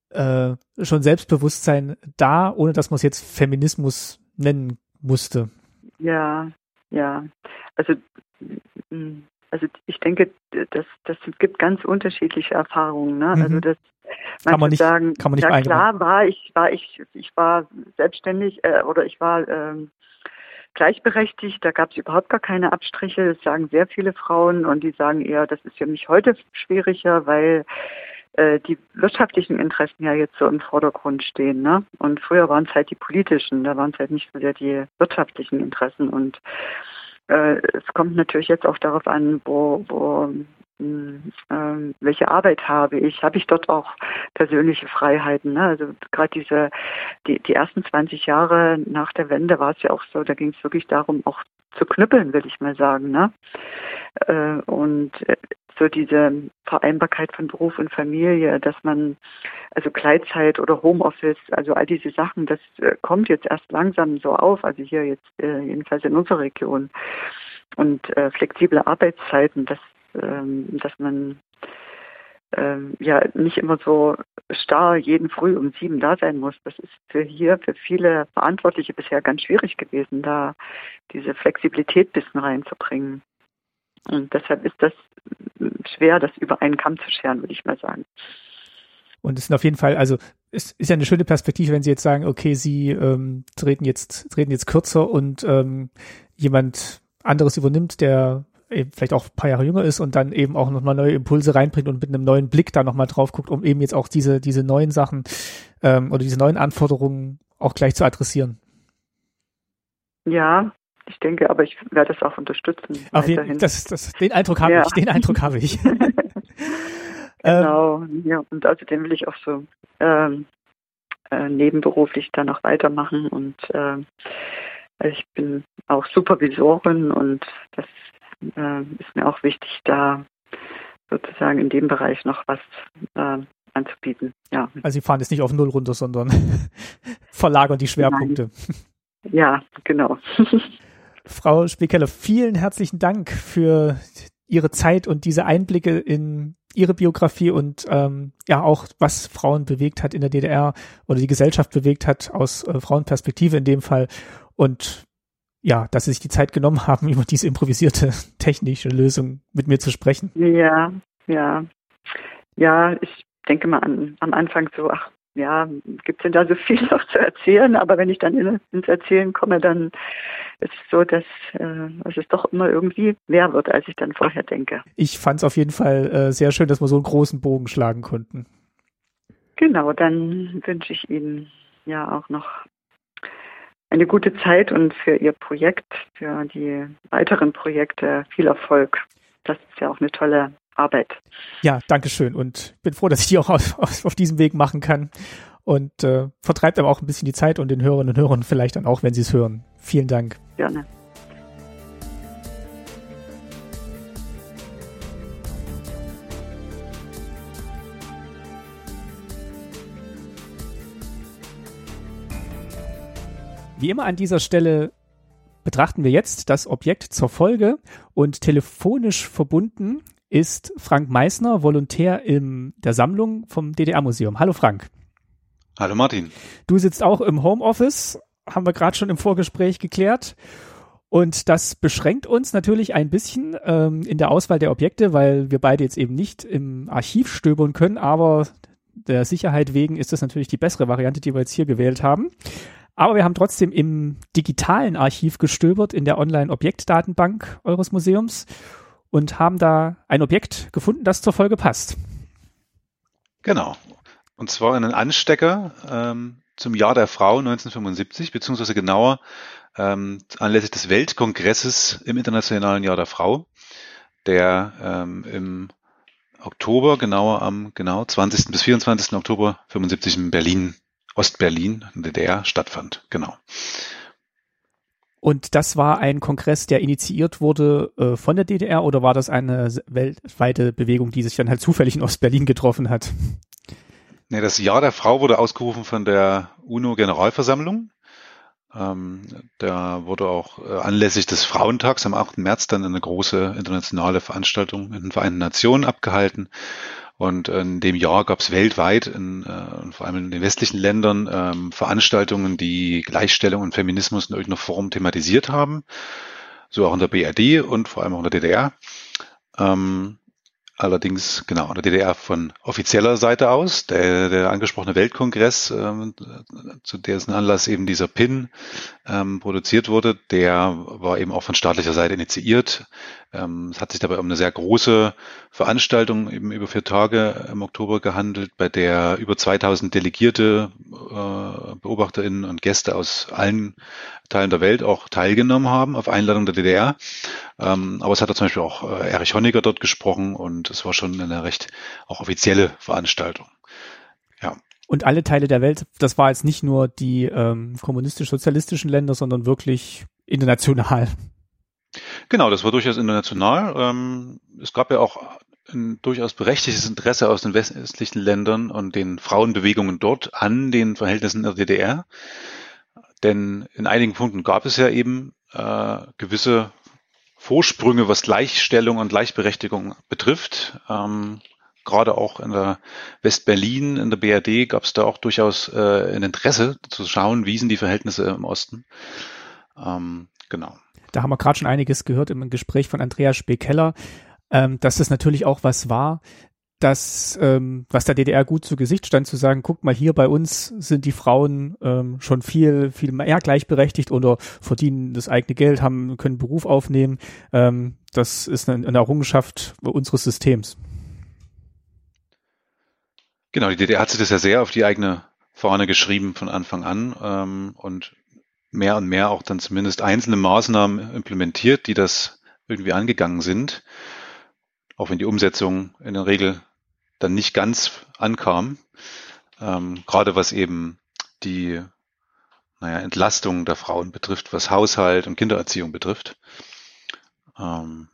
äh, schon Selbstbewusstsein da, ohne dass man es jetzt Feminismus nennen musste. Ja, ja. Also, mm, also ich denke, das, das gibt ganz unterschiedliche Erfahrungen. Ne? Also mhm. Also das kann man nicht sagen, kann man nicht ja, klar war ich, war ich, ich war selbstständig äh, oder ich war ähm, gleichberechtigt, da gab es überhaupt gar keine Abstriche, das sagen sehr viele Frauen und die sagen eher, das ist für mich heute schwieriger, weil äh, die wirtschaftlichen Interessen ja jetzt so im Vordergrund stehen. Ne? Und früher waren es halt die politischen, da waren es halt nicht so sehr die wirtschaftlichen Interessen. Und äh, es kommt natürlich jetzt auch darauf an, wo, wo äh, welche Arbeit habe ich, habe ich dort auch persönliche Freiheiten. Ne? Also gerade diese, die, die ersten 20 Jahre nach der Wende war es ja auch so, da ging es wirklich darum, auch zu knüppeln, will ich mal sagen. Ne? Äh, und äh, so diese Vereinbarkeit von Beruf und Familie, dass man also Gleitzeit oder Homeoffice, also all diese Sachen, das äh, kommt jetzt erst langsam so auf, also hier jetzt äh, jedenfalls in unserer Region. Und äh, flexible Arbeitszeiten, dass, ähm, dass man ähm, ja nicht immer so starr jeden Früh um sieben da sein muss. Das ist für hier, für viele Verantwortliche bisher ganz schwierig gewesen, da diese Flexibilität bisschen reinzubringen. Und deshalb ist das schwer, das über einen Kamm zu scheren, würde ich mal sagen. Und es sind auf jeden Fall, also es ist ja eine schöne Perspektive, wenn Sie jetzt sagen, okay, Sie ähm, treten jetzt treten jetzt kürzer und ähm, jemand anderes übernimmt, der eben vielleicht auch ein paar Jahre jünger ist und dann eben auch nochmal neue Impulse reinbringt und mit einem neuen Blick da nochmal drauf guckt, um eben jetzt auch diese, diese neuen Sachen ähm, oder diese neuen Anforderungen auch gleich zu adressieren. Ja, ich denke, aber ich werde es auch unterstützen. Auf jeden, das, das, den Eindruck habe ja. ich, den Eindruck habe ich. genau, ähm, ja, und außerdem will ich auch so ähm, äh, nebenberuflich dann auch weitermachen und äh, ich bin auch Supervisorin und das äh, ist mir auch wichtig, da sozusagen in dem Bereich noch was äh, anzubieten. Ja. Also Sie fahren jetzt nicht auf Null runter, sondern verlagern die Schwerpunkte. Nein. Ja, genau. Frau Spiekeller, vielen herzlichen Dank für Ihre Zeit und diese Einblicke in Ihre Biografie und ähm, ja auch, was Frauen bewegt hat in der DDR oder die Gesellschaft bewegt hat aus äh, Frauenperspektive in dem Fall. Und ja, dass Sie sich die Zeit genommen haben, über diese improvisierte technische Lösung mit mir zu sprechen. Ja, ja. Ja, ich denke mal an, am Anfang so, ach, ja, gibt es denn da so viel noch zu erzählen? Aber wenn ich dann in, ins Erzählen komme, dann ist es so, dass äh, es doch immer irgendwie mehr wird, als ich dann vorher denke. Ich fand es auf jeden Fall äh, sehr schön, dass wir so einen großen Bogen schlagen konnten. Genau, dann wünsche ich Ihnen ja auch noch eine gute Zeit und für Ihr Projekt, für die weiteren Projekte viel Erfolg. Das ist ja auch eine tolle Arbeit. Ja, danke schön und bin froh, dass ich die auch auf, auf diesem Weg machen kann und äh, vertreibt aber auch ein bisschen die Zeit und den Hörerinnen und Hörern vielleicht dann auch, wenn sie es hören. Vielen Dank. Gerne. Wie immer an dieser Stelle betrachten wir jetzt das Objekt zur Folge und telefonisch verbunden ist Frank Meissner, Volontär in der Sammlung vom DDR-Museum. Hallo Frank. Hallo Martin. Du sitzt auch im Homeoffice, haben wir gerade schon im Vorgespräch geklärt. Und das beschränkt uns natürlich ein bisschen ähm, in der Auswahl der Objekte, weil wir beide jetzt eben nicht im Archiv stöbern können, aber der Sicherheit wegen ist das natürlich die bessere Variante, die wir jetzt hier gewählt haben. Aber wir haben trotzdem im digitalen Archiv gestöbert in der Online-Objektdatenbank eures Museums und haben da ein Objekt gefunden, das zur Folge passt. Genau. Und zwar einen Anstecker, ähm, zum Jahr der Frau 1975, beziehungsweise genauer ähm, anlässlich des Weltkongresses im Internationalen Jahr der Frau, der ähm, im Oktober, genauer am genau 20. bis 24. Oktober 75 in Berlin, Ostberlin, DDR stattfand. Genau. Und das war ein Kongress, der initiiert wurde äh, von der DDR oder war das eine weltweite Bewegung, die sich dann halt zufällig in Ostberlin getroffen hat? Nee, das Jahr der Frau wurde ausgerufen von der UNO-Generalversammlung. Ähm, da wurde auch äh, anlässlich des Frauentags am 8. März dann eine große internationale Veranstaltung in den Vereinten Nationen abgehalten. Und in dem Jahr gab es weltweit, in, äh, vor allem in den westlichen Ländern, ähm, Veranstaltungen, die Gleichstellung und Feminismus in irgendeiner Form thematisiert haben. So auch in der BRD und vor allem auch in der DDR. Ähm, Allerdings, genau, der DDR von offizieller Seite aus. Der, der angesprochene Weltkongress, ähm, zu dessen Anlass eben dieser PIN ähm, produziert wurde, der war eben auch von staatlicher Seite initiiert. Ähm, es hat sich dabei um eine sehr große Veranstaltung eben über vier Tage im Oktober gehandelt, bei der über 2000 Delegierte, äh, Beobachterinnen und Gäste aus allen Teilen der Welt auch teilgenommen haben auf Einladung der DDR. Ähm, aber es hat da zum Beispiel auch äh, Erich Honecker dort gesprochen und es war schon eine recht auch offizielle Veranstaltung. Ja. Und alle Teile der Welt, das war jetzt nicht nur die ähm, kommunistisch-sozialistischen Länder, sondern wirklich international. Genau, das war durchaus international. Ähm, es gab ja auch ein durchaus berechtigtes Interesse aus den westlichen Ländern und den Frauenbewegungen dort an den Verhältnissen der DDR. Denn in einigen Punkten gab es ja eben äh, gewisse Vorsprünge, was Gleichstellung und Gleichberechtigung betrifft. Ähm, gerade auch in der Westberlin, in der BRD gab es da auch durchaus äh, ein Interesse zu schauen, wie sind die Verhältnisse im Osten. Ähm, genau. Da haben wir gerade schon einiges gehört im Gespräch von Andreas Spekeller, ähm, dass das natürlich auch was war, das, ähm, was der DDR gut zu Gesicht stand, zu sagen, guck mal hier bei uns sind die Frauen ähm, schon viel, viel mehr gleichberechtigt oder verdienen das eigene Geld, haben, können Beruf aufnehmen. Ähm, das ist eine, eine Errungenschaft unseres Systems. Genau, die DDR hat sich das ja sehr auf die eigene Fahne geschrieben von Anfang an ähm, und mehr und mehr auch dann zumindest einzelne Maßnahmen implementiert, die das irgendwie angegangen sind. Auch wenn die Umsetzung in der Regel dann nicht ganz ankam. Ähm, gerade was eben die naja, Entlastung der Frauen betrifft, was Haushalt und Kindererziehung betrifft. Ähm,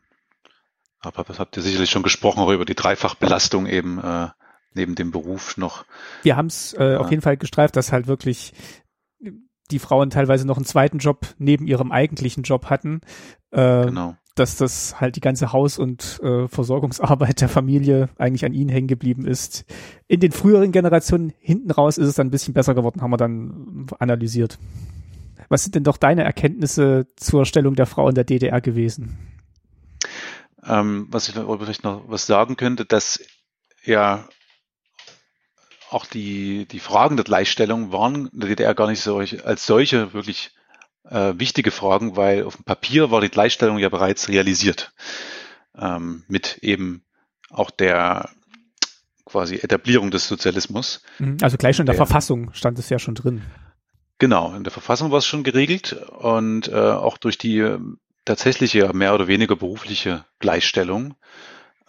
aber das habt ihr sicherlich schon gesprochen, auch über die Dreifachbelastung eben äh, neben dem Beruf noch. Wir haben es äh, ja. auf jeden Fall gestreift, dass halt wirklich die Frauen teilweise noch einen zweiten Job neben ihrem eigentlichen Job hatten. Äh, genau dass das halt die ganze Haus- und äh, Versorgungsarbeit der Familie eigentlich an ihnen hängen geblieben ist. In den früheren Generationen hinten raus ist es dann ein bisschen besser geworden, haben wir dann analysiert. Was sind denn doch deine Erkenntnisse zur Stellung der Frau in der DDR gewesen? Ähm, was ich vielleicht noch was sagen könnte, dass ja auch die, die Fragen der Gleichstellung waren in der DDR gar nicht so als solche wirklich äh, wichtige Fragen, weil auf dem Papier war die Gleichstellung ja bereits realisiert. Ähm, mit eben auch der quasi Etablierung des Sozialismus. Mhm. Also gleich schon in der, der Verfassung stand es ja schon drin. Genau, in der Verfassung war es schon geregelt und äh, auch durch die äh, tatsächliche mehr oder weniger berufliche Gleichstellung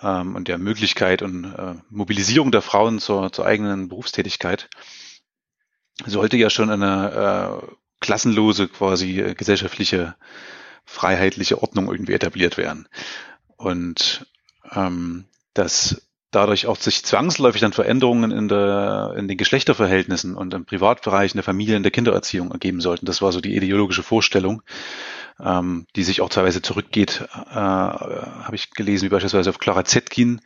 ähm, und der Möglichkeit und äh, Mobilisierung der Frauen zur, zur eigenen Berufstätigkeit sollte ja schon eine äh, klassenlose quasi äh, gesellschaftliche freiheitliche Ordnung irgendwie etabliert werden. Und ähm, dass dadurch auch sich zwangsläufig dann Veränderungen in, der, in den Geschlechterverhältnissen und im Privatbereich, in der Familie, in der Kindererziehung ergeben sollten. Das war so die ideologische Vorstellung, ähm, die sich auch teilweise zurückgeht, äh, habe ich gelesen, wie beispielsweise auf Clara Zetkin,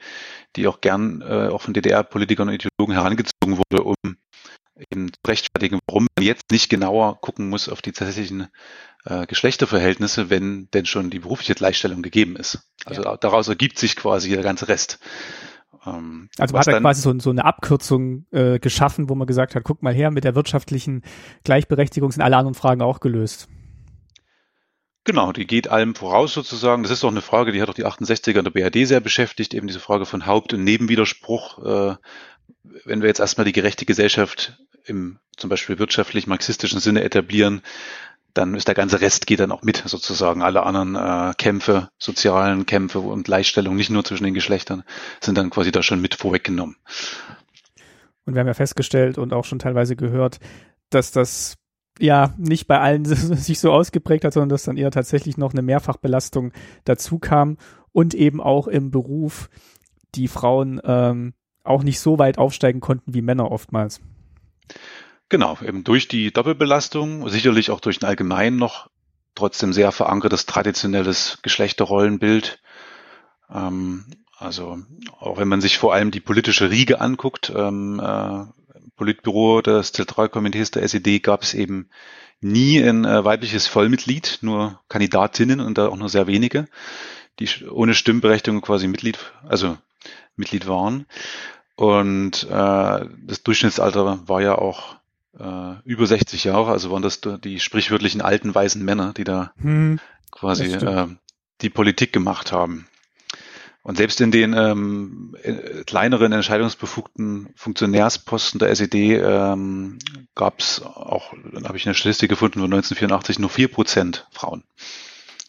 die auch gern äh, auch von DDR-Politikern und Ideologen herangezogen wurde, um eben rechtfertigen, warum man jetzt nicht genauer gucken muss auf die tatsächlichen äh, Geschlechterverhältnisse, wenn denn schon die berufliche Gleichstellung gegeben ist. Also ja. daraus ergibt sich quasi der ganze Rest. Ähm, also man hat er quasi so, so, eine Abkürzung äh, geschaffen, wo man gesagt hat, guck mal her, mit der wirtschaftlichen Gleichberechtigung sind alle anderen Fragen auch gelöst. Genau, die geht allem voraus sozusagen. Das ist auch eine Frage, die hat auch die 68er in der BRD sehr beschäftigt, eben diese Frage von Haupt- und Nebenwiderspruch. Äh, wenn wir jetzt erstmal die gerechte Gesellschaft im zum Beispiel wirtschaftlich marxistischen Sinne etablieren, dann ist der ganze Rest geht dann auch mit, sozusagen. Alle anderen äh, Kämpfe, sozialen Kämpfe und Gleichstellung, nicht nur zwischen den Geschlechtern, sind dann quasi da schon mit vorweggenommen. Und wir haben ja festgestellt und auch schon teilweise gehört, dass das ja nicht bei allen sich so ausgeprägt hat, sondern dass dann eher tatsächlich noch eine Mehrfachbelastung dazu kam und eben auch im Beruf die Frauen ähm, auch nicht so weit aufsteigen konnten wie Männer oftmals. Genau, eben durch die Doppelbelastung, sicherlich auch durch ein allgemein noch trotzdem sehr verankertes traditionelles Geschlechterrollenbild. Ähm, also auch wenn man sich vor allem die politische Riege anguckt, ähm, äh, Politbüro des Zentralkomitees der SED gab es eben nie ein äh, weibliches Vollmitglied, nur Kandidatinnen und da auch nur sehr wenige, die ohne Stimmberechtigung quasi Mitglied, also Mitglied waren. Und äh, das Durchschnittsalter war ja auch äh, über 60 Jahre, also waren das die sprichwörtlichen alten weißen Männer, die da hm, quasi äh, die Politik gemacht haben. Und selbst in den ähm, äh, kleineren entscheidungsbefugten Funktionärsposten der SED ähm, gab es auch, dann habe ich eine Statistik gefunden von 1984 nur vier Prozent Frauen.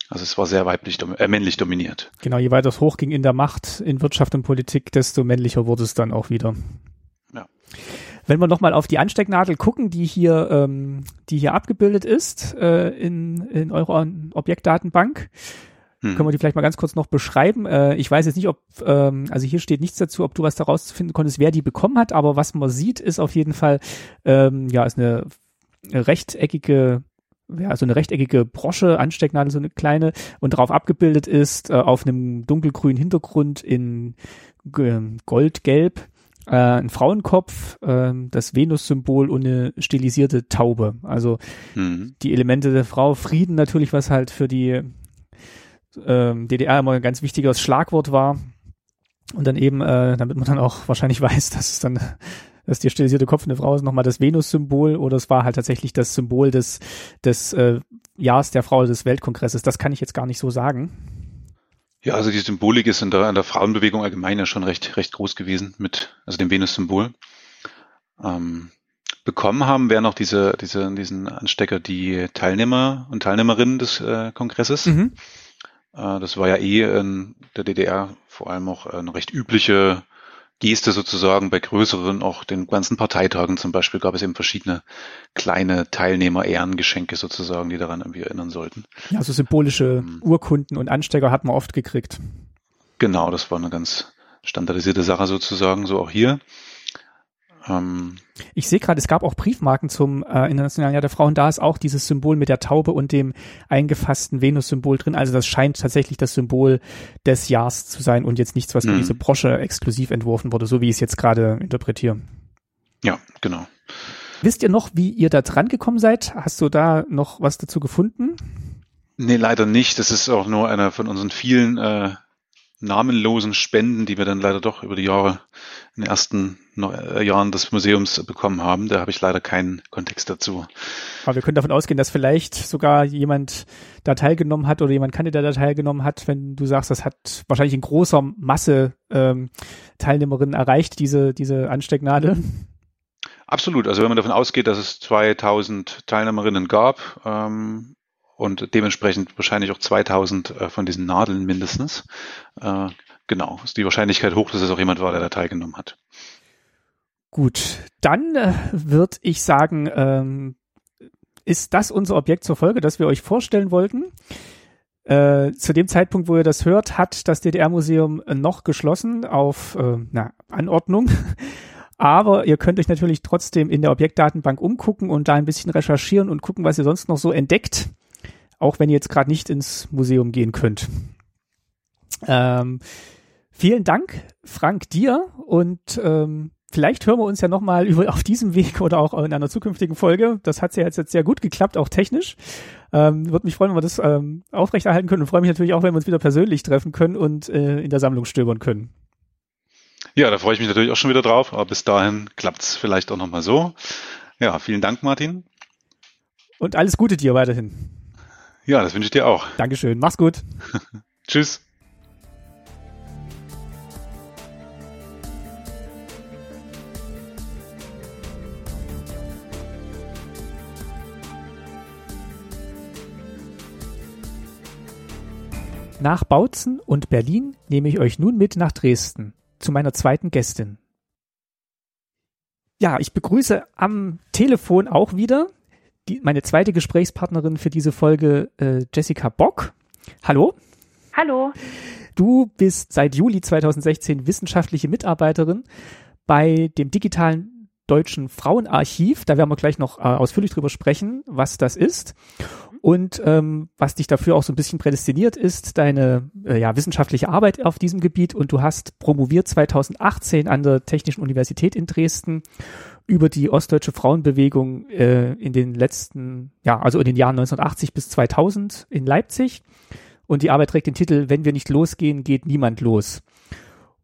Also es war sehr weiblich, äh, männlich dominiert. Genau, je weiter es hochging in der Macht, in Wirtschaft und Politik, desto männlicher wurde es dann auch wieder. Ja. Wenn wir nochmal auf die Anstecknadel gucken, die hier, ähm, die hier abgebildet ist äh, in, in eurer Objektdatenbank, hm. Können wir die vielleicht mal ganz kurz noch beschreiben? Äh, ich weiß jetzt nicht, ob, ähm, also hier steht nichts dazu, ob du was daraus finden konntest, wer die bekommen hat, aber was man sieht, ist auf jeden Fall, ähm, ja, ist eine rechteckige ja, so eine rechteckige Brosche, Anstecknadel, so eine kleine, und darauf abgebildet ist, äh, auf einem dunkelgrünen Hintergrund in äh, goldgelb, äh, ein Frauenkopf, äh, das Venus-Symbol und eine stilisierte Taube. Also mhm. die Elemente der Frau, Frieden natürlich, was halt für die ähm, DDR immer ein ganz wichtiges Schlagwort war. Und dann eben, äh, damit man dann auch wahrscheinlich weiß, dass es dann dass die stilisierte Kopf eine Frau ist, nochmal das Venus-Symbol oder es war halt tatsächlich das Symbol des, des äh, Jahres der Frau des Weltkongresses. Das kann ich jetzt gar nicht so sagen. Ja, also die Symbolik ist in der, in der Frauenbewegung allgemein ja schon recht, recht groß gewesen mit, also dem Venus-Symbol. Ähm, bekommen haben, wären auch diese, diese, diesen Anstecker die Teilnehmer und Teilnehmerinnen des äh, Kongresses. Mhm. Äh, das war ja eh in der DDR vor allem auch eine recht übliche Geste sozusagen bei größeren, auch den ganzen Parteitagen zum Beispiel gab es eben verschiedene kleine Teilnehmer-Ehrengeschenke sozusagen, die daran irgendwie erinnern sollten. Ja, also symbolische um, Urkunden und Anstecker hat man oft gekriegt. Genau, das war eine ganz standardisierte Sache sozusagen, so auch hier. Ähm, ich sehe gerade, es gab auch Briefmarken zum äh, Internationalen Jahr der Frauen. Da ist auch dieses Symbol mit der Taube und dem eingefassten Venus-Symbol drin. Also das scheint tatsächlich das Symbol des Jahres zu sein und jetzt nichts, was für mhm. diese Brosche exklusiv entworfen wurde, so wie ich es jetzt gerade interpretiere. Ja, genau. Wisst ihr noch, wie ihr da dran gekommen seid? Hast du da noch was dazu gefunden? Nee, leider nicht. Das ist auch nur einer von unseren vielen äh, namenlosen Spenden, die wir dann leider doch über die Jahre in den ersten äh, Jahren des Museums bekommen haben. Da habe ich leider keinen Kontext dazu. Aber wir können davon ausgehen, dass vielleicht sogar jemand da teilgenommen hat oder jemand kannte, der da teilgenommen hat, wenn du sagst, das hat wahrscheinlich in großer Masse ähm, Teilnehmerinnen erreicht, diese, diese Anstecknadel. Absolut. Also wenn man davon ausgeht, dass es 2000 Teilnehmerinnen gab, ähm, und dementsprechend wahrscheinlich auch 2000 äh, von diesen Nadeln mindestens. Äh, genau, ist die Wahrscheinlichkeit hoch, dass es auch jemand war, der da teilgenommen hat. Gut, dann äh, würde ich sagen, ähm, ist das unser Objekt zur Folge, das wir euch vorstellen wollten. Äh, zu dem Zeitpunkt, wo ihr das hört, hat das DDR-Museum noch geschlossen auf äh, na, Anordnung. Aber ihr könnt euch natürlich trotzdem in der Objektdatenbank umgucken und da ein bisschen recherchieren und gucken, was ihr sonst noch so entdeckt auch wenn ihr jetzt gerade nicht ins Museum gehen könnt. Ähm, vielen Dank, Frank, dir und ähm, vielleicht hören wir uns ja nochmal über auf diesem Weg oder auch in einer zukünftigen Folge. Das hat ja jetzt, jetzt sehr gut geklappt, auch technisch. Ähm, Würde mich freuen, wenn wir das ähm, aufrechterhalten können und freue mich natürlich auch, wenn wir uns wieder persönlich treffen können und äh, in der Sammlung stöbern können. Ja, da freue ich mich natürlich auch schon wieder drauf, aber bis dahin klappt es vielleicht auch nochmal so. Ja, vielen Dank, Martin. Und alles Gute dir weiterhin. Ja, das wünsche ich dir auch. Dankeschön. Mach's gut. Tschüss. Nach Bautzen und Berlin nehme ich euch nun mit nach Dresden zu meiner zweiten Gästin. Ja, ich begrüße am Telefon auch wieder die, meine zweite Gesprächspartnerin für diese Folge, äh, Jessica Bock. Hallo. Hallo. Du bist seit Juli 2016 wissenschaftliche Mitarbeiterin bei dem digitalen Deutschen Frauenarchiv. Da werden wir gleich noch äh, ausführlich drüber sprechen, was das ist. Und ähm, was dich dafür auch so ein bisschen prädestiniert ist, deine äh, ja, wissenschaftliche Arbeit auf diesem Gebiet. Und du hast promoviert 2018 an der Technischen Universität in Dresden über die ostdeutsche Frauenbewegung äh, in den letzten, ja, also in den Jahren 1980 bis 2000 in Leipzig. Und die Arbeit trägt den Titel Wenn wir nicht losgehen, geht niemand los.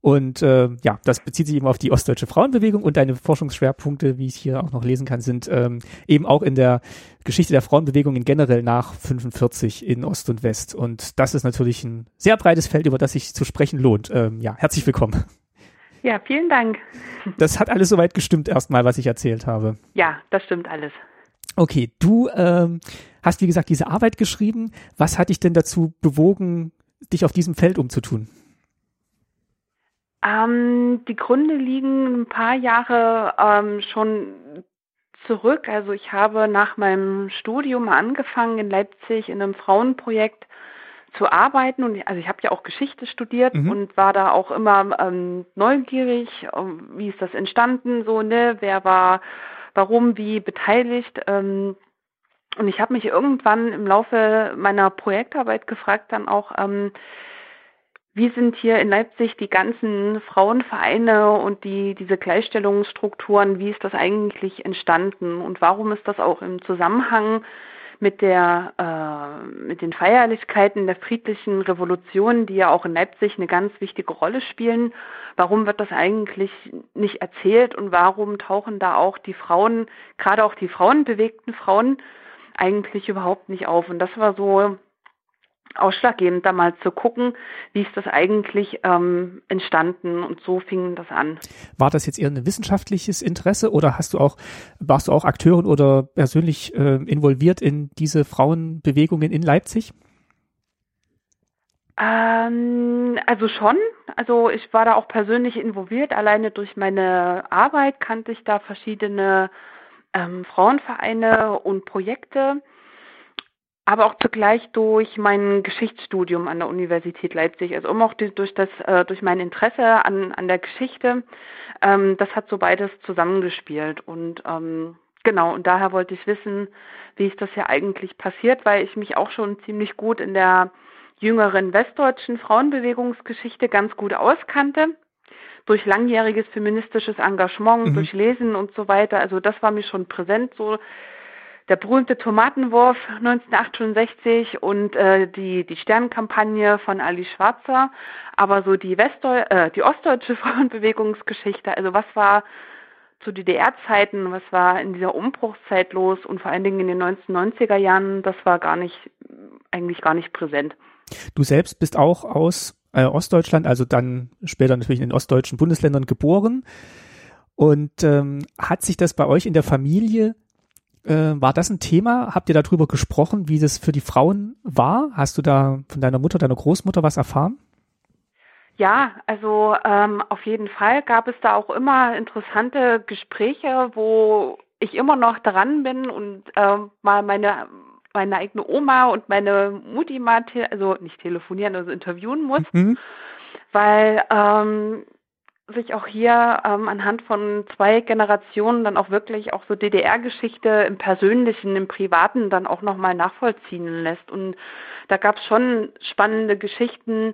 Und äh, ja, das bezieht sich eben auf die ostdeutsche Frauenbewegung und deine Forschungsschwerpunkte, wie ich hier auch noch lesen kann, sind ähm, eben auch in der Geschichte der Frauenbewegung in generell nach 45 in Ost und West. Und das ist natürlich ein sehr breites Feld, über das sich zu sprechen lohnt. Ähm, ja, herzlich willkommen. Ja, vielen Dank. Das hat alles soweit gestimmt erstmal, was ich erzählt habe. Ja, das stimmt alles. Okay, du ähm, hast wie gesagt diese Arbeit geschrieben. Was hat dich denn dazu bewogen, dich auf diesem Feld umzutun? Ähm, die Gründe liegen ein paar Jahre ähm, schon zurück. Also ich habe nach meinem Studium angefangen in Leipzig in einem Frauenprojekt zu arbeiten und also ich habe ja auch Geschichte studiert mhm. und war da auch immer ähm, neugierig, ähm, wie ist das entstanden, so ne, wer war, warum, wie beteiligt. Ähm, und ich habe mich irgendwann im Laufe meiner Projektarbeit gefragt, dann auch, ähm, wie sind hier in Leipzig die ganzen Frauenvereine und die, diese Gleichstellungsstrukturen, wie ist das eigentlich entstanden und warum ist das auch im Zusammenhang mit der, äh, mit den Feierlichkeiten der friedlichen Revolution, die ja auch in Leipzig eine ganz wichtige Rolle spielen. Warum wird das eigentlich nicht erzählt und warum tauchen da auch die Frauen, gerade auch die frauenbewegten Frauen, eigentlich überhaupt nicht auf? Und das war so ausschlaggebend, da mal zu gucken, wie ist das eigentlich ähm, entstanden und so fing das an. War das jetzt eher ein wissenschaftliches Interesse oder hast du auch, warst du auch Akteurin oder persönlich äh, involviert in diese Frauenbewegungen in Leipzig? Ähm, also schon. Also ich war da auch persönlich involviert. Alleine durch meine Arbeit kannte ich da verschiedene ähm, Frauenvereine und Projekte aber auch zugleich durch mein Geschichtsstudium an der Universität Leipzig, also um auch die, durch das äh, durch mein Interesse an an der Geschichte, ähm, das hat so beides zusammengespielt und ähm, genau und daher wollte ich wissen, wie ist das ja eigentlich passiert, weil ich mich auch schon ziemlich gut in der jüngeren westdeutschen Frauenbewegungsgeschichte ganz gut auskannte durch langjähriges feministisches Engagement, mhm. durch Lesen und so weiter. Also das war mir schon präsent so der berühmte Tomatenwurf 1968 und äh, die, die Sternenkampagne von Ali Schwarzer, aber so die, Westdeu äh, die ostdeutsche Frauenbewegungsgeschichte, also was war zu DDR-Zeiten, was war in dieser Umbruchszeit los und vor allen Dingen in den 1990er Jahren, das war gar nicht, eigentlich gar nicht präsent. Du selbst bist auch aus äh, Ostdeutschland, also dann später natürlich in den ostdeutschen Bundesländern geboren. Und ähm, hat sich das bei euch in der Familie äh, war das ein Thema? Habt ihr darüber gesprochen, wie das für die Frauen war? Hast du da von deiner Mutter, deiner Großmutter was erfahren? Ja, also ähm, auf jeden Fall gab es da auch immer interessante Gespräche, wo ich immer noch dran bin und äh, mal meine meine eigene Oma und meine Mutti mal, also nicht telefonieren, also interviewen muss, mhm. weil ähm, sich auch hier ähm, anhand von zwei Generationen dann auch wirklich auch so DDR-Geschichte im Persönlichen, im Privaten dann auch nochmal nachvollziehen lässt. Und da gab es schon spannende Geschichten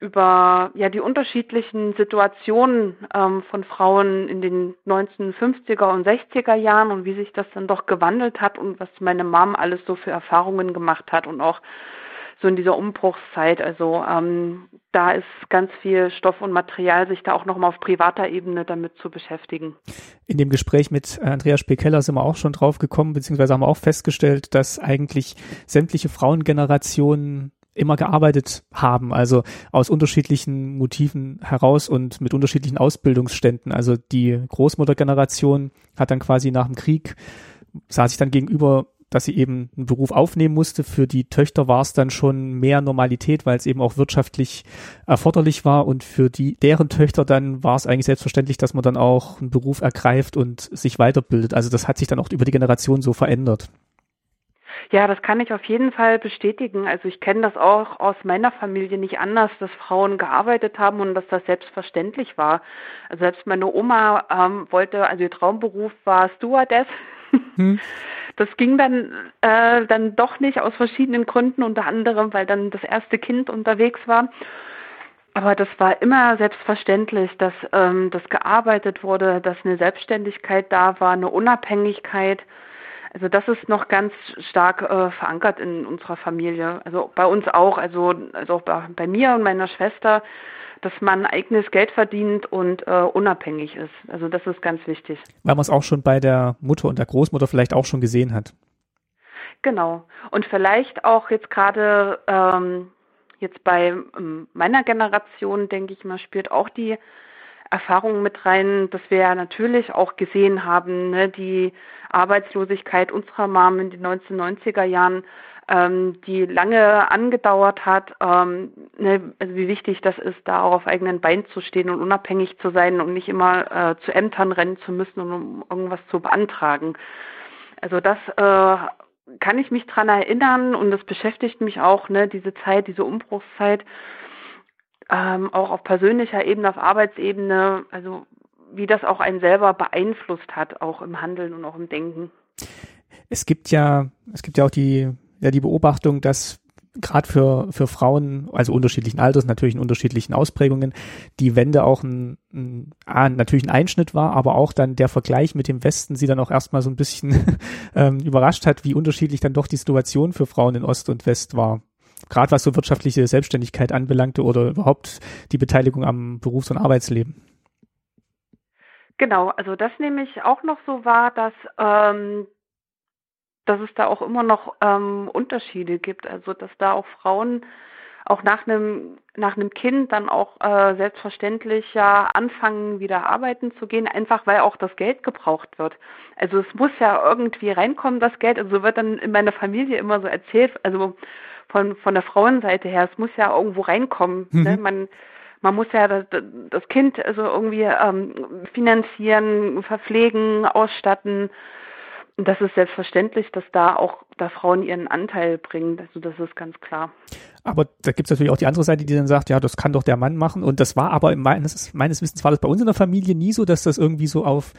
über ja die unterschiedlichen Situationen ähm, von Frauen in den 1950er und 60er Jahren und wie sich das dann doch gewandelt hat und was meine Mom alles so für Erfahrungen gemacht hat und auch so in dieser Umbruchszeit. Also ähm, da ist ganz viel Stoff und Material, sich da auch nochmal auf privater Ebene damit zu beschäftigen. In dem Gespräch mit Andreas Spekeller sind wir auch schon drauf gekommen, beziehungsweise haben wir auch festgestellt, dass eigentlich sämtliche Frauengenerationen immer gearbeitet haben, also aus unterschiedlichen Motiven heraus und mit unterschiedlichen Ausbildungsständen. Also die Großmuttergeneration hat dann quasi nach dem Krieg, sah sich dann gegenüber dass sie eben einen Beruf aufnehmen musste. Für die Töchter war es dann schon mehr Normalität, weil es eben auch wirtschaftlich erforderlich war. Und für die, deren Töchter dann war es eigentlich selbstverständlich, dass man dann auch einen Beruf ergreift und sich weiterbildet. Also das hat sich dann auch über die Generation so verändert. Ja, das kann ich auf jeden Fall bestätigen. Also ich kenne das auch aus meiner Familie nicht anders, dass Frauen gearbeitet haben und dass das selbstverständlich war. Also selbst meine Oma ähm, wollte, also ihr Traumberuf war Stewardess. Hm. Das ging dann äh, dann doch nicht aus verschiedenen Gründen, unter anderem, weil dann das erste Kind unterwegs war. Aber das war immer selbstverständlich, dass ähm, das gearbeitet wurde, dass eine Selbstständigkeit da war, eine Unabhängigkeit. Also das ist noch ganz stark äh, verankert in unserer Familie. Also bei uns auch, also, also auch bei, bei mir und meiner Schwester, dass man eigenes Geld verdient und äh, unabhängig ist. Also das ist ganz wichtig. Weil man es auch schon bei der Mutter und der Großmutter vielleicht auch schon gesehen hat. Genau. Und vielleicht auch jetzt gerade ähm, jetzt bei ähm, meiner Generation, denke ich mal, spielt auch die Erfahrungen mit rein, dass wir ja natürlich auch gesehen haben, ne, die Arbeitslosigkeit unserer Mom in den 1990er Jahren, ähm, die lange angedauert hat, ähm, ne, also wie wichtig das ist, da auch auf eigenen Beinen zu stehen und unabhängig zu sein und nicht immer äh, zu Ämtern rennen zu müssen, um irgendwas zu beantragen. Also das äh, kann ich mich dran erinnern und das beschäftigt mich auch, ne, diese Zeit, diese Umbruchszeit ähm, auch auf persönlicher Ebene, auf Arbeitsebene, also wie das auch einen selber beeinflusst hat, auch im Handeln und auch im Denken. Es gibt ja, es gibt ja auch die, ja, die Beobachtung, dass gerade für, für Frauen, also unterschiedlichen Alters, natürlich in unterschiedlichen Ausprägungen, die Wende auch ein, ein, natürlich ein Einschnitt war, aber auch dann der Vergleich mit dem Westen sie dann auch erstmal so ein bisschen ähm, überrascht hat, wie unterschiedlich dann doch die Situation für Frauen in Ost und West war gerade was so wirtschaftliche Selbstständigkeit anbelangte oder überhaupt die Beteiligung am Berufs- und Arbeitsleben. Genau, also das nehme ich auch noch so wahr, dass, ähm, dass es da auch immer noch ähm, Unterschiede gibt. Also dass da auch Frauen auch nach einem nach einem Kind dann auch äh, selbstverständlich ja anfangen wieder arbeiten zu gehen, einfach weil auch das Geld gebraucht wird. Also es muss ja irgendwie reinkommen das Geld. Also wird dann in meiner Familie immer so erzählt. Also von, von der Frauenseite her, es muss ja irgendwo reinkommen. Mhm. Ne? Man, man muss ja das, das Kind also irgendwie ähm, finanzieren, verpflegen, ausstatten. Und das ist selbstverständlich, dass da auch da Frauen ihren Anteil bringen. Also das ist ganz klar. Aber da gibt es natürlich auch die andere Seite, die dann sagt, ja, das kann doch der Mann machen. Und das war aber meines, meines Wissens war das bei uns in der Familie nie so, dass das irgendwie so auf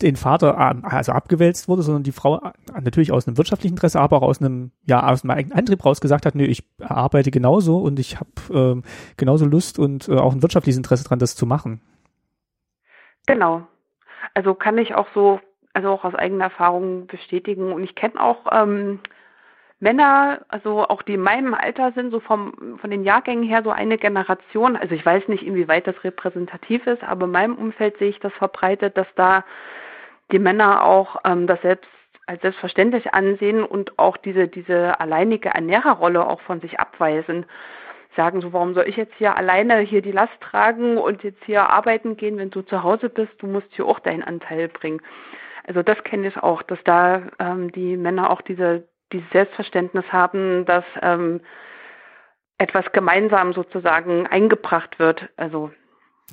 den Vater also abgewälzt wurde, sondern die Frau äh, natürlich aus einem wirtschaftlichen Interesse, aber auch aus einem ja aus einem eigenen Antrieb raus gesagt hat, nee, ich arbeite genauso und ich habe ähm, genauso Lust und äh, auch ein wirtschaftliches Interesse dran, das zu machen. Genau. Also kann ich auch so, also auch aus eigener Erfahrung bestätigen. Und ich kenne auch ähm, Männer, also auch die in meinem Alter sind, so vom, von den Jahrgängen her so eine Generation. Also ich weiß nicht, inwieweit das repräsentativ ist, aber in meinem Umfeld sehe ich das verbreitet, dass da die Männer auch ähm, das selbst als selbstverständlich ansehen und auch diese, diese alleinige Ernährerrolle auch von sich abweisen. Sagen so, warum soll ich jetzt hier alleine hier die Last tragen und jetzt hier arbeiten gehen, wenn du zu Hause bist, du musst hier auch deinen Anteil bringen. Also das kenne ich auch, dass da ähm, die Männer auch diese, dieses Selbstverständnis haben, dass ähm, etwas gemeinsam sozusagen eingebracht wird. Also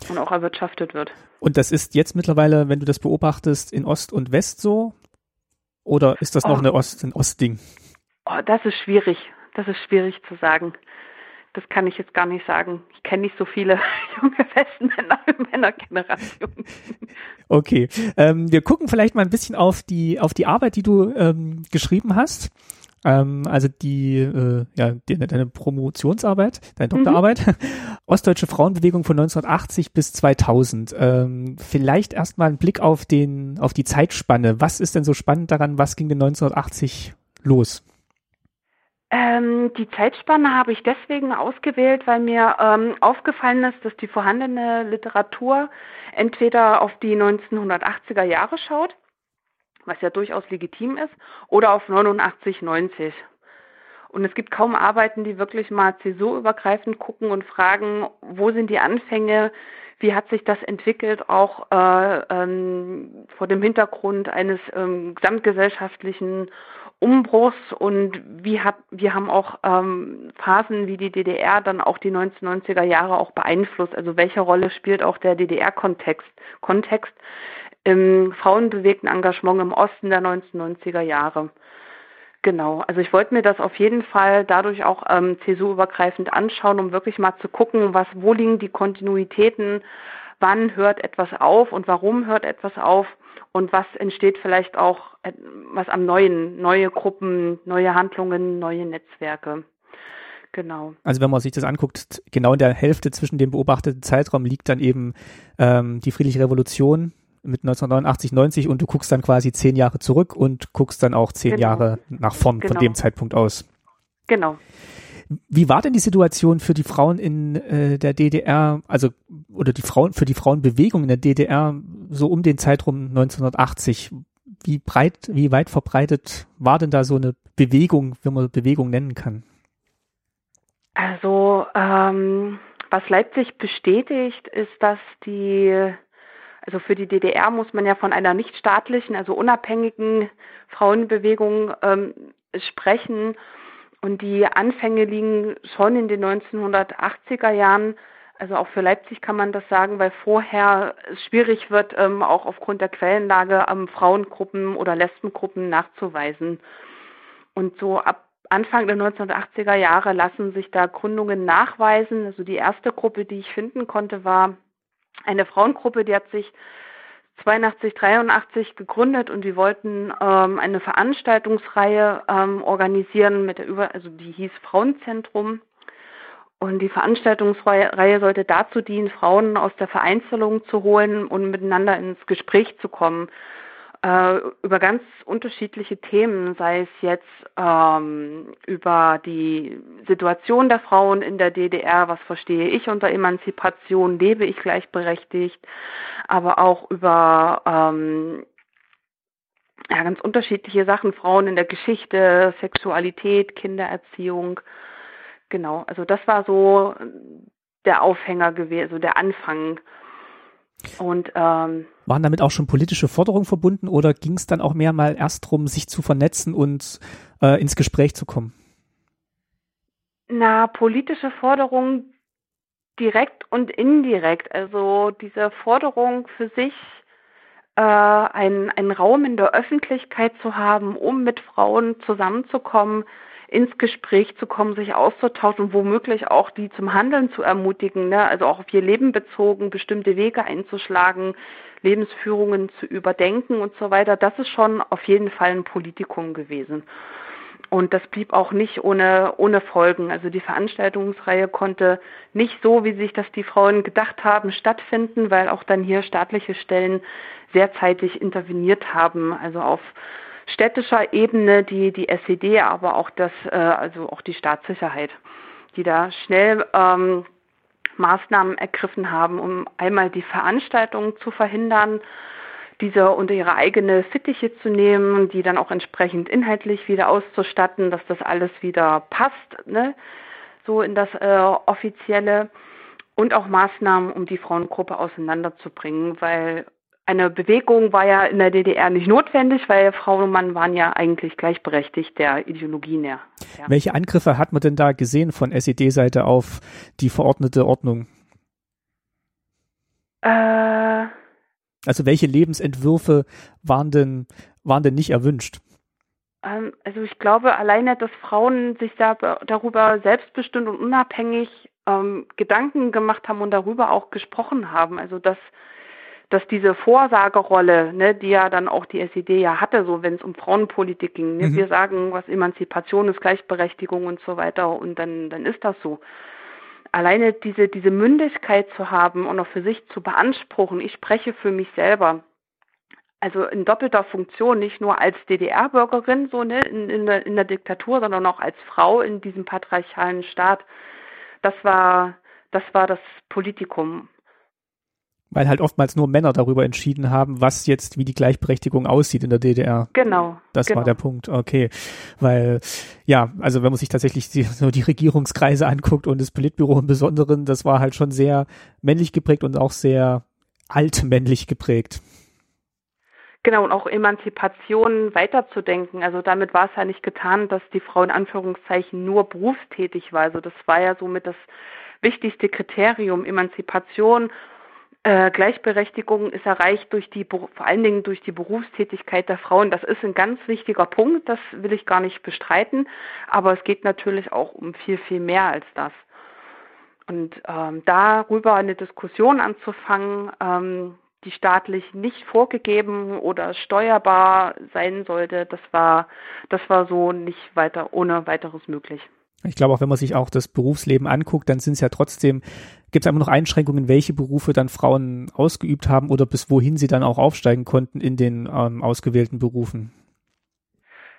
und auch erwirtschaftet wird. Und das ist jetzt mittlerweile, wenn du das beobachtest, in Ost und West so? Oder ist das oh. noch eine Ost, ein Ostding? Oh, das ist schwierig. Das ist schwierig zu sagen. Das kann ich jetzt gar nicht sagen. Ich kenne nicht so viele junge Westmänner in meiner Generation. Okay, ähm, wir gucken vielleicht mal ein bisschen auf die auf die Arbeit, die du ähm, geschrieben hast. Ähm, also die, äh, ja, deine Promotionsarbeit, deine mhm. Doktorarbeit, mhm. Ostdeutsche Frauenbewegung von 1980 bis 2000. Ähm, vielleicht erstmal ein Blick auf den, auf die Zeitspanne. Was ist denn so spannend daran? Was ging denn 1980 los? Ähm, die Zeitspanne habe ich deswegen ausgewählt, weil mir ähm, aufgefallen ist, dass die vorhandene Literatur entweder auf die 1980er Jahre schaut was ja durchaus legitim ist, oder auf 89, 90. Und es gibt kaum Arbeiten, die wirklich mal zäsurübergreifend gucken und fragen, wo sind die Anfänge, wie hat sich das entwickelt, auch äh, ähm, vor dem Hintergrund eines ähm, gesamtgesellschaftlichen Umbruchs und wie hat, wir haben auch ähm, Phasen wie die DDR dann auch die 1990er Jahre auch beeinflusst. Also welche Rolle spielt auch der DDR-Kontext Kontext im frauenbewegten Engagement im Osten der 1990er Jahre? Genau, also ich wollte mir das auf jeden Fall dadurch auch ähm, CSU-übergreifend anschauen, um wirklich mal zu gucken, was, wo liegen die Kontinuitäten, wann hört etwas auf und warum hört etwas auf und was entsteht vielleicht auch, äh, was am Neuen, neue Gruppen, neue Handlungen, neue Netzwerke. Genau. Also wenn man sich das anguckt, genau in der Hälfte zwischen dem beobachteten Zeitraum liegt dann eben ähm, die friedliche Revolution, mit 1989, 90 und du guckst dann quasi zehn Jahre zurück und guckst dann auch zehn genau. Jahre nach vorn genau. von dem Zeitpunkt aus. Genau. Wie war denn die Situation für die Frauen in äh, der DDR, also oder die Frauen für die Frauenbewegung in der DDR so um den Zeitraum 1980? Wie breit, wie weit verbreitet war denn da so eine Bewegung, wenn man Bewegung nennen kann? Also ähm, was Leipzig bestätigt, ist, dass die also für die DDR muss man ja von einer nichtstaatlichen, also unabhängigen Frauenbewegung ähm, sprechen. Und die Anfänge liegen schon in den 1980er Jahren. Also auch für Leipzig kann man das sagen, weil vorher es schwierig wird, ähm, auch aufgrund der Quellenlage ähm, Frauengruppen oder Lesbengruppen nachzuweisen. Und so ab Anfang der 1980er Jahre lassen sich da Gründungen nachweisen. Also die erste Gruppe, die ich finden konnte, war eine Frauengruppe, die hat sich 82, 83 gegründet und die wollten ähm, eine Veranstaltungsreihe ähm, organisieren mit der über, also die hieß Frauenzentrum. Und die Veranstaltungsreihe sollte dazu dienen, Frauen aus der Vereinzelung zu holen und miteinander ins Gespräch zu kommen äh, über ganz unterschiedliche Themen, sei es jetzt ähm, über die Situation der Frauen in der DDR, was verstehe ich unter Emanzipation, lebe ich gleichberechtigt, aber auch über ähm, ja, ganz unterschiedliche Sachen, Frauen in der Geschichte, Sexualität, Kindererziehung. Genau, also das war so der Aufhänger gewesen, so der Anfang und ähm, waren damit auch schon politische Forderungen verbunden oder ging es dann auch mehr mal erst darum, sich zu vernetzen und äh, ins Gespräch zu kommen? Na, politische Forderungen direkt und indirekt. Also diese Forderung für sich, äh, einen, einen Raum in der Öffentlichkeit zu haben, um mit Frauen zusammenzukommen, ins Gespräch zu kommen, sich auszutauschen, womöglich auch die zum Handeln zu ermutigen, ne? also auch auf ihr Leben bezogen, bestimmte Wege einzuschlagen, Lebensführungen zu überdenken und so weiter. Das ist schon auf jeden Fall ein Politikum gewesen. Und das blieb auch nicht ohne, ohne Folgen. Also die Veranstaltungsreihe konnte nicht so, wie sich das die Frauen gedacht haben, stattfinden, weil auch dann hier staatliche Stellen sehr zeitig interveniert haben. Also auf städtischer Ebene die, die SED, aber auch das, äh, also auch die Staatssicherheit, die da schnell ähm, Maßnahmen ergriffen haben, um einmal die Veranstaltungen zu verhindern, diese unter ihre eigene Fittiche zu nehmen, die dann auch entsprechend inhaltlich wieder auszustatten, dass das alles wieder passt, ne? so in das äh, offizielle und auch Maßnahmen, um die Frauengruppe auseinanderzubringen, weil eine Bewegung war ja in der DDR nicht notwendig, weil Frau und Mann waren ja eigentlich gleichberechtigt der Ideologie näher. Ja. Welche Angriffe hat man denn da gesehen von SED-Seite auf die verordnete Ordnung? Äh, also welche Lebensentwürfe waren denn, waren denn nicht erwünscht? Ähm, also ich glaube alleine, dass Frauen sich da, darüber selbstbestimmt und unabhängig ähm, Gedanken gemacht haben und darüber auch gesprochen haben. Also dass dass diese Vorsagerolle, ne, die ja dann auch die SED ja hatte, so wenn es um Frauenpolitik ging, ne, mhm. wir sagen, was Emanzipation ist, Gleichberechtigung und so weiter und dann, dann ist das so. Alleine diese, diese Mündigkeit zu haben und auch für sich zu beanspruchen, ich spreche für mich selber, also in doppelter Funktion, nicht nur als DDR-Bürgerin, so ne, in, in, der, in der Diktatur, sondern auch als Frau in diesem patriarchalen Staat, das war, das war das Politikum. Weil halt oftmals nur Männer darüber entschieden haben, was jetzt, wie die Gleichberechtigung aussieht in der DDR. Genau. Das genau. war der Punkt, okay. Weil, ja, also wenn man sich tatsächlich die, so die Regierungskreise anguckt und das Politbüro im Besonderen, das war halt schon sehr männlich geprägt und auch sehr altmännlich geprägt. Genau, und auch Emanzipation weiterzudenken. Also damit war es ja nicht getan, dass die Frau in Anführungszeichen nur berufstätig war. Also das war ja somit das wichtigste Kriterium. Emanzipation, äh, Gleichberechtigung ist erreicht durch die, vor allen Dingen durch die Berufstätigkeit der Frauen. Das ist ein ganz wichtiger Punkt, das will ich gar nicht bestreiten. Aber es geht natürlich auch um viel, viel mehr als das. Und ähm, darüber eine Diskussion anzufangen, ähm, die staatlich nicht vorgegeben oder steuerbar sein sollte, das war, das war so nicht weiter, ohne weiteres möglich. Ich glaube auch, wenn man sich auch das Berufsleben anguckt, dann sind es ja trotzdem, gibt es immer noch Einschränkungen, welche Berufe dann Frauen ausgeübt haben oder bis wohin sie dann auch aufsteigen konnten in den ähm, ausgewählten Berufen.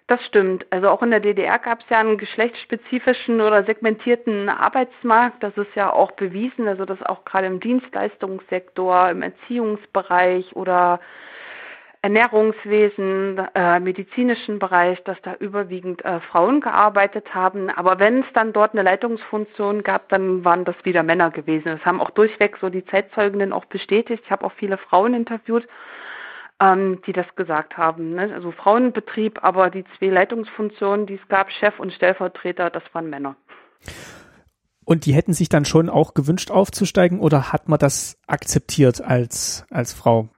Das stimmt. Also auch in der DDR gab es ja einen geschlechtsspezifischen oder segmentierten Arbeitsmarkt. Das ist ja auch bewiesen, also dass auch gerade im Dienstleistungssektor, im Erziehungsbereich oder Ernährungswesen, äh, medizinischen Bereich, dass da überwiegend äh, Frauen gearbeitet haben. Aber wenn es dann dort eine Leitungsfunktion gab, dann waren das wieder Männer gewesen. Das haben auch durchweg so die Zeitzeuginnen auch bestätigt. Ich habe auch viele Frauen interviewt ähm, die das gesagt haben. Ne? Also Frauenbetrieb, aber die zwei Leitungsfunktionen, die es gab, Chef und Stellvertreter, das waren Männer. Und die hätten sich dann schon auch gewünscht aufzusteigen oder hat man das akzeptiert als, als Frau?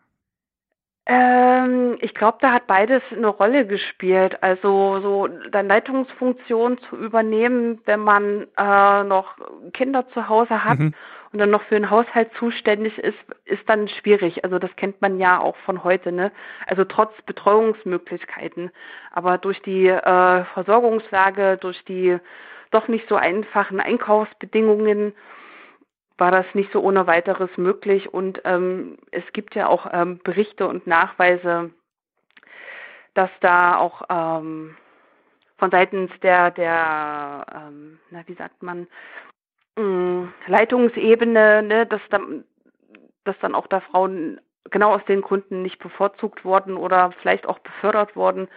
Ähm, ich glaube, da hat beides eine Rolle gespielt. Also so dann Leitungsfunktion zu übernehmen, wenn man äh, noch Kinder zu Hause hat mhm und dann noch für den Haushalt zuständig ist, ist dann schwierig. Also das kennt man ja auch von heute, ne? Also trotz Betreuungsmöglichkeiten. Aber durch die äh, Versorgungslage, durch die doch nicht so einfachen Einkaufsbedingungen war das nicht so ohne weiteres möglich. Und ähm, es gibt ja auch ähm, Berichte und Nachweise, dass da auch ähm, von seitens der, der, ähm, na, wie sagt man, Mm, Leitungsebene, ne, dass dann, dass dann auch da Frauen genau aus den Gründen nicht bevorzugt wurden oder vielleicht auch befördert wurden,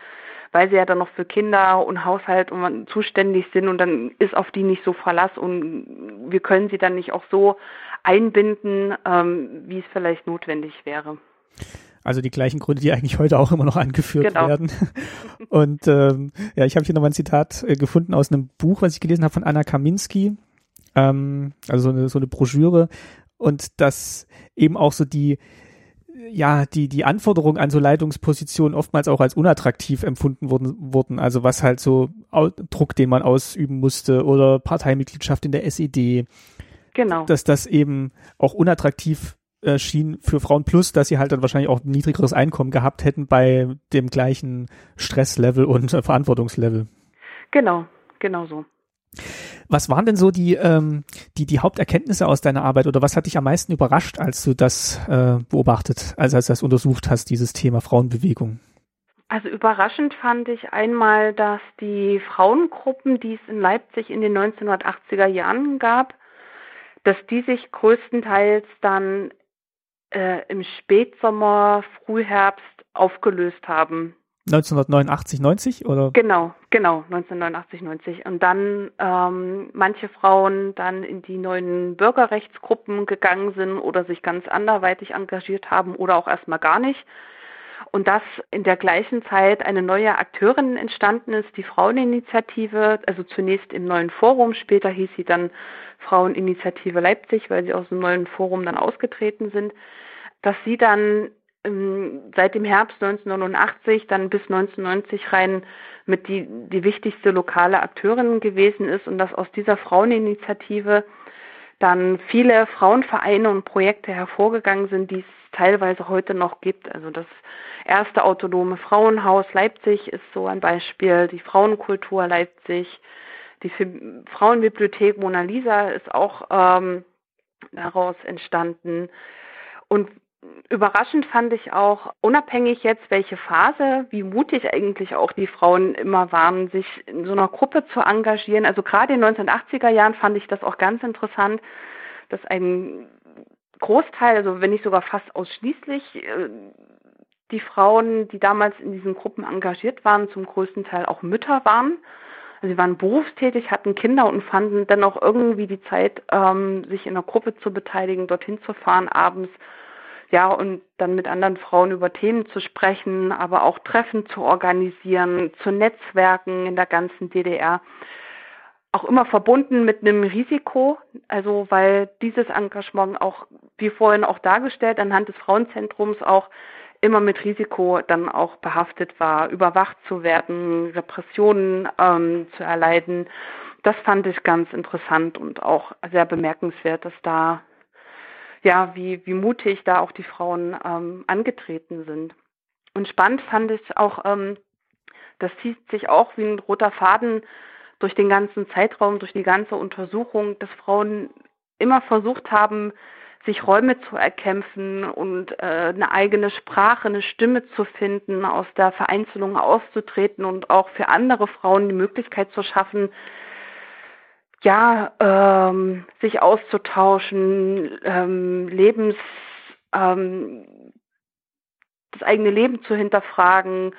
weil sie ja dann noch für Kinder und Haushalt und zuständig sind und dann ist auf die nicht so Verlass und wir können sie dann nicht auch so einbinden, ähm, wie es vielleicht notwendig wäre. Also die gleichen Gründe, die eigentlich heute auch immer noch angeführt genau. werden. Und ähm, ja, ich habe hier nochmal ein Zitat äh, gefunden aus einem Buch, was ich gelesen habe von Anna Kaminski ähm, also so eine, so eine Broschüre und dass eben auch so die ja, die, die Anforderungen an so Leitungspositionen oftmals auch als unattraktiv empfunden wurden, wurden. Also was halt so Druck, den man ausüben musste oder Parteimitgliedschaft in der SED. Genau. Dass das eben auch unattraktiv äh, schien für Frauen plus, dass sie halt dann wahrscheinlich auch ein niedrigeres Einkommen gehabt hätten bei dem gleichen Stresslevel und äh, Verantwortungslevel. Genau, genau so. Was waren denn so die, ähm, die, die Haupterkenntnisse aus deiner Arbeit oder was hat dich am meisten überrascht, als du das äh, beobachtet, also als du das untersucht hast, dieses Thema Frauenbewegung? Also überraschend fand ich einmal, dass die Frauengruppen, die es in Leipzig in den 1980er Jahren gab, dass die sich größtenteils dann äh, im Spätsommer, Frühherbst aufgelöst haben. 1989, 90 oder? Genau, genau, 1989, 90. Und dann ähm, manche Frauen dann in die neuen Bürgerrechtsgruppen gegangen sind oder sich ganz anderweitig engagiert haben oder auch erstmal gar nicht. Und dass in der gleichen Zeit eine neue Akteurin entstanden ist, die Fraueninitiative, also zunächst im neuen Forum, später hieß sie dann Fraueninitiative Leipzig, weil sie aus dem neuen Forum dann ausgetreten sind, dass sie dann seit dem Herbst 1989 dann bis 1990 rein mit die, die wichtigste lokale Akteurin gewesen ist und dass aus dieser Fraueninitiative dann viele Frauenvereine und Projekte hervorgegangen sind, die es teilweise heute noch gibt. Also das erste autonome Frauenhaus Leipzig ist so ein Beispiel, die Frauenkultur Leipzig, die Frauenbibliothek Mona Lisa ist auch ähm, daraus entstanden. Und Überraschend fand ich auch, unabhängig jetzt, welche Phase, wie mutig eigentlich auch die Frauen immer waren, sich in so einer Gruppe zu engagieren. Also gerade in den 1980er Jahren fand ich das auch ganz interessant, dass ein Großteil, also wenn nicht sogar fast ausschließlich, äh, die Frauen, die damals in diesen Gruppen engagiert waren, zum größten Teil auch Mütter waren. Also sie waren berufstätig, hatten Kinder und fanden dann auch irgendwie die Zeit, ähm, sich in einer Gruppe zu beteiligen, dorthin zu fahren abends, ja, und dann mit anderen Frauen über Themen zu sprechen, aber auch Treffen zu organisieren, zu Netzwerken in der ganzen DDR. Auch immer verbunden mit einem Risiko, also weil dieses Engagement auch, wie vorhin auch dargestellt, anhand des Frauenzentrums auch immer mit Risiko dann auch behaftet war, überwacht zu werden, Repressionen ähm, zu erleiden. Das fand ich ganz interessant und auch sehr bemerkenswert, dass da, ja, wie, wie mutig da auch die Frauen ähm, angetreten sind. Und spannend fand ich auch, ähm, das zieht sich auch wie ein roter Faden durch den ganzen Zeitraum, durch die ganze Untersuchung, dass Frauen immer versucht haben, sich Räume zu erkämpfen und äh, eine eigene Sprache, eine Stimme zu finden, aus der Vereinzelung auszutreten und auch für andere Frauen die Möglichkeit zu schaffen, ja, ähm, sich auszutauschen, ähm, Lebens, ähm, das eigene Leben zu hinterfragen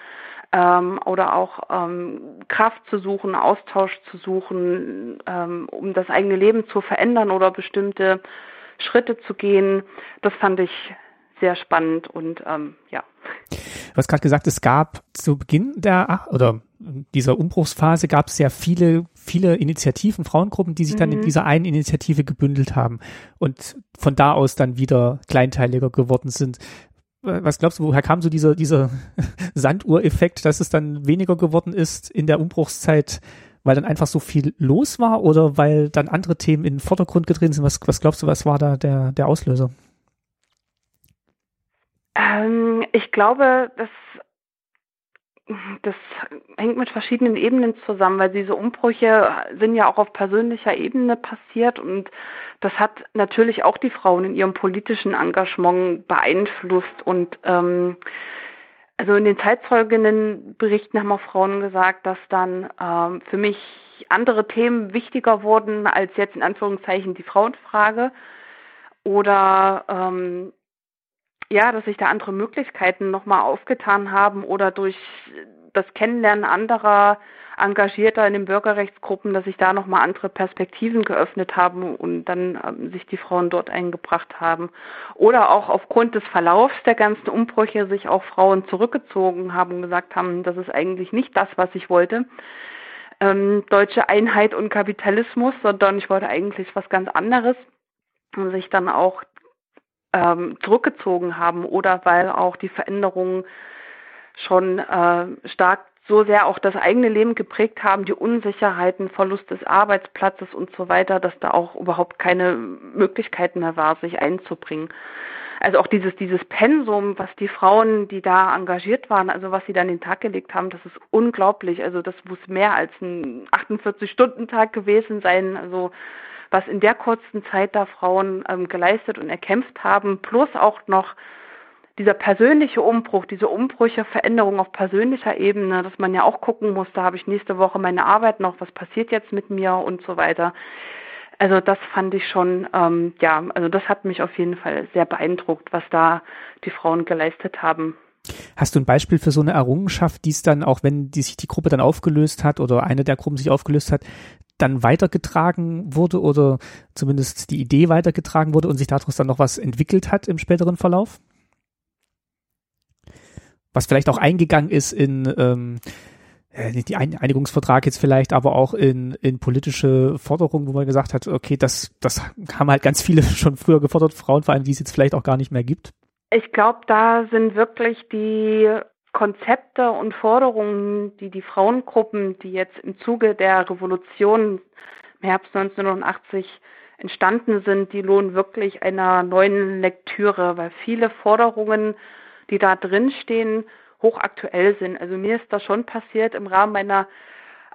ähm, oder auch ähm, Kraft zu suchen, Austausch zu suchen, ähm, um das eigene Leben zu verändern oder bestimmte Schritte zu gehen. Das fand ich sehr spannend und ähm, ja. Du hast gerade gesagt, es gab zu Beginn der oder dieser Umbruchsphase gab es sehr viele, viele Initiativen, Frauengruppen, die sich mhm. dann in mhm. dieser einen Initiative gebündelt haben und von da aus dann wieder kleinteiliger geworden sind. Was glaubst du, woher kam so dieser, dieser Sanduhreffekt, dass es dann weniger geworden ist in der Umbruchszeit weil dann einfach so viel los war oder weil dann andere Themen in den Vordergrund getreten sind? Was, was glaubst du, was war da der, der Auslöser? Ähm, ich glaube, das, das hängt mit verschiedenen Ebenen zusammen, weil diese Umbrüche sind ja auch auf persönlicher Ebene passiert und das hat natürlich auch die Frauen in ihrem politischen Engagement beeinflusst und ähm, also in den zeitfolgenden Berichten haben auch Frauen gesagt, dass dann ähm, für mich andere Themen wichtiger wurden als jetzt in Anführungszeichen die Frauenfrage. Oder ähm, ja, dass sich da andere Möglichkeiten nochmal aufgetan haben oder durch das Kennenlernen anderer Engagierter in den Bürgerrechtsgruppen, dass sich da nochmal andere Perspektiven geöffnet haben und dann ähm, sich die Frauen dort eingebracht haben. Oder auch aufgrund des Verlaufs der ganzen Umbrüche sich auch Frauen zurückgezogen haben und gesagt haben, das ist eigentlich nicht das, was ich wollte. Ähm, deutsche Einheit und Kapitalismus, sondern ich wollte eigentlich was ganz anderes und sich dann auch ähm, zurückgezogen haben oder weil auch die Veränderungen schon äh, stark so sehr auch das eigene Leben geprägt haben, die Unsicherheiten, Verlust des Arbeitsplatzes und so weiter, dass da auch überhaupt keine Möglichkeiten mehr war, sich einzubringen. Also auch dieses, dieses Pensum, was die Frauen, die da engagiert waren, also was sie da an den Tag gelegt haben, das ist unglaublich. Also das muss mehr als ein 48-Stunden-Tag gewesen sein. Also was in der kurzen Zeit da Frauen ähm, geleistet und erkämpft haben, plus auch noch dieser persönliche Umbruch, diese Umbrüche, Veränderungen auf persönlicher Ebene, dass man ja auch gucken muss, da habe ich nächste Woche meine Arbeit noch, was passiert jetzt mit mir und so weiter. Also das fand ich schon, ähm, ja, also das hat mich auf jeden Fall sehr beeindruckt, was da die Frauen geleistet haben. Hast du ein Beispiel für so eine Errungenschaft, die es dann, auch wenn die sich die Gruppe dann aufgelöst hat oder eine der Gruppen sich aufgelöst hat, dann weitergetragen wurde oder zumindest die Idee weitergetragen wurde und sich daraus dann noch was entwickelt hat im späteren Verlauf? was vielleicht auch eingegangen ist in ähm, äh, die Einigungsvertrag jetzt vielleicht, aber auch in, in politische Forderungen, wo man gesagt hat, okay, das, das haben halt ganz viele schon früher gefordert, Frauen vor allem, die es jetzt vielleicht auch gar nicht mehr gibt? Ich glaube, da sind wirklich die Konzepte und Forderungen, die die Frauengruppen, die jetzt im Zuge der Revolution im Herbst 1989 entstanden sind, die lohnen wirklich einer neuen Lektüre, weil viele Forderungen die da drin stehen, hochaktuell sind. Also mir ist das schon passiert im Rahmen meiner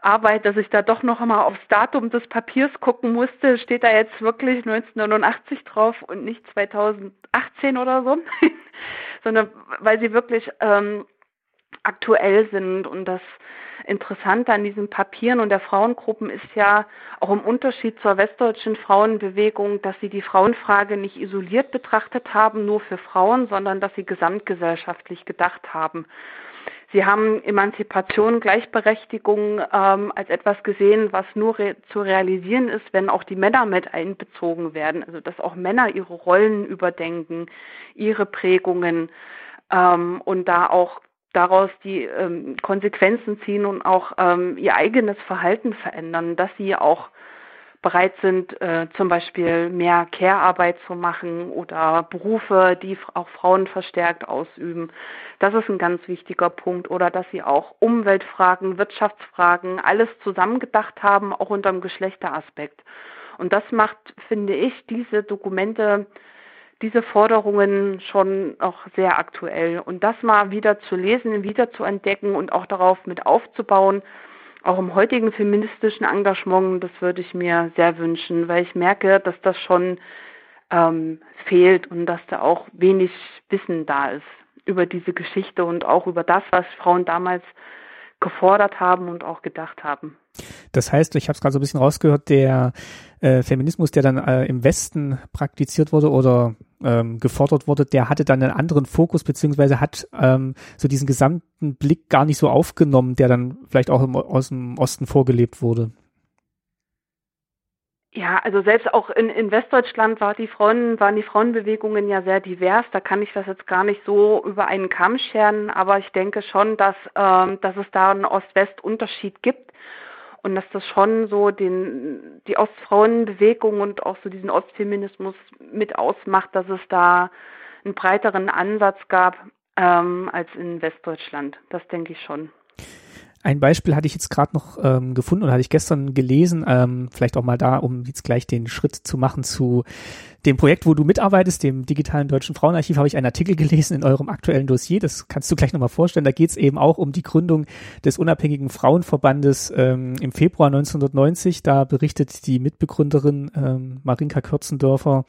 Arbeit, dass ich da doch noch einmal aufs Datum des Papiers gucken musste. Steht da jetzt wirklich 1989 drauf und nicht 2018 oder so, sondern weil sie wirklich ähm, aktuell sind und das Interessante an diesen Papieren und der Frauengruppen ist ja auch im Unterschied zur westdeutschen Frauenbewegung, dass sie die Frauenfrage nicht isoliert betrachtet haben, nur für Frauen, sondern dass sie gesamtgesellschaftlich gedacht haben. Sie haben Emanzipation, Gleichberechtigung ähm, als etwas gesehen, was nur re zu realisieren ist, wenn auch die Männer mit einbezogen werden. Also dass auch Männer ihre Rollen überdenken, ihre Prägungen ähm, und da auch daraus die ähm, Konsequenzen ziehen und auch ähm, ihr eigenes Verhalten verändern, dass sie auch bereit sind, äh, zum Beispiel mehr Care-Arbeit zu machen oder Berufe, die auch Frauen verstärkt ausüben. Das ist ein ganz wichtiger Punkt. Oder dass sie auch Umweltfragen, Wirtschaftsfragen, alles zusammengedacht haben, auch unter dem Geschlechteraspekt. Und das macht, finde ich, diese Dokumente, diese Forderungen schon auch sehr aktuell. Und das mal wieder zu lesen, wieder zu entdecken und auch darauf mit aufzubauen, auch im heutigen feministischen Engagement, das würde ich mir sehr wünschen, weil ich merke, dass das schon ähm, fehlt und dass da auch wenig Wissen da ist über diese Geschichte und auch über das, was Frauen damals gefordert haben und auch gedacht haben. Das heißt, ich habe es gerade so ein bisschen rausgehört, der äh, Feminismus, der dann äh, im Westen praktiziert wurde oder ähm, gefordert wurde, der hatte dann einen anderen Fokus, beziehungsweise hat ähm, so diesen gesamten Blick gar nicht so aufgenommen, der dann vielleicht auch im, aus dem Osten vorgelebt wurde. Ja, also selbst auch in, in Westdeutschland war die Frauen, waren die Frauenbewegungen ja sehr divers. Da kann ich das jetzt gar nicht so über einen Kamm scheren, aber ich denke schon, dass, ähm, dass es da einen Ost-West-Unterschied gibt und dass das schon so den, die Ostfrauenbewegung und auch so diesen Ostfeminismus mit ausmacht, dass es da einen breiteren Ansatz gab ähm, als in Westdeutschland. Das denke ich schon. Ein Beispiel hatte ich jetzt gerade noch ähm, gefunden oder hatte ich gestern gelesen, ähm, vielleicht auch mal da, um jetzt gleich den Schritt zu machen zu dem Projekt, wo du mitarbeitest, dem digitalen deutschen Frauenarchiv, habe ich einen Artikel gelesen in eurem aktuellen Dossier. Das kannst du gleich nochmal vorstellen. Da geht es eben auch um die Gründung des unabhängigen Frauenverbandes ähm, im Februar 1990. Da berichtet die Mitbegründerin ähm, Marinka Kürzendörfer,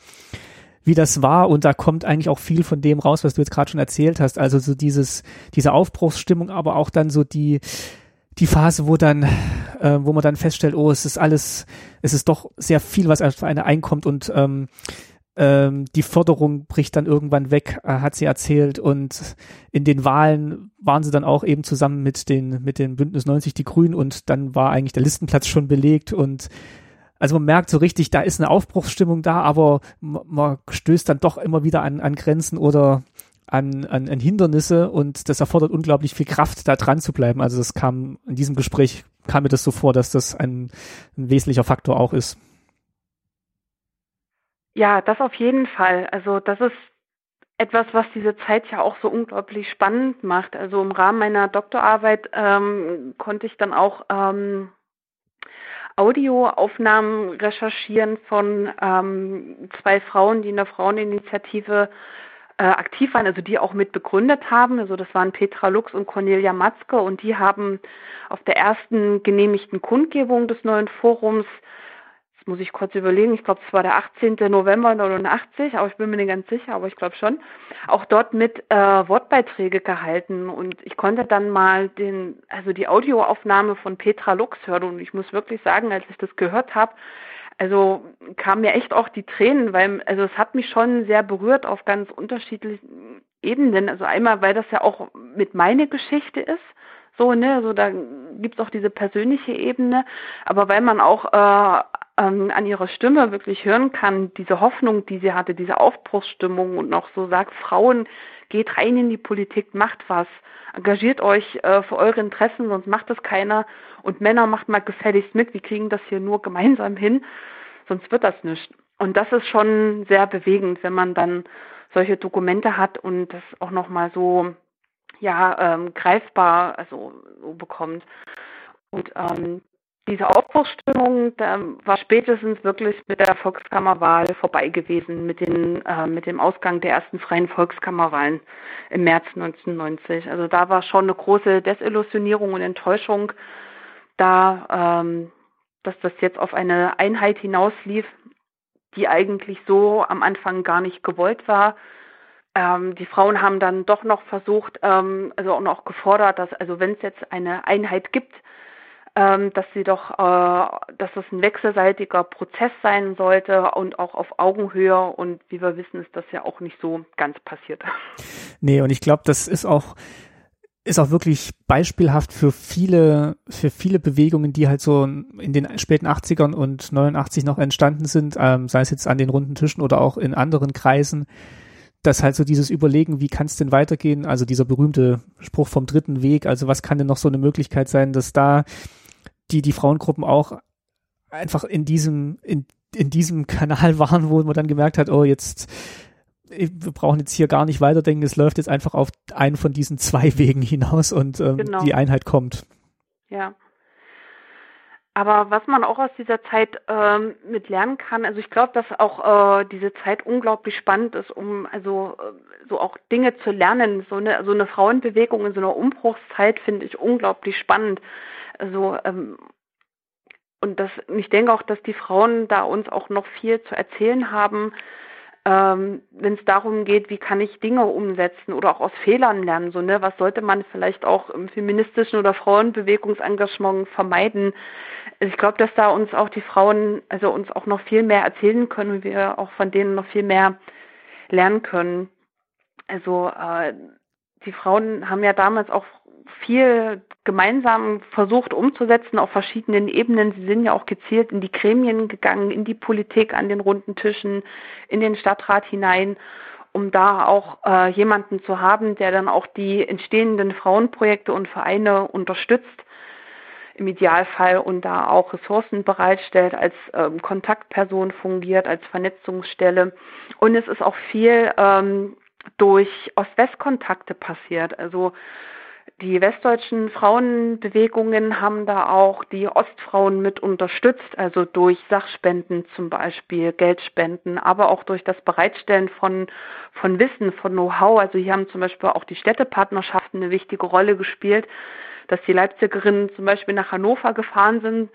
wie das war und da kommt eigentlich auch viel von dem raus, was du jetzt gerade schon erzählt hast. Also so dieses, diese Aufbruchsstimmung, aber auch dann so die, die Phase, wo dann, äh, wo man dann feststellt, oh, es ist alles, es ist doch sehr viel, was als eine einkommt und ähm, ähm, die Förderung bricht dann irgendwann weg, äh, hat sie erzählt. Und in den Wahlen waren sie dann auch eben zusammen mit den, mit den Bündnis 90 die Grünen und dann war eigentlich der Listenplatz schon belegt und also man merkt so richtig, da ist eine Aufbruchsstimmung da, aber man stößt dann doch immer wieder an, an Grenzen oder an, an, an Hindernisse und das erfordert unglaublich viel Kraft, da dran zu bleiben. Also das kam in diesem Gespräch kam mir das so vor, dass das ein, ein wesentlicher Faktor auch ist. Ja, das auf jeden Fall. Also das ist etwas, was diese Zeit ja auch so unglaublich spannend macht. Also im Rahmen meiner Doktorarbeit ähm, konnte ich dann auch ähm, Audioaufnahmen recherchieren von ähm, zwei Frauen, die in der Fraueninitiative äh, aktiv waren, also die auch mit begründet haben. Also das waren Petra Lux und Cornelia Matzke und die haben auf der ersten genehmigten Kundgebung des neuen Forums Jetzt muss ich kurz überlegen, ich glaube, es war der 18. November 89, aber ich bin mir nicht ganz sicher, aber ich glaube schon, auch dort mit äh, Wortbeiträge gehalten und ich konnte dann mal den, also die Audioaufnahme von Petra Lux hören und ich muss wirklich sagen, als ich das gehört habe, also kamen mir echt auch die Tränen, weil also es hat mich schon sehr berührt auf ganz unterschiedlichen Ebenen. Also einmal, weil das ja auch mit meiner Geschichte ist. So, ne, also da gibt's auch diese persönliche Ebene, aber weil man auch äh, ähm, an ihrer Stimme wirklich hören kann, diese Hoffnung, die sie hatte, diese Aufbruchsstimmung und noch so sagt, Frauen, geht rein in die Politik, macht was, engagiert euch äh, für eure Interessen, sonst macht das keiner und Männer macht mal gefälligst mit, wir kriegen das hier nur gemeinsam hin, sonst wird das nicht. Und das ist schon sehr bewegend, wenn man dann solche Dokumente hat und das auch nochmal so ja ähm, greifbar also so bekommt. Und ähm, diese Aufbruchsstimmung war spätestens wirklich mit der Volkskammerwahl vorbei gewesen, mit, den, äh, mit dem Ausgang der ersten freien Volkskammerwahlen im März 1990. Also da war schon eine große Desillusionierung und Enttäuschung da, ähm, dass das jetzt auf eine Einheit hinauslief, die eigentlich so am Anfang gar nicht gewollt war. ähm, die Frauen haben dann doch noch versucht, ähm, also auch noch gefordert, dass also wenn es jetzt eine Einheit gibt, dass sie doch, äh, dass es ein wechselseitiger Prozess sein sollte und auch auf Augenhöhe. Und wie wir wissen, ist das ja auch nicht so ganz passiert. Nee, und ich glaube, das ist auch ist auch wirklich beispielhaft für viele, für viele Bewegungen, die halt so in den späten 80ern und 89 noch entstanden sind, ähm, sei es jetzt an den runden Tischen oder auch in anderen Kreisen, dass halt so dieses Überlegen, wie kann es denn weitergehen, also dieser berühmte Spruch vom dritten Weg, also was kann denn noch so eine Möglichkeit sein, dass da die, die Frauengruppen auch einfach in diesem, in, in diesem Kanal waren, wo man dann gemerkt hat, oh, jetzt wir brauchen jetzt hier gar nicht weiterdenken, es läuft jetzt einfach auf einen von diesen zwei Wegen hinaus und ähm, genau. die Einheit kommt. Ja. Aber was man auch aus dieser Zeit ähm, mit lernen kann, also ich glaube, dass auch äh, diese Zeit unglaublich spannend ist, um also äh, so auch Dinge zu lernen. So eine so eine Frauenbewegung in so einer Umbruchszeit finde ich unglaublich spannend. Also ähm, und das, ich denke auch, dass die Frauen da uns auch noch viel zu erzählen haben, ähm, wenn es darum geht, wie kann ich Dinge umsetzen oder auch aus Fehlern lernen, so ne, was sollte man vielleicht auch im feministischen oder Frauenbewegungsengagement vermeiden. Also ich glaube, dass da uns auch die Frauen, also uns auch noch viel mehr erzählen können und wir auch von denen noch viel mehr lernen können. Also äh, die Frauen haben ja damals auch viel gemeinsam versucht umzusetzen auf verschiedenen Ebenen. Sie sind ja auch gezielt in die Gremien gegangen, in die Politik, an den runden Tischen, in den Stadtrat hinein, um da auch äh, jemanden zu haben, der dann auch die entstehenden Frauenprojekte und Vereine unterstützt im Idealfall und da auch Ressourcen bereitstellt, als ähm, Kontaktperson fungiert, als Vernetzungsstelle. Und es ist auch viel ähm, durch Ost-West-Kontakte passiert. Also die westdeutschen Frauenbewegungen haben da auch die Ostfrauen mit unterstützt, also durch Sachspenden zum Beispiel, Geldspenden, aber auch durch das Bereitstellen von, von Wissen, von Know-how. Also hier haben zum Beispiel auch die Städtepartnerschaften eine wichtige Rolle gespielt, dass die Leipzigerinnen zum Beispiel nach Hannover gefahren sind,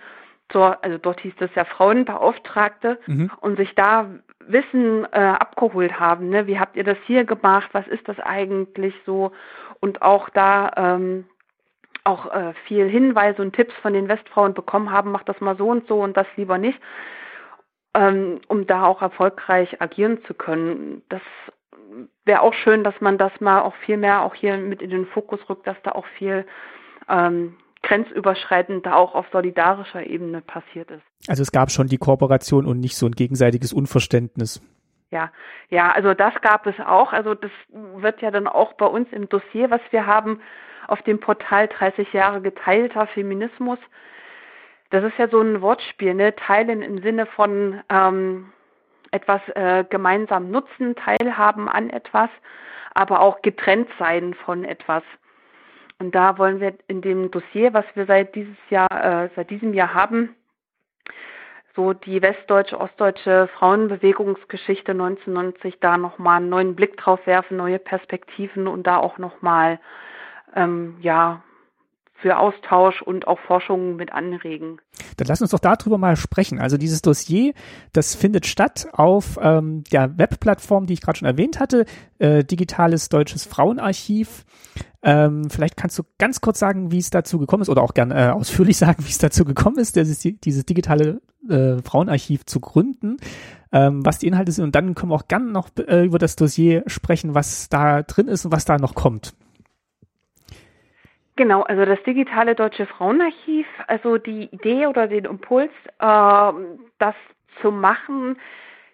zur, also dort hieß das ja Frauenbeauftragte, mhm. und sich da Wissen äh, abgeholt haben. Ne? Wie habt ihr das hier gemacht? Was ist das eigentlich so? Und auch da ähm, auch äh, viel Hinweise und Tipps von den Westfrauen bekommen haben, macht das mal so und so und das lieber nicht, ähm, um da auch erfolgreich agieren zu können. Das wäre auch schön, dass man das mal auch viel mehr auch hier mit in den Fokus rückt, dass da auch viel ähm, grenzüberschreitend da auch auf solidarischer Ebene passiert ist. Also es gab schon die Kooperation und nicht so ein gegenseitiges Unverständnis. Ja, ja, also das gab es auch. Also das wird ja dann auch bei uns im Dossier, was wir haben, auf dem Portal 30 Jahre geteilter Feminismus. Das ist ja so ein Wortspiel, ne? Teilen im Sinne von ähm, etwas äh, gemeinsam nutzen, teilhaben an etwas, aber auch getrennt sein von etwas. Und da wollen wir in dem Dossier, was wir seit dieses Jahr, äh, seit diesem Jahr haben, so die westdeutsche, ostdeutsche Frauenbewegungsgeschichte 1990 da nochmal einen neuen Blick drauf werfen, neue Perspektiven und da auch nochmal ähm, ja für Austausch und auch Forschung mit anregen. Dann lass uns doch darüber mal sprechen. Also dieses Dossier, das findet statt auf ähm, der Webplattform, die ich gerade schon erwähnt hatte, äh, Digitales Deutsches Frauenarchiv. Ähm, vielleicht kannst du ganz kurz sagen, wie es dazu gekommen ist oder auch gerne äh, ausführlich sagen, wie es dazu gekommen ist, dieses, dieses digitale äh, Frauenarchiv zu gründen, ähm, was die Inhalte sind und dann können wir auch gerne noch äh, über das Dossier sprechen, was da drin ist und was da noch kommt. Genau, also das digitale Deutsche Frauenarchiv, also die Idee oder den Impuls, äh, das zu machen,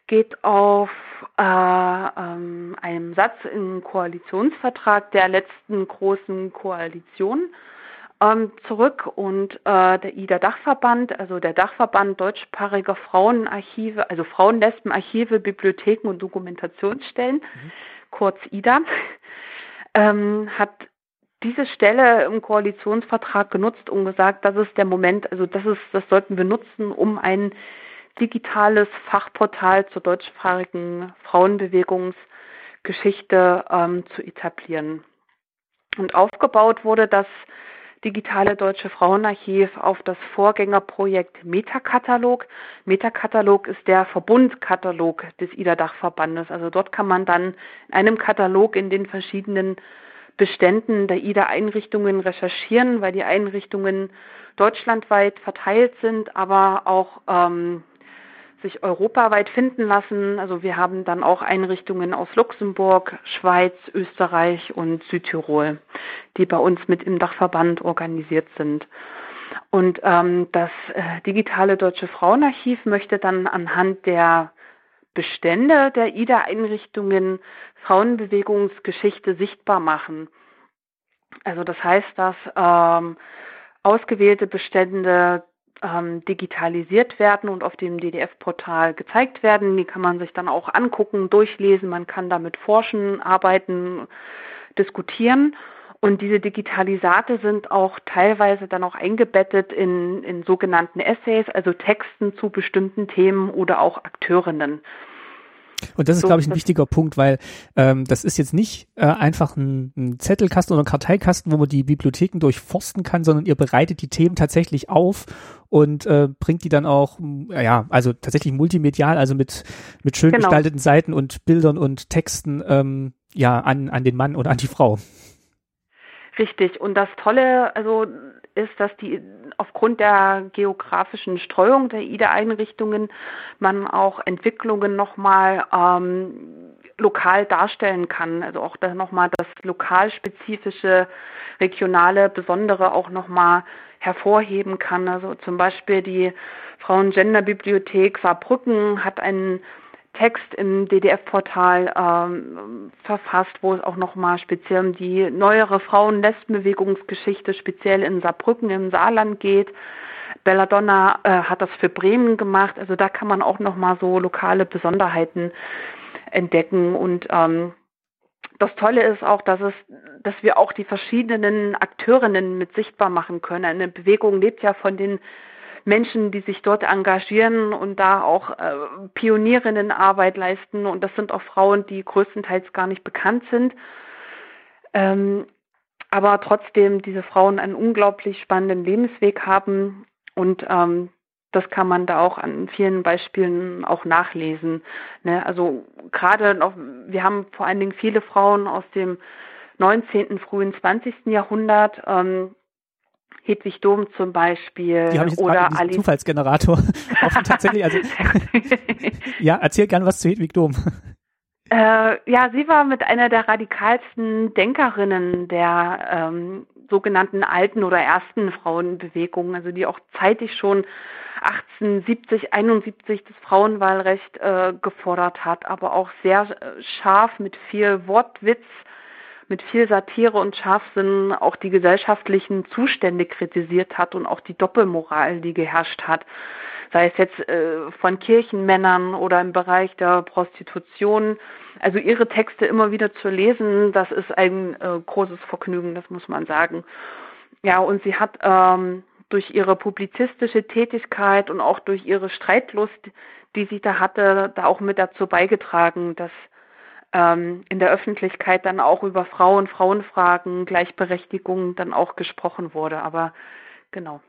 geht auf äh, ähm, einem Satz im Koalitionsvertrag der letzten großen Koalition ähm, zurück und äh, der IDA-Dachverband, also der Dachverband deutschsprachiger Frauenarchive, also Frauenlesbenarchive, Bibliotheken und Dokumentationsstellen, mhm. kurz IDA, ähm, hat diese Stelle im Koalitionsvertrag genutzt und gesagt, das ist der Moment, also das ist, das sollten wir nutzen, um ein digitales Fachportal zur deutschsprachigen Frauenbewegungsgeschichte ähm, zu etablieren. Und aufgebaut wurde das Digitale Deutsche Frauenarchiv auf das Vorgängerprojekt Metakatalog. Metakatalog ist der Verbundkatalog des IDA-Dachverbandes. Also dort kann man dann in einem Katalog in den verschiedenen Beständen der IDA-Einrichtungen recherchieren, weil die Einrichtungen deutschlandweit verteilt sind, aber auch ähm, sich europaweit finden lassen. Also wir haben dann auch Einrichtungen aus Luxemburg, Schweiz, Österreich und Südtirol, die bei uns mit im Dachverband organisiert sind. Und ähm, das äh, digitale Deutsche Frauenarchiv möchte dann anhand der Bestände der IDA-Einrichtungen Frauenbewegungsgeschichte sichtbar machen. Also das heißt, dass ähm, ausgewählte Bestände ähm, digitalisiert werden und auf dem DDF-Portal gezeigt werden. Die kann man sich dann auch angucken, durchlesen, man kann damit forschen, arbeiten, diskutieren. Und diese Digitalisate sind auch teilweise dann auch eingebettet in, in sogenannten Essays, also Texten zu bestimmten Themen oder auch Akteurinnen. Und das ist, so, glaube ich, ein wichtiger Punkt, weil ähm, das ist jetzt nicht äh, einfach ein, ein Zettelkasten oder ein Karteikasten, wo man die Bibliotheken durchforsten kann, sondern ihr bereitet die Themen tatsächlich auf und äh, bringt die dann auch, ja, also tatsächlich multimedial, also mit, mit schön genau. gestalteten Seiten und Bildern und Texten ähm, ja, an, an den Mann oder an die Frau. Richtig. Und das Tolle, also ist, dass die aufgrund der geografischen Streuung der IDA-Einrichtungen man auch Entwicklungen nochmal ähm, lokal darstellen kann. Also auch da nochmal das lokalspezifische, regionale, besondere auch nochmal hervorheben kann. Also zum Beispiel die Frauen-Gender-Bibliothek Saarbrücken hat einen Text im DDF-Portal ähm, verfasst, wo es auch nochmal speziell um die neuere Frauen-Lesbenbewegungsgeschichte speziell in Saarbrücken im Saarland geht. Belladonna äh, hat das für Bremen gemacht. Also da kann man auch nochmal so lokale Besonderheiten entdecken und ähm, das Tolle ist auch, dass es, dass wir auch die verschiedenen Akteurinnen mit sichtbar machen können. Eine Bewegung lebt ja von den Menschen, die sich dort engagieren und da auch äh, Pionierinnenarbeit leisten. Und das sind auch Frauen, die größtenteils gar nicht bekannt sind. Ähm, aber trotzdem diese Frauen einen unglaublich spannenden Lebensweg haben und ähm, das kann man da auch an vielen Beispielen auch nachlesen. Ne? Also gerade noch, wir haben vor allen Dingen viele Frauen aus dem 19., frühen 20. Jahrhundert, ähm, Hedwig Dom zum Beispiel. Die habe ich jetzt oder Ali Zufallsgenerator. Tatsächlich, also ja, erzähl gern was zu Hedwig Dom. Äh, ja, sie war mit einer der radikalsten Denkerinnen der ähm, sogenannten alten oder ersten Frauenbewegung, also die auch zeitig schon 1870, 71 das Frauenwahlrecht äh, gefordert hat, aber auch sehr äh, scharf mit viel Wortwitz mit viel Satire und Scharfsinn auch die gesellschaftlichen Zustände kritisiert hat und auch die Doppelmoral, die geherrscht hat. Sei es jetzt äh, von Kirchenmännern oder im Bereich der Prostitution. Also ihre Texte immer wieder zu lesen, das ist ein äh, großes Vergnügen, das muss man sagen. Ja, und sie hat ähm, durch ihre publizistische Tätigkeit und auch durch ihre Streitlust, die sie da hatte, da auch mit dazu beigetragen, dass ähm, in der Öffentlichkeit dann auch über Frauen, Frauenfragen, Gleichberechtigung dann auch gesprochen wurde. Aber genau.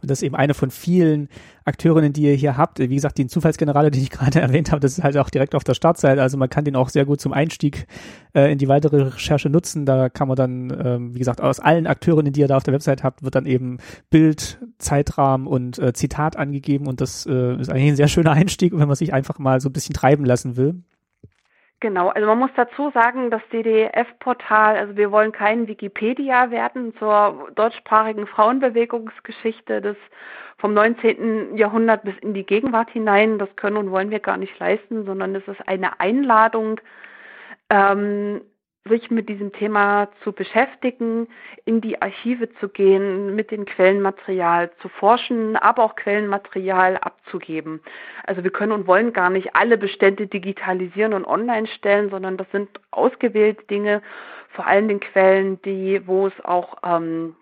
Und das ist eben eine von vielen Akteurinnen, die ihr hier habt. Wie gesagt, den Zufallsgenerale, den ich gerade erwähnt habe, das ist halt auch direkt auf der Startseite. Also man kann den auch sehr gut zum Einstieg äh, in die weitere Recherche nutzen. Da kann man dann, ähm, wie gesagt, aus allen Akteurinnen, die ihr da auf der Website habt, wird dann eben Bild, Zeitrahmen und äh, Zitat angegeben. Und das äh, ist eigentlich ein sehr schöner Einstieg, wenn man sich einfach mal so ein bisschen treiben lassen will. Genau, also man muss dazu sagen, das DDF-Portal, also wir wollen kein Wikipedia werden zur deutschsprachigen Frauenbewegungsgeschichte des vom 19. Jahrhundert bis in die Gegenwart hinein. Das können und wollen wir gar nicht leisten, sondern es ist eine Einladung, ähm, sich mit diesem Thema zu beschäftigen, in die Archive zu gehen, mit dem Quellenmaterial zu forschen, aber auch Quellenmaterial abzugeben. Also wir können und wollen gar nicht alle Bestände digitalisieren und online stellen, sondern das sind ausgewählte Dinge, vor allem den Quellen, die, wo es auch ähm,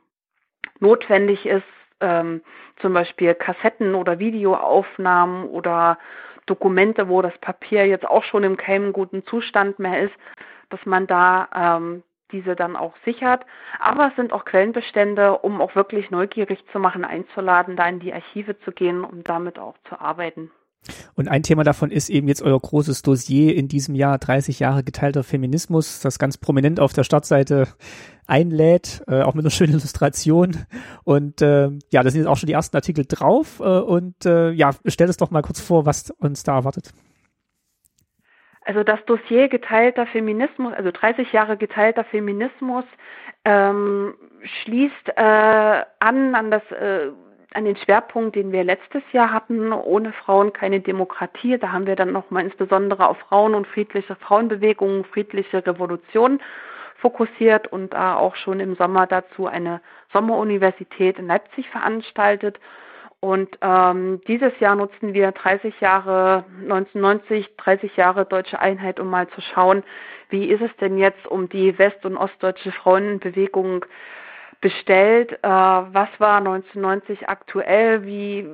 notwendig ist, ähm, zum Beispiel Kassetten oder Videoaufnahmen oder Dokumente, wo das Papier jetzt auch schon im keinem guten Zustand mehr ist, dass man da ähm, diese dann auch sichert. Aber es sind auch Quellenbestände, um auch wirklich neugierig zu machen, einzuladen, da in die Archive zu gehen, um damit auch zu arbeiten. Und ein Thema davon ist eben jetzt euer großes Dossier in diesem Jahr 30 Jahre geteilter Feminismus, das ganz prominent auf der Startseite einlädt, äh, auch mit einer schönen Illustration. Und äh, ja, da sind jetzt auch schon die ersten Artikel drauf. Äh, und äh, ja, stell es doch mal kurz vor, was uns da erwartet. Also das Dossier geteilter Feminismus, also 30 Jahre geteilter Feminismus, ähm, schließt äh, an an das äh, an den Schwerpunkt, den wir letztes Jahr hatten, ohne Frauen keine Demokratie. Da haben wir dann nochmal insbesondere auf Frauen und friedliche Frauenbewegungen, friedliche Revolution fokussiert und da auch schon im Sommer dazu eine Sommeruniversität in Leipzig veranstaltet. Und ähm, dieses Jahr nutzen wir 30 Jahre 1990, 30 Jahre deutsche Einheit, um mal zu schauen, wie ist es denn jetzt um die west- und ostdeutsche Frauenbewegung bestellt? Äh, was war 1990 aktuell? Wie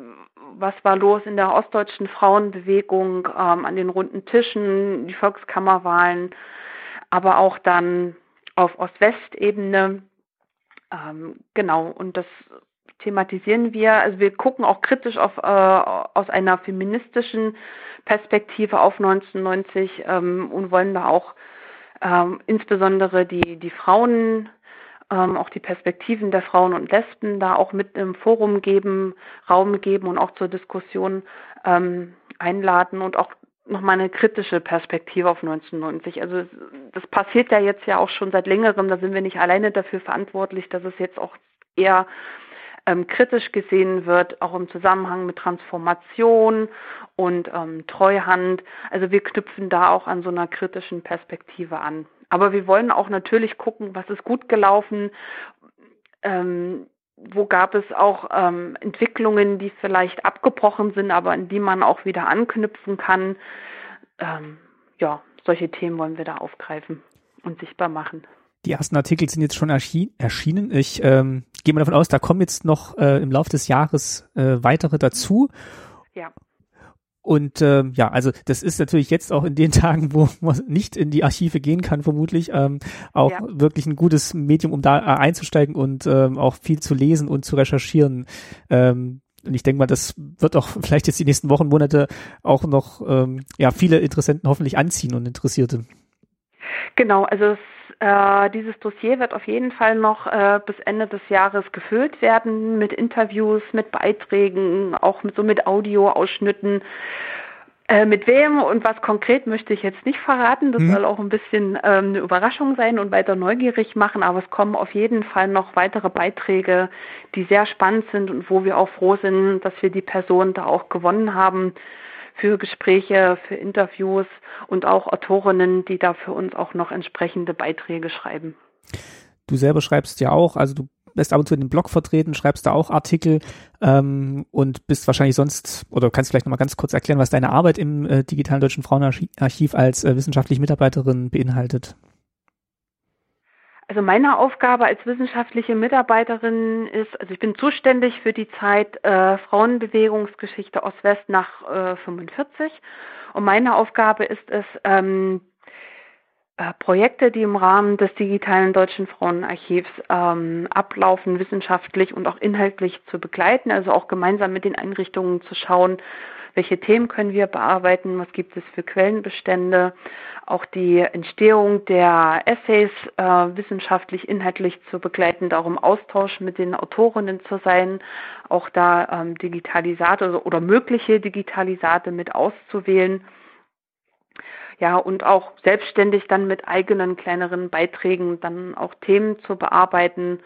was war los in der ostdeutschen Frauenbewegung ähm, an den runden Tischen, die Volkskammerwahlen, aber auch dann auf Ost-West-Ebene. Ähm, genau, und das thematisieren wir. Also wir gucken auch kritisch auf, äh, aus einer feministischen Perspektive auf 1990 ähm, und wollen da auch ähm, insbesondere die, die Frauen, ähm, auch die Perspektiven der Frauen und Lesben da auch mit im Forum geben, Raum geben und auch zur Diskussion ähm, einladen und auch nochmal eine kritische Perspektive auf 1990. Also das passiert ja jetzt ja auch schon seit längerem, da sind wir nicht alleine dafür verantwortlich, dass es jetzt auch eher ähm, kritisch gesehen wird, auch im Zusammenhang mit Transformation und ähm, Treuhand. Also wir knüpfen da auch an so einer kritischen Perspektive an. Aber wir wollen auch natürlich gucken, was ist gut gelaufen, ähm, wo gab es auch ähm, Entwicklungen, die vielleicht abgebrochen sind, aber an die man auch wieder anknüpfen kann. Ähm, ja, solche Themen wollen wir da aufgreifen und sichtbar machen. Die ersten Artikel sind jetzt schon erschienen. Ich ähm, gehe mal davon aus, da kommen jetzt noch äh, im Laufe des Jahres äh, weitere dazu. Ja. Und äh, ja, also das ist natürlich jetzt auch in den Tagen, wo man nicht in die Archive gehen kann, vermutlich ähm, auch ja. wirklich ein gutes Medium, um da äh, einzusteigen und ähm, auch viel zu lesen und zu recherchieren. Ähm, und ich denke mal, das wird auch vielleicht jetzt die nächsten Wochen, Monate auch noch ähm, ja viele Interessenten hoffentlich anziehen und Interessierte. Genau, also es äh, dieses Dossier wird auf jeden Fall noch äh, bis Ende des Jahres gefüllt werden mit Interviews, mit Beiträgen, auch mit, so mit Audioausschnitten. Äh, mit wem und was konkret möchte ich jetzt nicht verraten. Das mhm. soll auch ein bisschen ähm, eine Überraschung sein und weiter neugierig machen. Aber es kommen auf jeden Fall noch weitere Beiträge, die sehr spannend sind und wo wir auch froh sind, dass wir die Person da auch gewonnen haben für Gespräche, für Interviews und auch Autorinnen, die da für uns auch noch entsprechende Beiträge schreiben. Du selber schreibst ja auch, also du bist ab und zu in dem Blog vertreten, schreibst da auch Artikel ähm, und bist wahrscheinlich sonst, oder kannst vielleicht nochmal ganz kurz erklären, was deine Arbeit im äh, Digitalen Deutschen Frauenarchiv als äh, wissenschaftliche Mitarbeiterin beinhaltet? Also meine Aufgabe als wissenschaftliche Mitarbeiterin ist, also ich bin zuständig für die Zeit äh, Frauenbewegungsgeschichte Ost-West nach äh, 45 und meine Aufgabe ist es, ähm, äh, Projekte, die im Rahmen des digitalen deutschen Frauenarchivs ähm, ablaufen, wissenschaftlich und auch inhaltlich zu begleiten, also auch gemeinsam mit den Einrichtungen zu schauen, welche Themen können wir bearbeiten, was gibt es für Quellenbestände, auch die Entstehung der Essays äh, wissenschaftlich, inhaltlich zu begleiten, darum Austausch mit den Autorinnen zu sein, auch da ähm, Digitalisate oder mögliche Digitalisate mit auszuwählen. Ja, und auch selbstständig dann mit eigenen kleineren Beiträgen dann auch Themen zu bearbeiten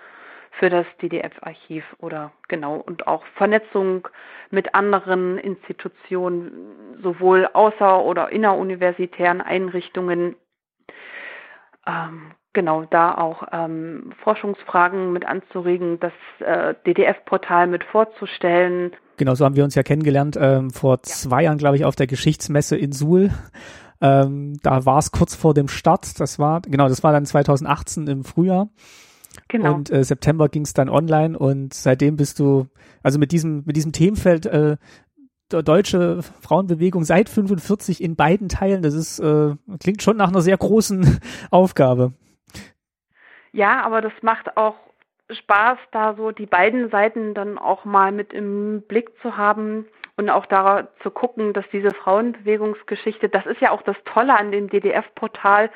für das DDF-Archiv oder genau und auch Vernetzung mit anderen Institutionen, sowohl außer- oder inneruniversitären Einrichtungen. Ähm, genau, da auch ähm, Forschungsfragen mit anzuregen, das äh, DDF-Portal mit vorzustellen. Genau, so haben wir uns ja kennengelernt ähm, vor ja. zwei Jahren, glaube ich, auf der Geschichtsmesse in Suhl. Ähm, da war es kurz vor dem Start. Das war, genau, das war dann 2018 im Frühjahr. Genau. Und äh, September ging es dann online und seitdem bist du, also mit diesem, mit diesem Themenfeld äh, deutsche Frauenbewegung seit 45 in beiden Teilen, das ist, äh, klingt schon nach einer sehr großen Aufgabe. Ja, aber das macht auch Spaß, da so die beiden Seiten dann auch mal mit im Blick zu haben und auch da zu gucken, dass diese Frauenbewegungsgeschichte, das ist ja auch das Tolle an dem DDF-Portal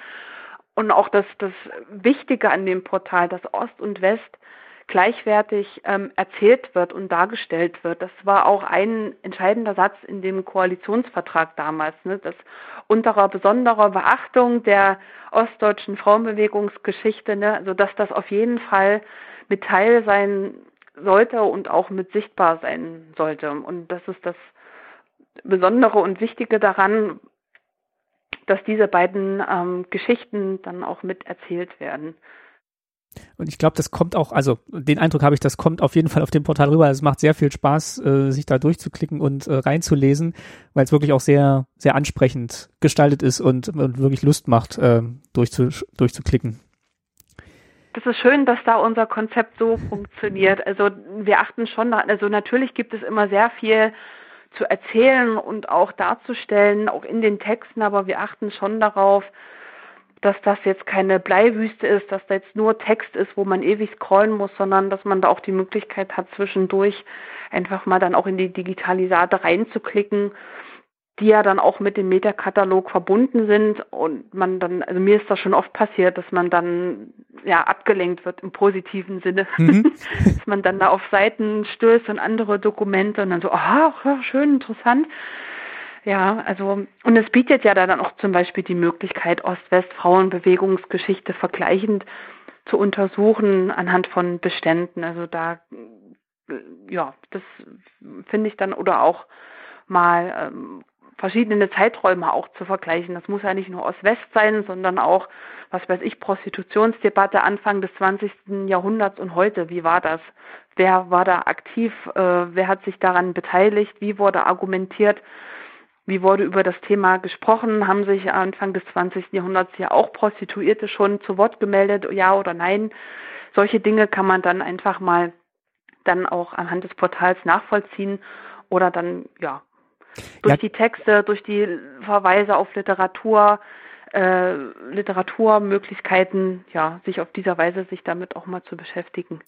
und auch das, das Wichtige an dem Portal, dass Ost und West gleichwertig ähm, erzählt wird und dargestellt wird. Das war auch ein entscheidender Satz in dem Koalitionsvertrag damals, ne, dass unter besonderer Beachtung der ostdeutschen Frauenbewegungsgeschichte, ne, also dass das auf jeden Fall mit Teil sein sollte und auch mit sichtbar sein sollte. Und das ist das Besondere und Wichtige daran, dass diese beiden ähm, Geschichten dann auch mit erzählt werden. Und ich glaube, das kommt auch, also den Eindruck habe ich, das kommt auf jeden Fall auf dem Portal rüber. Es macht sehr viel Spaß, äh, sich da durchzuklicken und äh, reinzulesen, weil es wirklich auch sehr, sehr ansprechend gestaltet ist und, und wirklich Lust macht, äh, durchzu, durchzuklicken. Das ist schön, dass da unser Konzept so funktioniert. Also wir achten schon, also natürlich gibt es immer sehr viel zu erzählen und auch darzustellen, auch in den Texten, aber wir achten schon darauf, dass das jetzt keine Bleiwüste ist, dass da jetzt nur Text ist, wo man ewig scrollen muss, sondern dass man da auch die Möglichkeit hat, zwischendurch einfach mal dann auch in die Digitalisate reinzuklicken die ja dann auch mit dem Metakatalog verbunden sind und man dann, also mir ist das schon oft passiert, dass man dann ja abgelenkt wird im positiven Sinne, mhm. dass man dann da auf Seiten stößt und andere Dokumente und dann so, aha, schön, interessant. Ja, also und es bietet ja dann auch zum Beispiel die Möglichkeit, Ost-West-Frauenbewegungsgeschichte vergleichend zu untersuchen anhand von Beständen. Also da, ja, das finde ich dann oder auch mal ähm, verschiedene Zeiträume auch zu vergleichen. Das muss ja nicht nur Ost-West sein, sondern auch, was weiß ich, Prostitutionsdebatte Anfang des 20. Jahrhunderts und heute. Wie war das? Wer war da aktiv? Äh, wer hat sich daran beteiligt? Wie wurde argumentiert? Wie wurde über das Thema gesprochen? Haben sich Anfang des 20. Jahrhunderts ja auch Prostituierte schon zu Wort gemeldet? Ja oder nein? Solche Dinge kann man dann einfach mal dann auch anhand des Portals nachvollziehen oder dann, ja, durch ja. die Texte, durch die Verweise auf Literatur, äh, Literaturmöglichkeiten, ja, sich auf dieser Weise sich damit auch mal zu beschäftigen.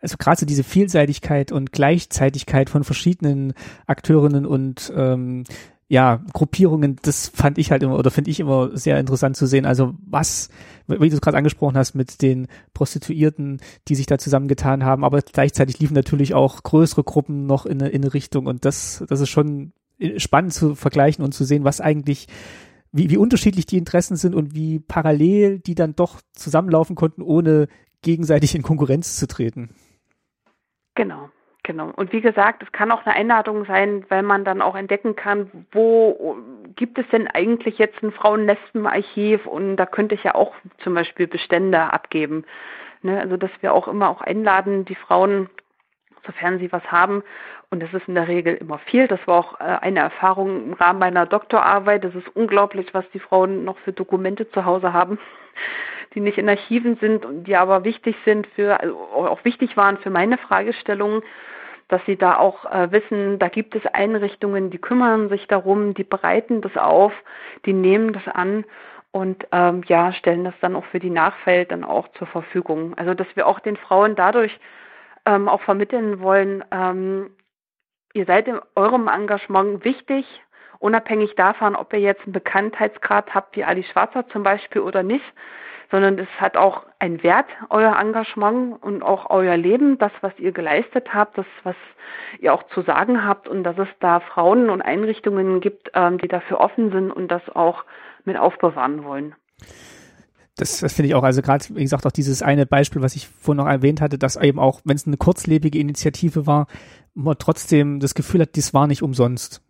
Also gerade so diese Vielseitigkeit und Gleichzeitigkeit von verschiedenen Akteurinnen und ähm, ja, Gruppierungen, das fand ich halt immer oder finde ich immer sehr interessant zu sehen. Also was, wie du es gerade angesprochen hast, mit den Prostituierten, die sich da zusammengetan haben, aber gleichzeitig liefen natürlich auch größere Gruppen noch in eine, in eine Richtung und das, das ist schon spannend zu vergleichen und zu sehen, was eigentlich, wie, wie unterschiedlich die Interessen sind und wie parallel die dann doch zusammenlaufen konnten, ohne gegenseitig in Konkurrenz zu treten. Genau. Genau. Und wie gesagt, es kann auch eine Einladung sein, weil man dann auch entdecken kann, wo gibt es denn eigentlich jetzt ein Frauenlesbenarchiv und da könnte ich ja auch zum Beispiel Bestände abgeben. Ne? Also dass wir auch immer auch einladen, die Frauen, sofern sie was haben, und das ist in der Regel immer viel. Das war auch äh, eine Erfahrung im Rahmen meiner Doktorarbeit. Das ist unglaublich, was die Frauen noch für Dokumente zu Hause haben, die nicht in Archiven sind und die aber wichtig sind für, also auch wichtig waren für meine Fragestellungen, dass sie da auch äh, wissen, da gibt es Einrichtungen, die kümmern sich darum, die bereiten das auf, die nehmen das an und ähm, ja, stellen das dann auch für die Nachwelt dann auch zur Verfügung. Also dass wir auch den Frauen dadurch ähm, auch vermitteln wollen, ähm, ihr seid in eurem Engagement wichtig, unabhängig davon, ob ihr jetzt einen Bekanntheitsgrad habt wie Ali Schwarzer zum Beispiel oder nicht, sondern es hat auch einen Wert, euer Engagement und auch euer Leben, das, was ihr geleistet habt, das, was ihr auch zu sagen habt und dass es da Frauen und Einrichtungen gibt, ähm, die dafür offen sind und das auch mit aufbewahren wollen. Das, das finde ich auch, also gerade, wie gesagt, auch dieses eine Beispiel, was ich vorhin noch erwähnt hatte, dass eben auch, wenn es eine kurzlebige Initiative war, man trotzdem das Gefühl hat, dies war nicht umsonst.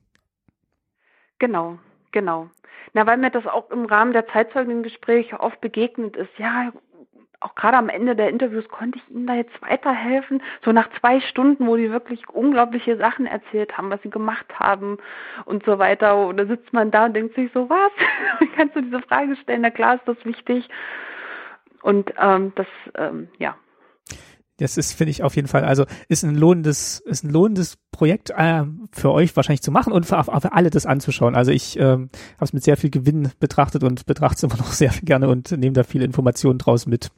Genau, genau. Na, weil mir das auch im Rahmen der Zeitzeugengespräche oft begegnet ist. Ja, auch gerade am Ende der Interviews konnte ich Ihnen da jetzt weiterhelfen. So nach zwei Stunden, wo die wirklich unglaubliche Sachen erzählt haben, was sie gemacht haben und so weiter. Und da sitzt man da und denkt sich so, was? Wie kannst du diese Frage stellen? Na klar ist das wichtig. Und ähm, das, ähm, ja, das ist, finde ich, auf jeden Fall, also ist ein lohnendes, ist ein lohnendes Projekt äh, für euch wahrscheinlich zu machen und für, für alle das anzuschauen. Also ich ähm, habe es mit sehr viel Gewinn betrachtet und betrachte es immer noch sehr gerne und nehme da viele Informationen draus mit.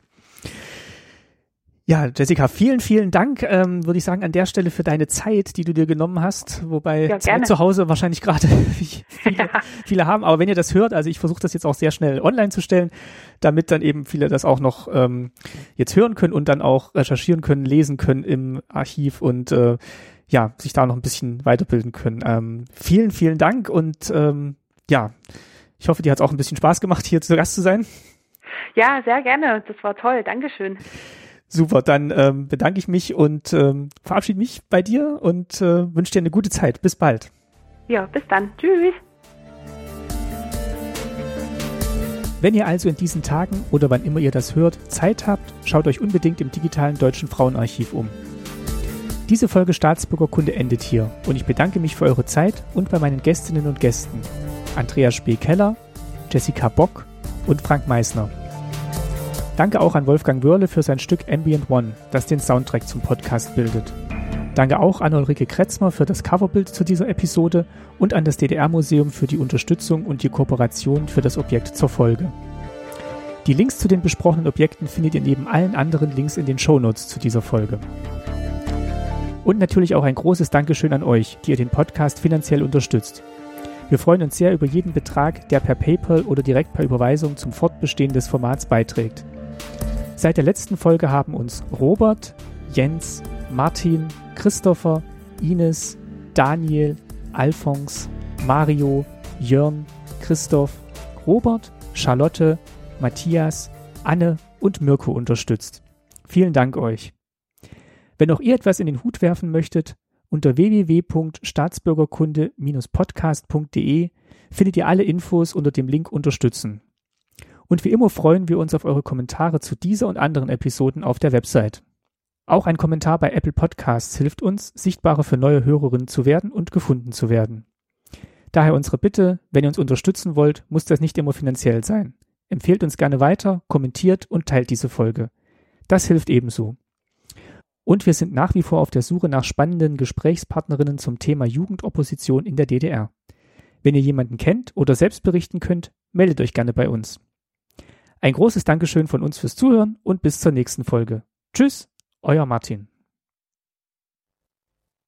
Ja, Jessica, vielen, vielen Dank, ähm, würde ich sagen, an der Stelle für deine Zeit, die du dir genommen hast, wobei ja, zu Hause wahrscheinlich gerade viele, ja. viele, haben. Aber wenn ihr das hört, also ich versuche das jetzt auch sehr schnell online zu stellen, damit dann eben viele das auch noch ähm, jetzt hören können und dann auch recherchieren können, lesen können im Archiv und äh, ja, sich da noch ein bisschen weiterbilden können. Ähm, vielen, vielen Dank und ähm, ja, ich hoffe, dir hat es auch ein bisschen Spaß gemacht, hier zu Gast zu sein. Ja, sehr gerne. Das war toll. Dankeschön. Super, dann ähm, bedanke ich mich und ähm, verabschiede mich bei dir und äh, wünsche dir eine gute Zeit. Bis bald. Ja, bis dann. Tschüss. Wenn ihr also in diesen Tagen oder wann immer ihr das hört, Zeit habt, schaut euch unbedingt im digitalen Deutschen Frauenarchiv um. Diese Folge Staatsbürgerkunde endet hier und ich bedanke mich für eure Zeit und bei meinen Gästinnen und Gästen. Andreas Spee-Keller, Jessica Bock und Frank Meissner. Danke auch an Wolfgang Wörle für sein Stück Ambient One, das den Soundtrack zum Podcast bildet. Danke auch an Ulrike Kretzmer für das Coverbild zu dieser Episode und an das DDR-Museum für die Unterstützung und die Kooperation für das Objekt zur Folge. Die Links zu den besprochenen Objekten findet ihr neben allen anderen Links in den Shownotes zu dieser Folge. Und natürlich auch ein großes Dankeschön an euch, die ihr den Podcast finanziell unterstützt. Wir freuen uns sehr über jeden Betrag, der per PayPal oder direkt per Überweisung zum Fortbestehen des Formats beiträgt. Seit der letzten Folge haben uns Robert, Jens, Martin, Christopher, Ines, Daniel, Alphons, Mario, Jörn, Christoph, Robert, Charlotte, Matthias, Anne und Mirko unterstützt. Vielen Dank euch. Wenn auch ihr etwas in den Hut werfen möchtet, unter www.staatsbürgerkunde-podcast.de findet ihr alle Infos unter dem Link Unterstützen. Und wie immer freuen wir uns auf eure Kommentare zu dieser und anderen Episoden auf der Website. Auch ein Kommentar bei Apple Podcasts hilft uns, sichtbarer für neue Hörerinnen zu werden und gefunden zu werden. Daher unsere Bitte, wenn ihr uns unterstützen wollt, muss das nicht immer finanziell sein. Empfehlt uns gerne weiter, kommentiert und teilt diese Folge. Das hilft ebenso. Und wir sind nach wie vor auf der Suche nach spannenden Gesprächspartnerinnen zum Thema Jugendopposition in der DDR. Wenn ihr jemanden kennt oder selbst berichten könnt, meldet euch gerne bei uns. Ein großes Dankeschön von uns fürs Zuhören und bis zur nächsten Folge. Tschüss, euer Martin.